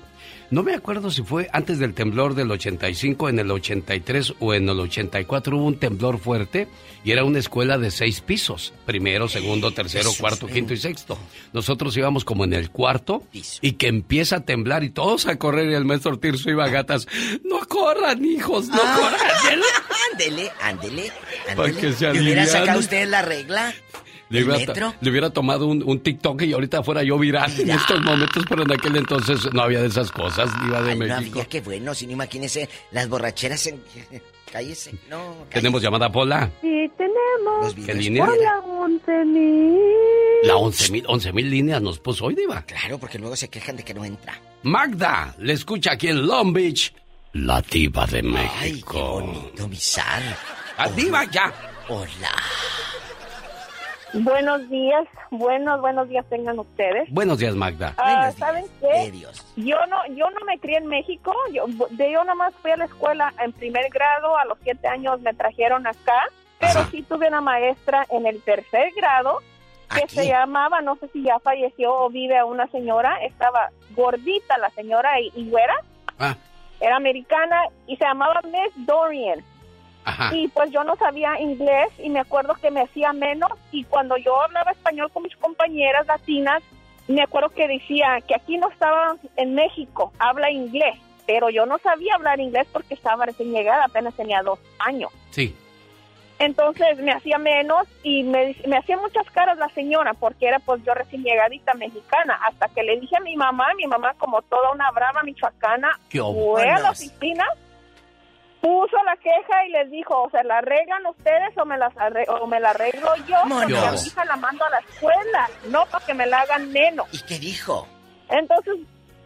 No me acuerdo si fue antes del temblor del 85, en el 83 o en el 84 hubo un temblor fuerte y era una escuela de seis pisos. Primero, segundo, tercero, Jesús cuarto, quinto y sexto. Nosotros íbamos como en el cuarto y que empieza a temblar y todos a correr y el maestro Tirso iba a gatas. No corran, hijos, no Ah. corran. *laughs* Ándele, ándele, Para ándele. que se ¿Y hubiera sacado usted la regla? Le ¿El hubiera, metro? le hubiera tomado un, un TikTok y ahorita fuera yo viral en *laughs* estos momentos, pero en aquel entonces no había de esas cosas, Diva de Ay, no México. había, qué bueno, si no imagínese las borracheras en... *laughs* Cállese, no. Tenemos llamada Pola. Sí, tenemos. ¿Qué línea? Hola, 11 mil. La 11 mil 11 mil líneas nos puso hoy, Diva. Claro, porque luego se quejan de que no entra. Magda, le escucha aquí en Long Beach, la Diva de Ay, qué México. bonito, mi sal. ¡La Diva ya! Hola. Buenos días, buenos, buenos días tengan ustedes. Buenos días, Magda. Ah, ¿Saben qué? Dios. Yo no, yo no me crié en México. Yo, de yo nomás fui a la escuela en primer grado. A los siete años me trajeron acá. Pero sí tuve una maestra en el tercer grado que se llamaba, no sé si ya falleció o vive a una señora. Estaba gordita la señora y, y güera. Ah. Era americana y se llamaba Miss Dorian. Ajá. Y pues yo no sabía inglés y me acuerdo que me hacía menos y cuando yo hablaba español con mis compañeras latinas, me acuerdo que decía que aquí no estaba en México, habla inglés, pero yo no sabía hablar inglés porque estaba recién llegada, apenas tenía dos años. Sí. Entonces me hacía menos y me, me hacía muchas caras la señora porque era pues yo recién llegadita mexicana. Hasta que le dije a mi mamá, mi mamá como toda una brava michoacana, ¿Qué fue a la oficina, puso la queja y les dijo, o se la arreglan ustedes o me, las arre- o me la arreglo yo, porque a mi hija la mando a la escuela, no para que me la hagan menos. ¿Y qué dijo? Entonces,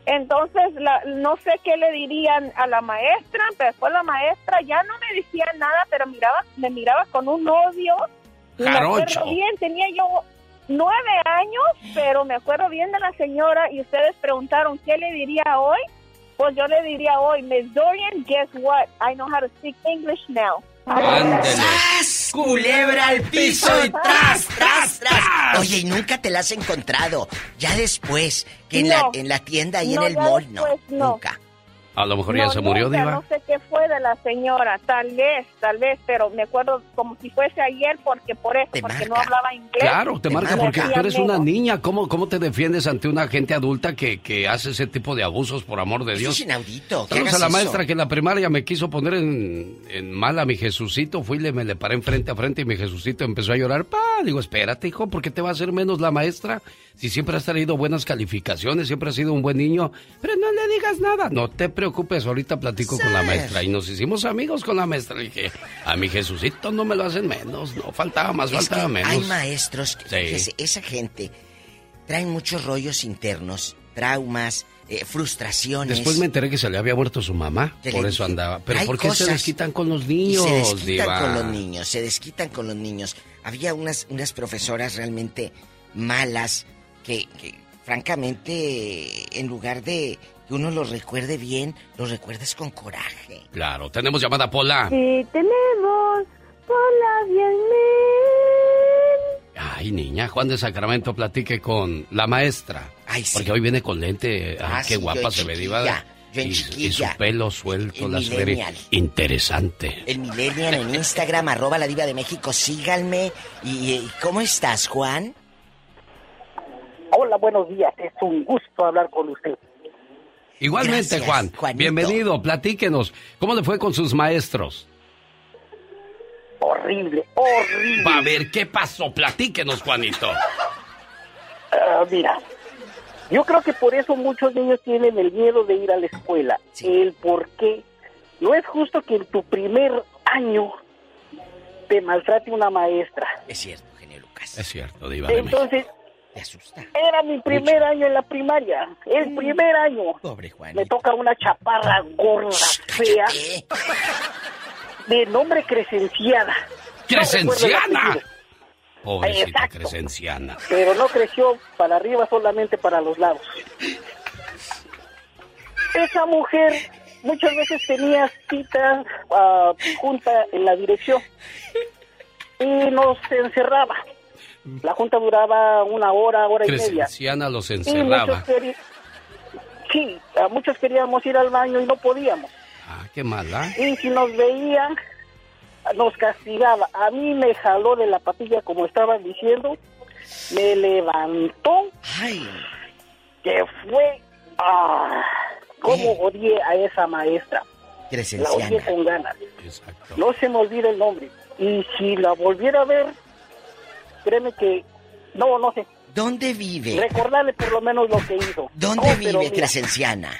entonces la, no sé qué le dirían a la maestra, pero después la maestra ya no me decía nada, pero miraba, me miraba con un odio. Me acuerdo bien, tenía yo nueve años, pero me acuerdo bien de la señora y ustedes preguntaron qué le diría hoy. Pues yo le diría hoy, Miss Dorian, guess what? I know how to speak English now. ¡Sas! Culebra al piso y tras, tras, tras. Oye, y nunca te la has encontrado. Ya después, que en, la, No. en la tienda y No, en el mall, no. después no. Nunca. A lo mejor ya No, se murió, nunca, Diva. No sé qué fue de la señora, tal vez, tal vez, pero me acuerdo como si fuese ayer porque por eso, porque no hablaba inglés. Claro, te marca Me porque tú eres una niña. ¿Cómo, ¿Cómo te defiendes ante una gente adulta que, que hace ese tipo de abusos, por amor de Eso Dios? es inaudito. Saludos hagas a la eso. maestra que en la primaria me quiso poner en, en mal a mi Jesucito. Fui y le, me le paré frente a frente y mi Jesucito empezó a llorar. Pa, digo, espérate, hijo, ¿por qué te va a hacer menos la maestra? Si siempre has traído buenas calificaciones, siempre has sido un buen niño. Pero no le digas nada. No te preocupes, ahorita platico con la maestra. Y nos hicimos amigos con la maestra. Le dije, a mi Jesucito no me lo hacen menos. No, faltaba más, Es faltaba que menos. hay maestros, que, Sí. esa gente traen muchos rollos internos, traumas, eh, frustraciones. Después me enteré que se le había muerto su mamá, por eso andaba. Pero ¿por qué se desquitan con los niños, se desquitan Diva? con los niños, se desquitan con los niños. Había unas, unas profesoras realmente malas que, que, francamente, en lugar de que uno los recuerde bien, los recuerdes con coraje. Claro, tenemos llamada Pola. Sí, tenemos diez mil. Ay, niña, Juan de Sacramento platique con la maestra. Ay, sí. Porque hoy viene con lente. Ay, Ah, qué sí, guapa se ve, Diva. yo en y, y su pelo suelto, El la millennial. interesante. El Millennial en Instagram, *laughs* arroba la diva de México, síganme. Y, ¿Cómo estás, Juan? Hola, buenos días. Es un gusto hablar con usted. Igualmente, Gracias, Juan. Bienvenido, platíquenos. ¿Cómo le fue con sus maestros? Horrible, horrible. Va a ver, ¿qué pasó? Platíquenos, Juanito. Ah, mira, yo creo que por eso muchos niños tienen el miedo de ir a la escuela. El por qué. No es justo que en tu primer año te maltrate una maestra. Es cierto, genio Lucas. Es cierto, Diva Entonces, Te asusta. era mi primer año en la primaria. El primer año. Pobre Juan. Me toca una chaparra gorda, fea. De nombre Crescenciana. ¡Crescenciana! Pobrecita Exacto. Crescenciana. Pero no creció para arriba, solamente para los lados. Esa mujer muchas veces tenía cita ah, junta en la dirección y nos encerraba. La junta duraba una hora, hora y media. Crescenciana los Y encerraba. muchos queri- Sí, ah, muchos queríamos ir al baño y no podíamos. Ah, qué mala. Y si nos veían, nos castigaba. A mí me jaló de la patilla, como estaban diciendo, me levantó, que fue... ¡Ah! ¿Cómo odié a esa maestra? La odié con ganas. No se me olvida el nombre. Y si la volviera a ver, créeme que... No, no sé. ¿Dónde vive? Recordarle por lo menos lo que hizo. ¿Dónde vive Crescenciana?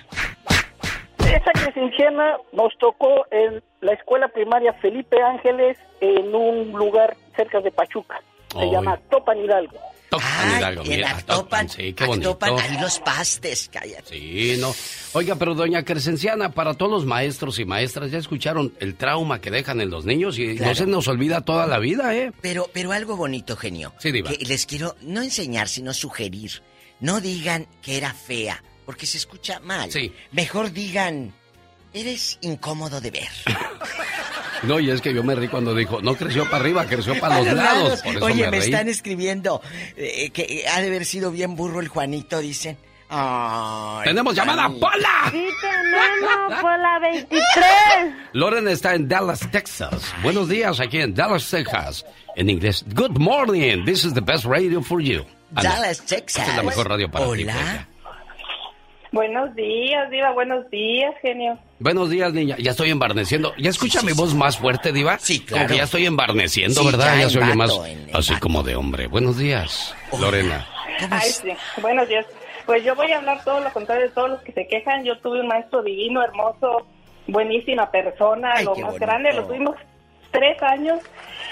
Esa crescenciana nos tocó en la escuela primaria Felipe Ángeles en un lugar cerca de Pachuca. Se llama Topan Hidalgo. Topan Hidalgo, en Actopan, Topan, sí, qué bonito. Actopan, ahí los pastes, cállate. Sí, no. Oiga, pero doña Crescenciana, para todos los maestros y maestras, ya escucharon el trauma que dejan en los niños y no se nos olvida toda la vida, ¿eh? Pero, pero algo bonito, genio. Sí, Diva. Que les quiero no enseñar, sino sugerir. No digan que era fea, porque se escucha mal. Sí. Mejor digan, eres incómodo de ver. *laughs* No, y es que yo me reí cuando dijo, no creció para arriba, creció para los lados. Por eso Oye, me están escribiendo eh, que ha de haber sido bien burro el Juanito, dicen. Ay, ¡Tenemos llamada. Pola! Sí, tenemos por la 23. Loren está en Dallas, Texas. Buenos días aquí en Dallas, Texas. En inglés, good morning, this is the best radio for you. Dallas, Texas. Esta es la mejor radio para ti. Hola. Buenos días, Diva. Buenos días, genio. Buenos días, niña. Ya estoy embarneciendo. ¿Ya escucha mi voz más fuerte, Diva? Sí, claro. Como que ya estoy embarneciendo, Sí, ¿verdad? ya oye más vato, así como de hombre. Buenos días, Lorena. Ay, sí. Buenos días. Pues yo voy a hablar todo lo contrario de todos los que se quejan. Yo tuve un maestro divino, hermoso, buenísima persona, Ay, lo más bonito. grande. Lo tuvimos tres años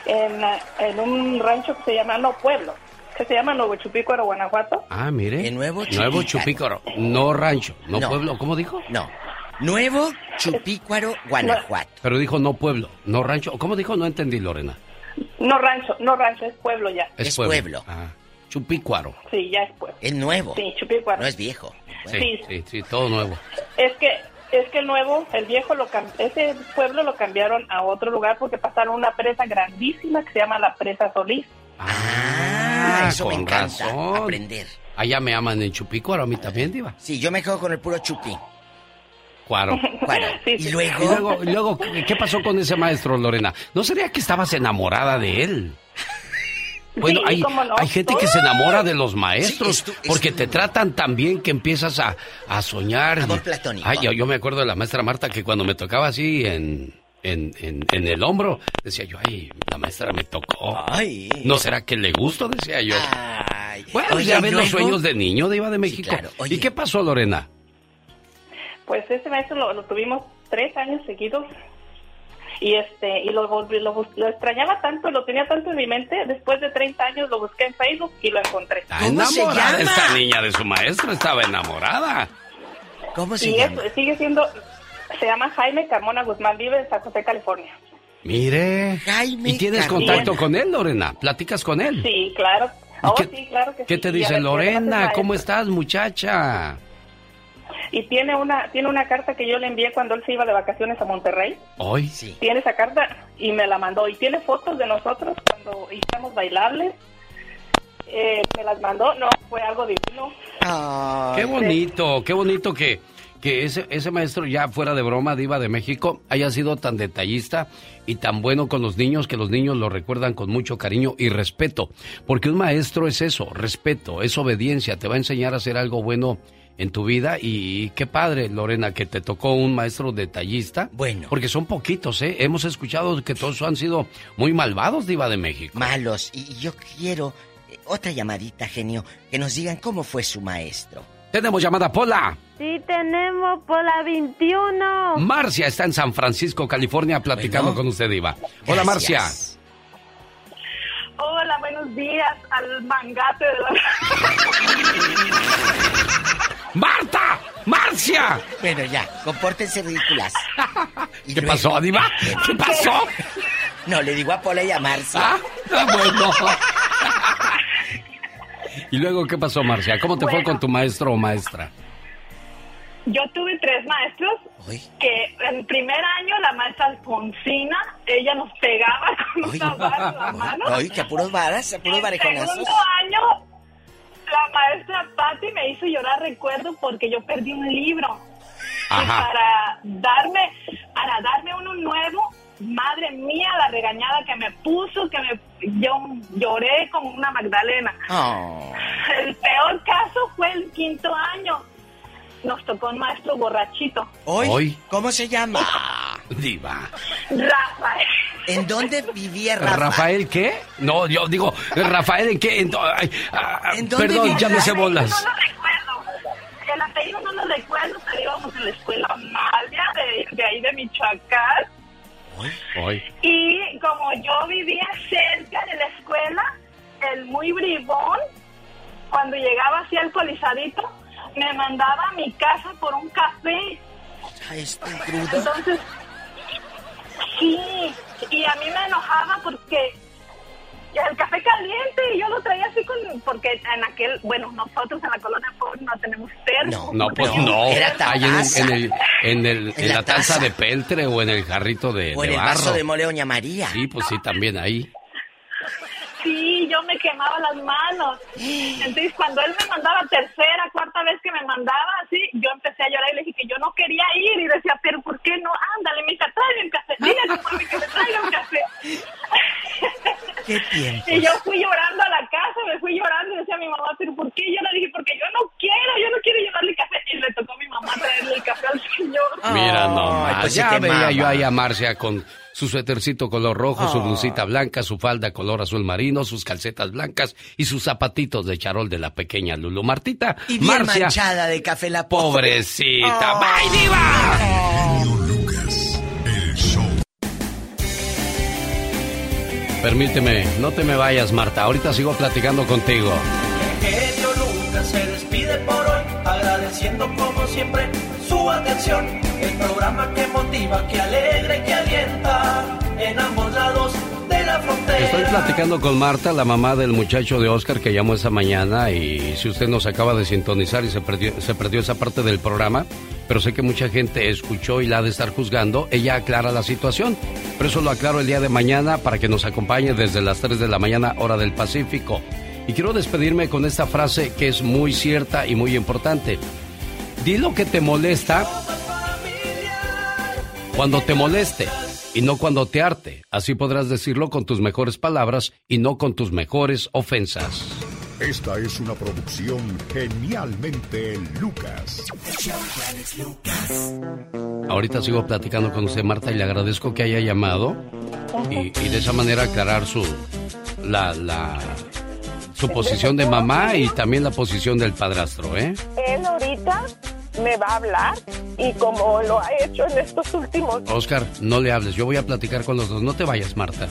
en, en un rancho que se llama, no, pueblo, que se llama Nuevo Chupícuaro, Guanajuato. Ah, mire. En Nuevo Nuevo Chupícaro. Chupícaro. No rancho, no, No. pueblo. ¿Cómo dijo? No. Nuevo Chupícuaro, Guanajuato. Pero dijo no pueblo, no rancho. ¿Cómo dijo? No entendí, Lorena. No rancho, no rancho, es pueblo ya. Es pueblo. Ah, Chupícuaro. Sí, ya es pueblo. Es nuevo. Sí, Chupícuaro. No es viejo. Sí, Sí. sí, sí, todo nuevo. Es que es que el nuevo, el viejo, lo cam- ese pueblo lo cambiaron a otro lugar porque pasaron una presa grandísima que se llama la presa Solís. Ah, eso me con encanta. razón. Aprender. Allá me aman en Chupícuaro, a mí también, Diva. Sí, yo me quedo con el puro chupi. Cuaro. Cuaro. Sí, Y luego... Y luego, y luego, ¿qué pasó con ese maestro, Lorena? ¿No sería que estabas enamorada de él? Bueno, Sí, hay, cómo no. hay gente que se enamora de los maestros Sí, es tu- es porque tu- te tratan tan bien que empiezas a, a soñar. Amor platónico. Ay, yo, yo me acuerdo de la maestra Marta que cuando me tocaba así en, en, en, en el hombro, decía yo, ay, la maestra me tocó. Ay. ¿No será que le gusto? Decía yo. Ay. Bueno, Oye, ya ves los sueños de niño de Iba de México. claro. Oye. ¿Y qué pasó, Lorena? Pues ese maestro lo, lo tuvimos tres años seguidos y este y lo, volví- lo, lo extrañaba tanto, lo tenía tanto en mi mente. Después de 30 años lo busqué en Facebook y lo encontré. Está ¿Cómo se enamorada llama? esta niña de su maestro, estaba enamorada. ¿Cómo se Y llama? eso, sigue siendo, se llama Jaime Carmona Guzmán, vive en San José, California. Mire. Jaime ¿Y tienes Carmona. contacto con él, Lorena? ¿Platicas con él? Sí, claro. ¿Y Oh, qué- sí, claro que ¿Qué sí. te dice Lorena? ¿Cómo estás, muchacha? Y tiene una tiene una carta que yo le envié cuando él se iba de vacaciones a Monterrey. Hoy. Sí. Tiene esa carta y me la mandó. Y tiene fotos de nosotros cuando hicimos bailables. Eh, me las mandó. No, fue algo divino. Qué bonito, qué bonito que, que ese, ese maestro ya fuera de broma, diva de México, haya sido tan detallista y tan bueno con los niños que los niños lo recuerdan con mucho cariño y respeto. Porque un maestro es eso, respeto, es obediencia, te va a enseñar a hacer algo bueno en tu vida y qué padre, Lorena, que te tocó un maestro detallista. Bueno. Porque son poquitos, ¿eh? Hemos escuchado que todos han sido muy malvados, Diva de México. Malos. Y yo quiero eh, otra llamadita, genio, que nos digan cómo fue su maestro. Tenemos llamada Pola. Sí, tenemos Pola 21. Marcia está en San Francisco, California, platicando con usted, Diva. Hola, Marcia. Hola, buenos días al mangate de la... *laughs* ¡Marta! ¡Marcia! Bueno, ya, compórtense ridículas. *laughs* ¿Qué pasó, Diva? ¿Qué pasó? No, le digo a Pola y a Marcia. Ah, ah, bueno. *laughs* ¿Y luego qué pasó, Marcia? ¿Cómo te fue con tu maestro o maestra? Yo tuve tres maestros que en primer año la maestra Alfonsina, ella nos pegaba *laughs* con una vara en la mano. Ay, que a puros varas, a puros En segundo año, la maestra Patti me hizo llorar, recuerdo, porque yo perdí un libro. Y Ajá. para darme, para darme uno nuevo, madre mía, la regañada que me puso, que me, yo lloré como una Magdalena. Oh. El peor caso fue el quinto año. Nos tocó un maestro borrachito. Hoy, Hoy. ¿cómo se llama? *laughs* Diva. Rafael. ¿En dónde vivía Rafa? ¿Rafael qué? No, yo digo, ¿Rafael en qué? En, ay, ah, ¿En dónde perdón, vivía ya me sé bolas. No lo recuerdo. El apellido no lo recuerdo, pero íbamos en la escuela Amalia de, de ahí de Michoacán. Hoy. Y como yo vivía cerca de la escuela, el muy bribón, cuando llegaba así alcoholizadito, me mandaba a mi casa por un café. Ay, este crudo. Entonces, sí, y a mí me enojaba porque el café caliente y yo lo traía así con, porque en aquel, bueno, nosotros en la colonia pobre no tenemos termo. No, pues No, no. era Ahí en, el- taza. en el, en, el- en En la la taza taza. de peltre o en el jarrito de, O en de el barro. vaso de mole Doña María. Sí, pues sí, también ahí. Sí, yo me quemaba las manos. Entonces, cuando él me mandaba tercera, cuarta vez que me mandaba así, yo empecé a llorar y le dije que yo no quería ir. Y decía, pero ¿por qué no? Ándale, mija, tráeme un café. Tu mami que me traiga un café. *laughs* Qué tiempo. Y yo fui llorando a la casa, me fui llorando y decía a mi mamá, pero ¿por qué? Y yo le dije, porque yo no quiero, yo no quiero llevarle café. Y le tocó a mi mamá traerle el café al señor. Mira nomás, pues ya veía yo ahí a Marcia con su suétercito color rojo, su Ah. blusita blanca, su falda color azul marino, sus calcetas blancas y sus zapatitos de charol de la pequeña Lulu. Martita, Y bien Marcia, manchada de café la pobre. pobrecita. Oh. ¡Bye, diva! Genio Lucas, el show. Permíteme, no te me vayas, Marta. Ahorita sigo platicando contigo. genio Lucas se despide por hoy, agradeciendo como siempre atención. El programa que motiva, que alegra y que alienta en ambos lados de la frontera. Estoy platicando con Marta, la mamá del muchacho de Oscar que llamó esa mañana y si usted nos acaba de sintonizar y se perdió, se perdió esa parte del programa, pero sé que mucha gente escuchó y la ha de estar juzgando, ella aclara la situación. Pero eso lo aclaro el día de mañana para que nos acompañe desde las 3 de la mañana hora del Pacífico. Y quiero despedirme con esta frase que es muy cierta y muy importante. Di lo que te molesta cuando te moleste y no cuando te arte. Así podrás decirlo con tus mejores palabras y no con tus mejores ofensas. Esta es una producción genialmente Lucas. Ahorita sigo platicando con usted, Marta, y le agradezco que haya llamado y, y de esa manera aclarar su la, la su posición de mamá y también la posición del padrastro, ¿eh? Él ahorita me va a hablar y como lo ha hecho en estos últimos Oscar, no le hables, yo voy a platicar con los dos. No te vayas, Marta.